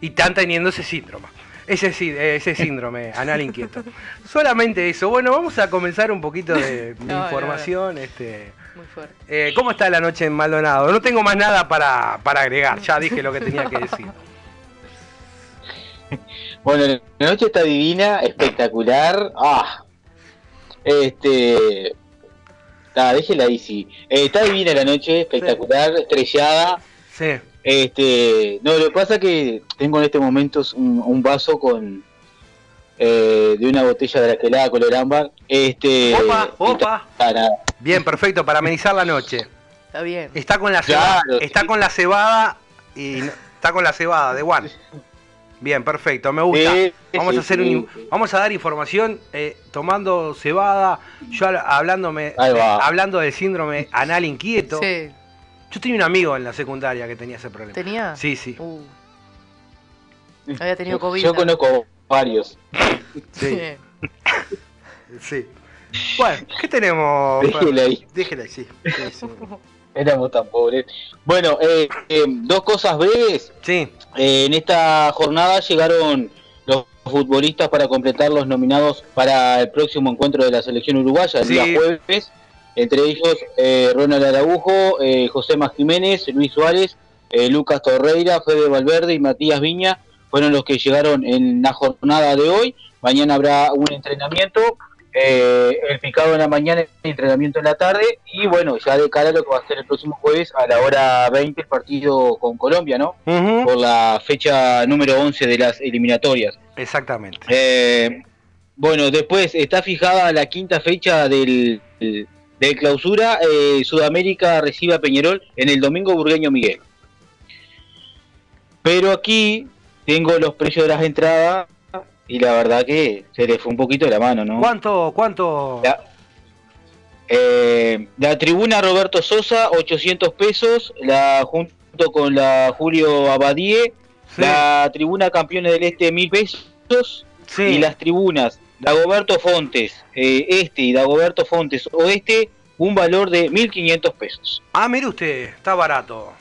[SPEAKER 2] y están teniendo ese síndrome. Ese, sí- ese síndrome anal inquieto. *laughs* Solamente eso. Bueno, vamos a comenzar un poquito de, *laughs* de
[SPEAKER 3] No, no,
[SPEAKER 2] información. Este,
[SPEAKER 3] Muy fuerte.
[SPEAKER 2] eh, ¿Cómo está la noche en Maldonado? No tengo más nada para, para agregar, ya dije lo que tenía que decir. *laughs*
[SPEAKER 17] Bueno, la noche está divina, espectacular. Ah, este. Ah, déjela ahí, sí. Eh, está divina la noche, espectacular, estrellada.
[SPEAKER 2] Sí.
[SPEAKER 17] Este, no, lo que pasa es que tengo en este momento un, un vaso con eh, de una botella de la que helada color ámbar. Este,
[SPEAKER 2] Opa, opa.
[SPEAKER 17] para-
[SPEAKER 2] Bien, perfecto, para amenizar la noche.
[SPEAKER 3] Está bien.
[SPEAKER 2] Está con la cebada,
[SPEAKER 17] Claro,
[SPEAKER 2] está con la cebada y está con la cebada de Juan. *laughs* Bien, perfecto, me gusta.
[SPEAKER 17] Sí,
[SPEAKER 2] Vamos
[SPEAKER 17] sí,
[SPEAKER 2] a hacer
[SPEAKER 17] sí.
[SPEAKER 2] un, vamos a dar información eh, tomando cebada, yo habl- hablándome hablando del síndrome anal inquieto.
[SPEAKER 3] Sí.
[SPEAKER 2] Yo tenía un amigo en la secundaria que tenía ese problema.
[SPEAKER 3] ¿Tenía?
[SPEAKER 2] Sí, sí.
[SPEAKER 3] Uh. Había tenido COVID.
[SPEAKER 17] yo conozco varios.
[SPEAKER 2] Sí. Sí. Bueno, ¿qué tenemos?
[SPEAKER 17] Déjela ahí.
[SPEAKER 2] Déjela ahí, sí. *laughs*
[SPEAKER 17] Éramos tan pobres. Bueno, eh, eh, dos cosas breves.
[SPEAKER 2] Sí.
[SPEAKER 17] Eh, en esta jornada llegaron los futbolistas para completar los nominados para el próximo encuentro de la selección uruguaya, el
[SPEAKER 2] Sí.
[SPEAKER 17] día jueves. Entre ellos eh, Ronald Araujo, eh, José Más Jiménez, Luis Suárez, eh, Lucas Torreira, Fede Valverde y Matías Viña fueron los que llegaron en la jornada de hoy. Mañana habrá un entrenamiento, eh, el picado en la mañana, el entrenamiento en la tarde y bueno, ya de cara a lo que va a ser el próximo jueves a la hora 20 el partido con Colombia, ¿no? Por la fecha número 11 de las eliminatorias.
[SPEAKER 2] Exactamente.
[SPEAKER 17] Eh, bueno, después está fijada la quinta fecha del, del clausura. eh, Sudamérica recibe a Peñarol en el domingo burgueño Miguel. Pero aquí tengo los precios de las entradas y la verdad que se le fue un poquito de la mano, ¿no?
[SPEAKER 2] ¿Cuánto, cuánto?
[SPEAKER 17] La, eh, la tribuna Roberto Sosa, 800 pesos, la junto con la Julio Abadie, la tribuna Campeones del Este, 1000 pesos, y las tribunas Dagoberto Fontes eh, Este y Dagoberto Fontes Oeste, un valor de 1500 pesos.
[SPEAKER 2] Ah, mire usted, está barato.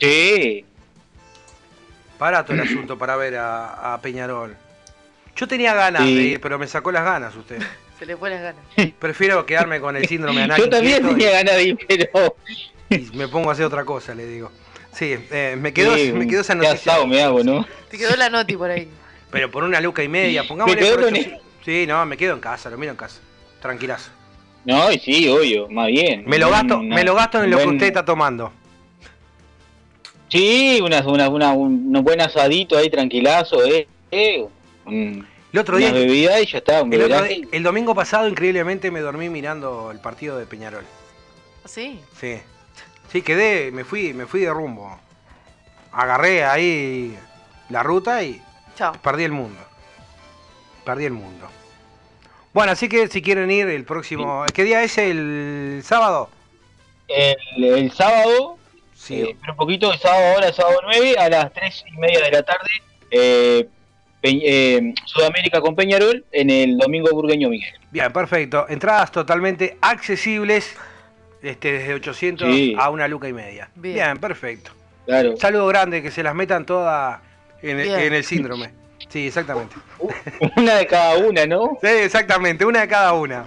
[SPEAKER 17] Sí,
[SPEAKER 2] Barato el asunto para ver a, a Peñarol. Yo tenía ganas
[SPEAKER 17] Sí.
[SPEAKER 2] de ir, pero me sacó las ganas usted. *laughs*
[SPEAKER 3] Se le fue las ganas.
[SPEAKER 2] Prefiero quedarme con el síndrome anal
[SPEAKER 17] yo también tenía ganas de ir, pero
[SPEAKER 2] y, me pongo a hacer otra cosa, le digo. Sí, eh, me, quedó,
[SPEAKER 17] Sí,
[SPEAKER 2] me quedó esa
[SPEAKER 17] qué
[SPEAKER 2] noticia.
[SPEAKER 17] asado me hago, ¿no?
[SPEAKER 3] Te quedó la noti por ahí.
[SPEAKER 2] Pero por una luca y media, pongámosle.
[SPEAKER 17] Me quedo
[SPEAKER 2] por ocho- Sí, no, me quedo en casa, lo miro en casa. Tranquilazo.
[SPEAKER 17] No, y sí, obvio, más bien.
[SPEAKER 2] Me lo gasto,
[SPEAKER 17] Una-
[SPEAKER 2] me lo gasto en lo que usted está tomando.
[SPEAKER 17] Sí, una, una, una- un, un buen asadito ahí tranquilazo, eh. eh, un-
[SPEAKER 2] El otro
[SPEAKER 17] una
[SPEAKER 2] día,
[SPEAKER 17] bebida y ya está, un
[SPEAKER 2] el, otro domingo pasado, increíblemente, me dormí mirando el partido de Peñarol.
[SPEAKER 3] Sí.
[SPEAKER 2] Sí. Sí, quedé, me fui, me fui de rumbo. Agarré ahí la ruta y
[SPEAKER 3] Chao.
[SPEAKER 2] perdí el mundo. Perdí el mundo. Bueno, así que si quieren ir el próximo. ¿Qué día es el sábado?
[SPEAKER 17] El, el sábado,
[SPEAKER 2] Sí.
[SPEAKER 17] eh, pero un poquito, el sábado ahora, sábado 9, a las 3 y media de la tarde, eh, eh, Sudamérica con Peñarol, en el domingo Burgueño Miguel.
[SPEAKER 2] Bien, perfecto. Entradas totalmente accesibles. Este, desde 800
[SPEAKER 17] Sí.
[SPEAKER 2] a una luca y media. Bien,
[SPEAKER 3] Bien.
[SPEAKER 2] perfecto.
[SPEAKER 17] Claro.
[SPEAKER 2] Saludo grande, que se las metan todas en, en el síndrome. Sí, exactamente. *laughs*
[SPEAKER 17] Una de cada una, ¿no? *laughs*
[SPEAKER 2] Sí, exactamente, una de cada una.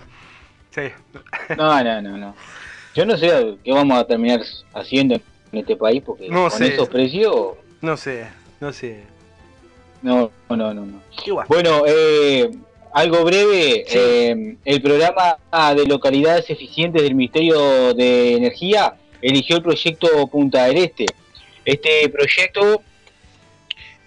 [SPEAKER 2] Sí.
[SPEAKER 17] No, no, no, no. Yo no sé qué vamos a terminar haciendo en este país, porque
[SPEAKER 2] No
[SPEAKER 17] con
[SPEAKER 2] sé.
[SPEAKER 17] esos precios,
[SPEAKER 2] No sé, no sé.
[SPEAKER 17] no, no, no, no. Bueno, eh, algo breve, eh, el programa de localidades eficientes del Ministerio de Energía eligió el proyecto Punta del Este. Este proyecto,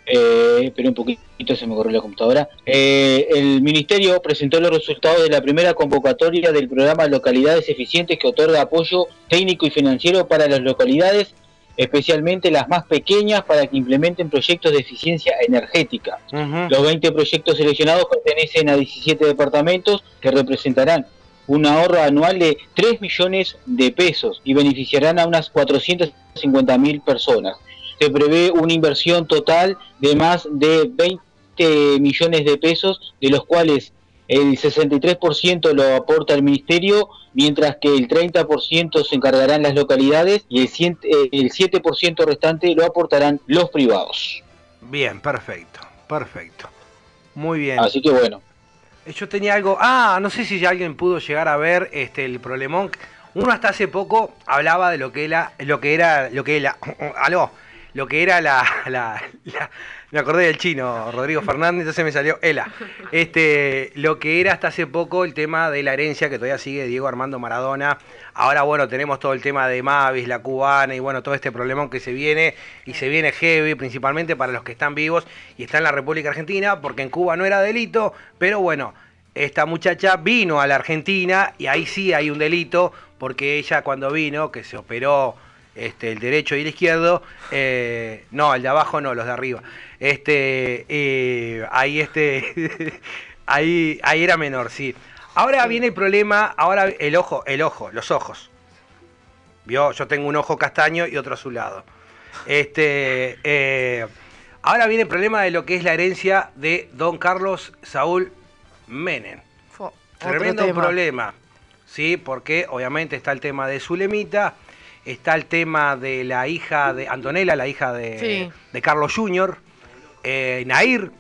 [SPEAKER 17] eh, pero un poquito se me corrió la computadora, Eh, el Ministerio presentó los resultados de la primera convocatoria del programa Localidades Eficientes que otorga apoyo técnico y financiero para las localidades, especialmente las más pequeñas, para que implementen proyectos de eficiencia energética. Los 20 proyectos seleccionados pertenecen a 17 departamentos que representarán un ahorro anual de 3 millones de pesos y beneficiarán a unas 450 mil personas. Se prevé una inversión total de más de 20 millones de pesos, de los cuales el 63% lo aporta el Ministerio, mientras que el 30% se encargarán las localidades y el 100 eh, el 7% restante lo aportarán los privados.
[SPEAKER 2] Bien, perfecto, perfecto. Muy bien.
[SPEAKER 17] Así que bueno,
[SPEAKER 2] Yo tenía algo. Ah, no sé si ya alguien pudo llegar a ver este el problemón. Uno hasta hace poco hablaba de lo que era, lo que era, lo que era, *coughs* aló, lo que era la, la- me acordé del chino, Rodrigo Fernández, entonces me salió Ela. Este, lo que era hasta hace poco el tema de la herencia que todavía sigue Diego Armando Maradona. Ahora, bueno, tenemos todo el tema de Mavis, la cubana y bueno, todo este problemón que se viene y se viene heavy, principalmente para los que están vivos y están en la República Argentina, porque en Cuba no era delito, pero bueno, esta muchacha vino a la Argentina y ahí sí hay un delito, porque ella cuando vino, que se operó este, el derecho y el izquierdo, eh, no, el de abajo no, los de arriba. Este, eh, ahí este, *laughs* ahí, ahí era menor, sí. Ahora viene el problema, ahora el ojo, el ojo, los ojos. Vio, yo tengo un ojo castaño y otro azulado. Este, eh, ahora viene el problema de lo que es la herencia de don Carlos Saúl Menem.
[SPEAKER 3] Fue
[SPEAKER 2] Tremendo problema, ¿sí? Porque obviamente está el tema de Zulemita, está el tema de la hija de Antonella, la hija de,
[SPEAKER 3] Sí.
[SPEAKER 2] de Carlos Jr., eh, Nair,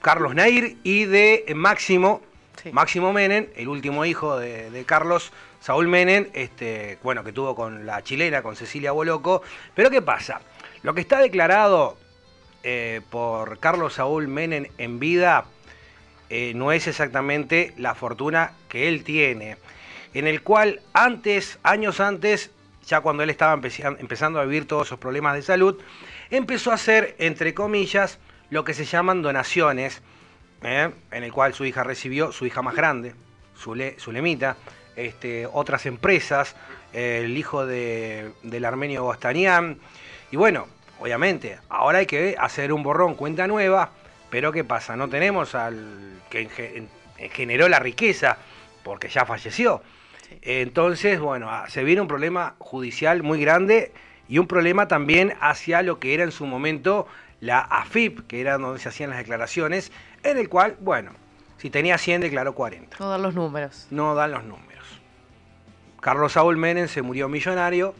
[SPEAKER 2] Carlos Nair, y de Máximo, Máximo Menem, el último hijo de, de Carlos Saúl Menem, este, bueno, que tuvo con la chilena, con Cecilia Boloco. Pero ¿qué pasa? Lo que está declarado eh, por Carlos Saúl Menem en vida eh, no es exactamente la fortuna que él tiene, en el cual antes, años antes, ya cuando él estaba empezan- empezando a vivir todos esos problemas de salud, empezó a hacer, entre comillas, lo que se llaman donaciones, ¿eh? en el cual su hija recibió, su hija más grande, Zulemita, este, otras empresas, el hijo de- del armenio Bostanian, y bueno, obviamente, ahora hay que hacer un borrón, cuenta nueva, pero ¿qué pasa? No tenemos al que en- en- generó la riqueza, porque ya falleció. Entonces, bueno, ah, se viene un problema judicial muy grande y un problema también hacia lo que era en su momento la AFIP, que era donde se hacían las declaraciones, en el cual, bueno, si tenía 100 declaró 40.
[SPEAKER 3] No dan los números.
[SPEAKER 2] No dan los números. Carlos Saúl Menem se murió millonario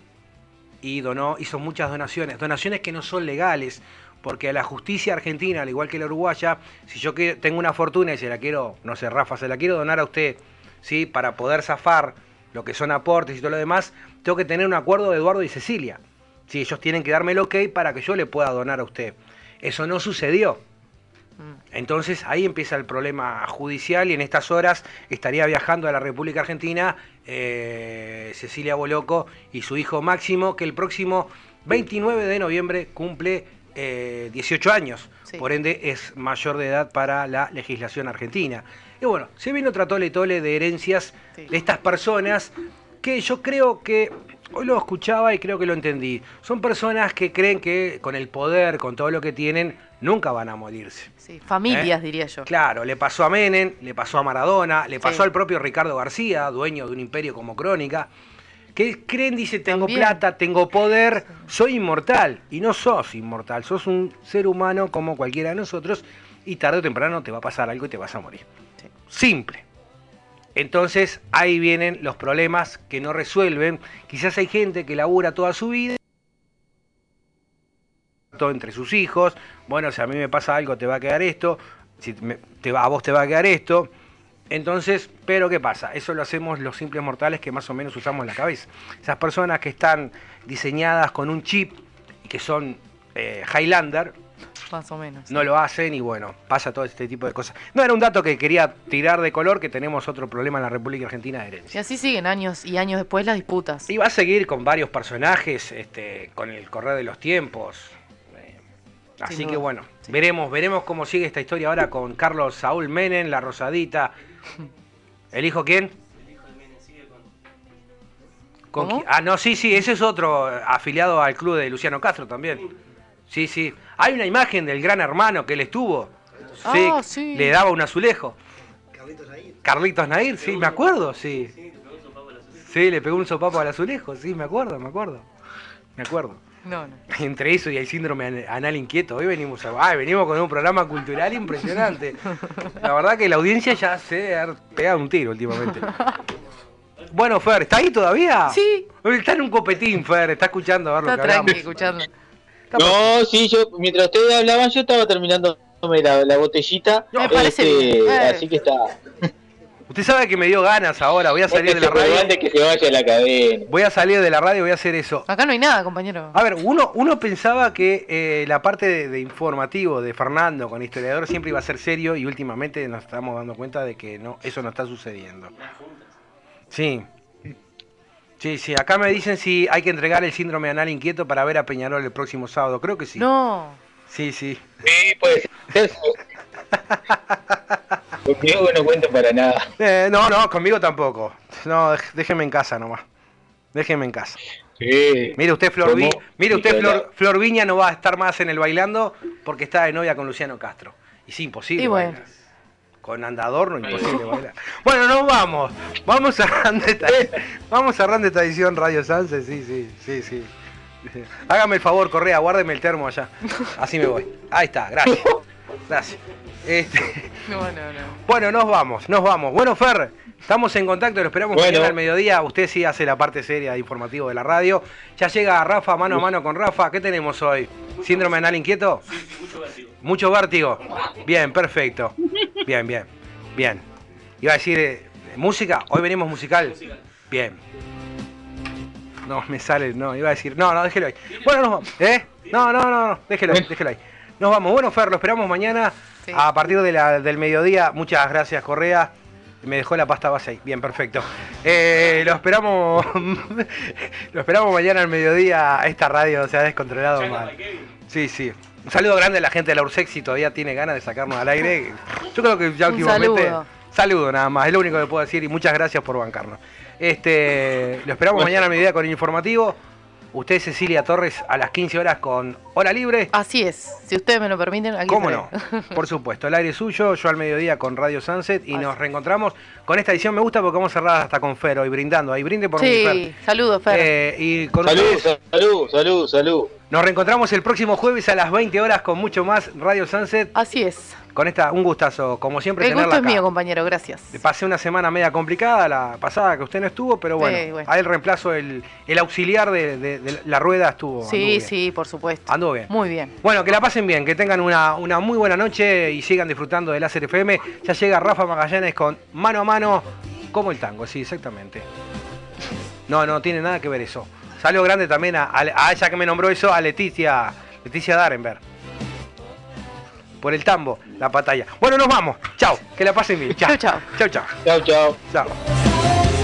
[SPEAKER 2] y donó, hizo muchas donaciones, donaciones que no son legales, porque a la justicia argentina, al igual que la uruguaya, si yo tengo una fortuna y se la quiero, no sé, Rafa, se la quiero donar a usted, ¿sí? Para poder zafar lo que son aportes y todo lo demás, tengo que tener un acuerdo de Eduardo y Cecilia. Sí, ellos tienen que darme el ok para que yo le pueda donar a usted. Eso no sucedió. Entonces ahí empieza el problema judicial y en estas horas estaría viajando a la República Argentina eh, Cecilia Boloco y su hijo Máximo, que el próximo 29 de noviembre cumple eh, 18 años. Por ende es mayor de edad para la legislación argentina. Y bueno, se viene otra tole tole de herencias de estas personas que yo creo que hoy lo escuchaba y creo que lo entendí. Son personas que creen que con el poder, con todo lo que tienen, nunca van a morirse.
[SPEAKER 3] Sí, familias,
[SPEAKER 2] ¿Eh?
[SPEAKER 3] diría yo.
[SPEAKER 2] Claro, le pasó a Menem, le pasó a Maradona, le pasó al propio Ricardo García, dueño de un imperio como Crónica, que creen, dice, tengo plata, tengo poder, soy inmortal. Y no sos inmortal, sos un ser humano como cualquiera de nosotros y tarde o temprano te va a pasar algo y te vas a morir. Simple. Entonces ahí vienen los problemas que no resuelven. Quizás hay gente que labura toda su vida entre sus hijos. Bueno, si a mí me pasa algo, te va a quedar esto. Si te va, a vos te va a quedar esto. Entonces, pero ¿qué pasa? Eso lo hacemos los simples mortales que más o menos usamos la cabeza. Esas personas que están diseñadas con un chip y que son eh, Highlander,
[SPEAKER 3] Más o menos.
[SPEAKER 2] no lo hacen y bueno, pasa todo este tipo de cosas. No era un dato que quería tirar de color, que tenemos otro problema en la República Argentina de herencia.
[SPEAKER 3] Y así siguen años y años después las disputas.
[SPEAKER 2] Y va a seguir con varios personajes, este, con el correr de los tiempos. Eh, Así
[SPEAKER 3] Sin
[SPEAKER 2] que
[SPEAKER 3] duda,
[SPEAKER 2] bueno, veremos, veremos cómo sigue esta historia ahora con Carlos Saúl Menem, la Rosadita. *laughs* ¿El hijo quién? ¿Con
[SPEAKER 3] ¿Cómo?
[SPEAKER 2] qui- Ah, no, sí, sí, ese es otro eh, afiliado al club de Luciano Castro también. Sí, sí. Hay una imagen del gran hermano que él estuvo. Sí,
[SPEAKER 3] Ah, sí.
[SPEAKER 2] le daba un azulejo. Carlitos Nair, sí, me acuerdo, sí. Sí, le pegó un sopapo al azulejo, sí, me acuerdo, me acuerdo. Me acuerdo.
[SPEAKER 3] No, no. *laughs*
[SPEAKER 2] Entre eso y el síndrome an- anal inquieto, hoy venimos a, ay, venimos con un programa cultural impresionante. La verdad que la audiencia ya se ha pegado un tiro últimamente. *laughs* Bueno, Fer, ¿está ahí todavía?
[SPEAKER 3] Sí.
[SPEAKER 2] Está en un copetín, Fer, está escuchando a ver lo
[SPEAKER 3] Está
[SPEAKER 2] que
[SPEAKER 3] tranqui
[SPEAKER 2] hablamos.
[SPEAKER 3] escuchando.
[SPEAKER 17] No, sí, yo, mientras ustedes hablaban, yo estaba terminando la, la botellita.
[SPEAKER 2] Me parece
[SPEAKER 17] este,
[SPEAKER 2] bien. Eh.
[SPEAKER 17] Así que está.
[SPEAKER 2] Usted sabe que me dio ganas ahora, voy a salir de la radio.
[SPEAKER 17] delante que se vaya la cadena.
[SPEAKER 2] Voy a salir de la radio y voy a hacer eso.
[SPEAKER 3] Acá no hay nada, compañero.
[SPEAKER 2] A ver, uno, uno pensaba que eh, la parte de, de informativo de Fernando con historiador siempre iba a ser serio y últimamente nos estamos dando cuenta de que no, eso no está sucediendo. Sí. Sí, sí, acá me dicen si hay que entregar el síndrome anal inquieto para ver a Peñarol el próximo sábado. Creo que sí.
[SPEAKER 3] No.
[SPEAKER 2] Sí, sí.
[SPEAKER 17] Sí, puede ser. Conmigo no cuento para nada.
[SPEAKER 2] Eh, no, no, conmigo tampoco. No, déjeme en casa nomás. Déjeme en casa.
[SPEAKER 17] Sí.
[SPEAKER 2] Mire usted, Flor, Vi-
[SPEAKER 17] ¿Cómo?
[SPEAKER 2] mire usted
[SPEAKER 17] Nicolás.
[SPEAKER 2] Flor, Flor Viña no va a estar más en el bailando porque está de novia con Luciano Castro. Y sí, imposible.
[SPEAKER 3] Y bueno.
[SPEAKER 2] bailar. Con andador no imposible bailar. Bueno, nos vamos. Vamos cerrando esta, vamos cerrando esta edición Radio Sanse, sí, sí, sí, sí. Hágame el favor, Correa, guárdeme el termo allá. Así me voy. Ahí está, gracias. Gracias. Este,
[SPEAKER 3] No, no, no.
[SPEAKER 2] bueno, nos vamos, nos vamos. Bueno, Fer, estamos en contacto, lo esperamos
[SPEAKER 17] Bueno.
[SPEAKER 2] mañana al mediodía. Usted sí hace la parte seria de informativo de la radio. Ya llega Rafa, mano a mano con Rafa. ¿Qué tenemos hoy? ¿Síndrome anal inquieto? Mucho vértigo. Bien, perfecto. Bien, bien, bien. Iba a decir, eh, ¿música? Hoy venimos musical. Bien. No, me sale, no, iba a decir, no, no, déjelo ahí. Bueno, nos vamos, ¿eh? No, no, no, no, déjelo ahí, déjelo ahí. Nos vamos. Bueno, Fer, lo esperamos mañana a partir de la- del mediodía. Muchas gracias, Correa. Me dejó la pasta base ahí. Bien, perfecto. Eh, lo esperamos. *laughs* lo esperamos mañana al mediodía. Esta radio se ha descontrolado mal. Sí, sí. Un saludo grande a la gente de la Ursex si todavía tiene ganas de sacarnos al aire. Yo creo que ya
[SPEAKER 3] Un
[SPEAKER 2] últimamente.
[SPEAKER 3] saludo.
[SPEAKER 2] Saludo nada más, es lo único que puedo decir y muchas gracias por bancarnos. Este, lo esperamos mañana a mediodía con el informativo. Usted, Cecilia Torres, a las 15 horas con Hora Libre.
[SPEAKER 3] Así es. Si ustedes me lo permiten, aquí
[SPEAKER 2] ¿Cómo
[SPEAKER 3] estaré.
[SPEAKER 2] no? *laughs* Por supuesto, el aire es suyo, yo al mediodía con Radio Sunset y nos reencontramos con esta edición. Me gusta porque vamos a cerrar hasta con Fer hoy brindando. Ahí brinde por mi Fer.
[SPEAKER 3] Sí, saludos, Fer.
[SPEAKER 2] Eh, y con
[SPEAKER 17] Salud,
[SPEAKER 2] ustedes
[SPEAKER 17] salud, salud, salud.
[SPEAKER 2] Nos reencontramos el próximo jueves a las 20 horas con mucho más Radio Sunset.
[SPEAKER 3] Así es.
[SPEAKER 2] Con esta, un gustazo, como siempre,
[SPEAKER 3] El
[SPEAKER 2] tenerla
[SPEAKER 3] gusto es
[SPEAKER 2] acá.
[SPEAKER 3] mío, compañero, gracias.
[SPEAKER 2] Pasé una semana media complicada, la pasada que usted no estuvo, pero bueno,
[SPEAKER 3] Sí, bueno.
[SPEAKER 2] a él reemplazo el, el auxiliar de, de- de la rueda estuvo.
[SPEAKER 3] Sí, sí, por supuesto.
[SPEAKER 2] Anduvo bien.
[SPEAKER 3] Muy bien.
[SPEAKER 2] Bueno, que la pasen bien, que tengan una, una muy buena noche y sigan disfrutando del Láser FM. Ya llega Rafa Magallanes con mano a mano, como el tango, sí, exactamente. No, no tiene nada que ver eso. Saludo grande también a, a- a ella que me nombró eso, a Leticia, Leticia Darenberg. Por el tambo, la pantalla. Bueno, nos vamos. Chao, que la pasen bien. Chao, chao. Chao, chao.
[SPEAKER 17] Chao, chao.
[SPEAKER 2] Chao.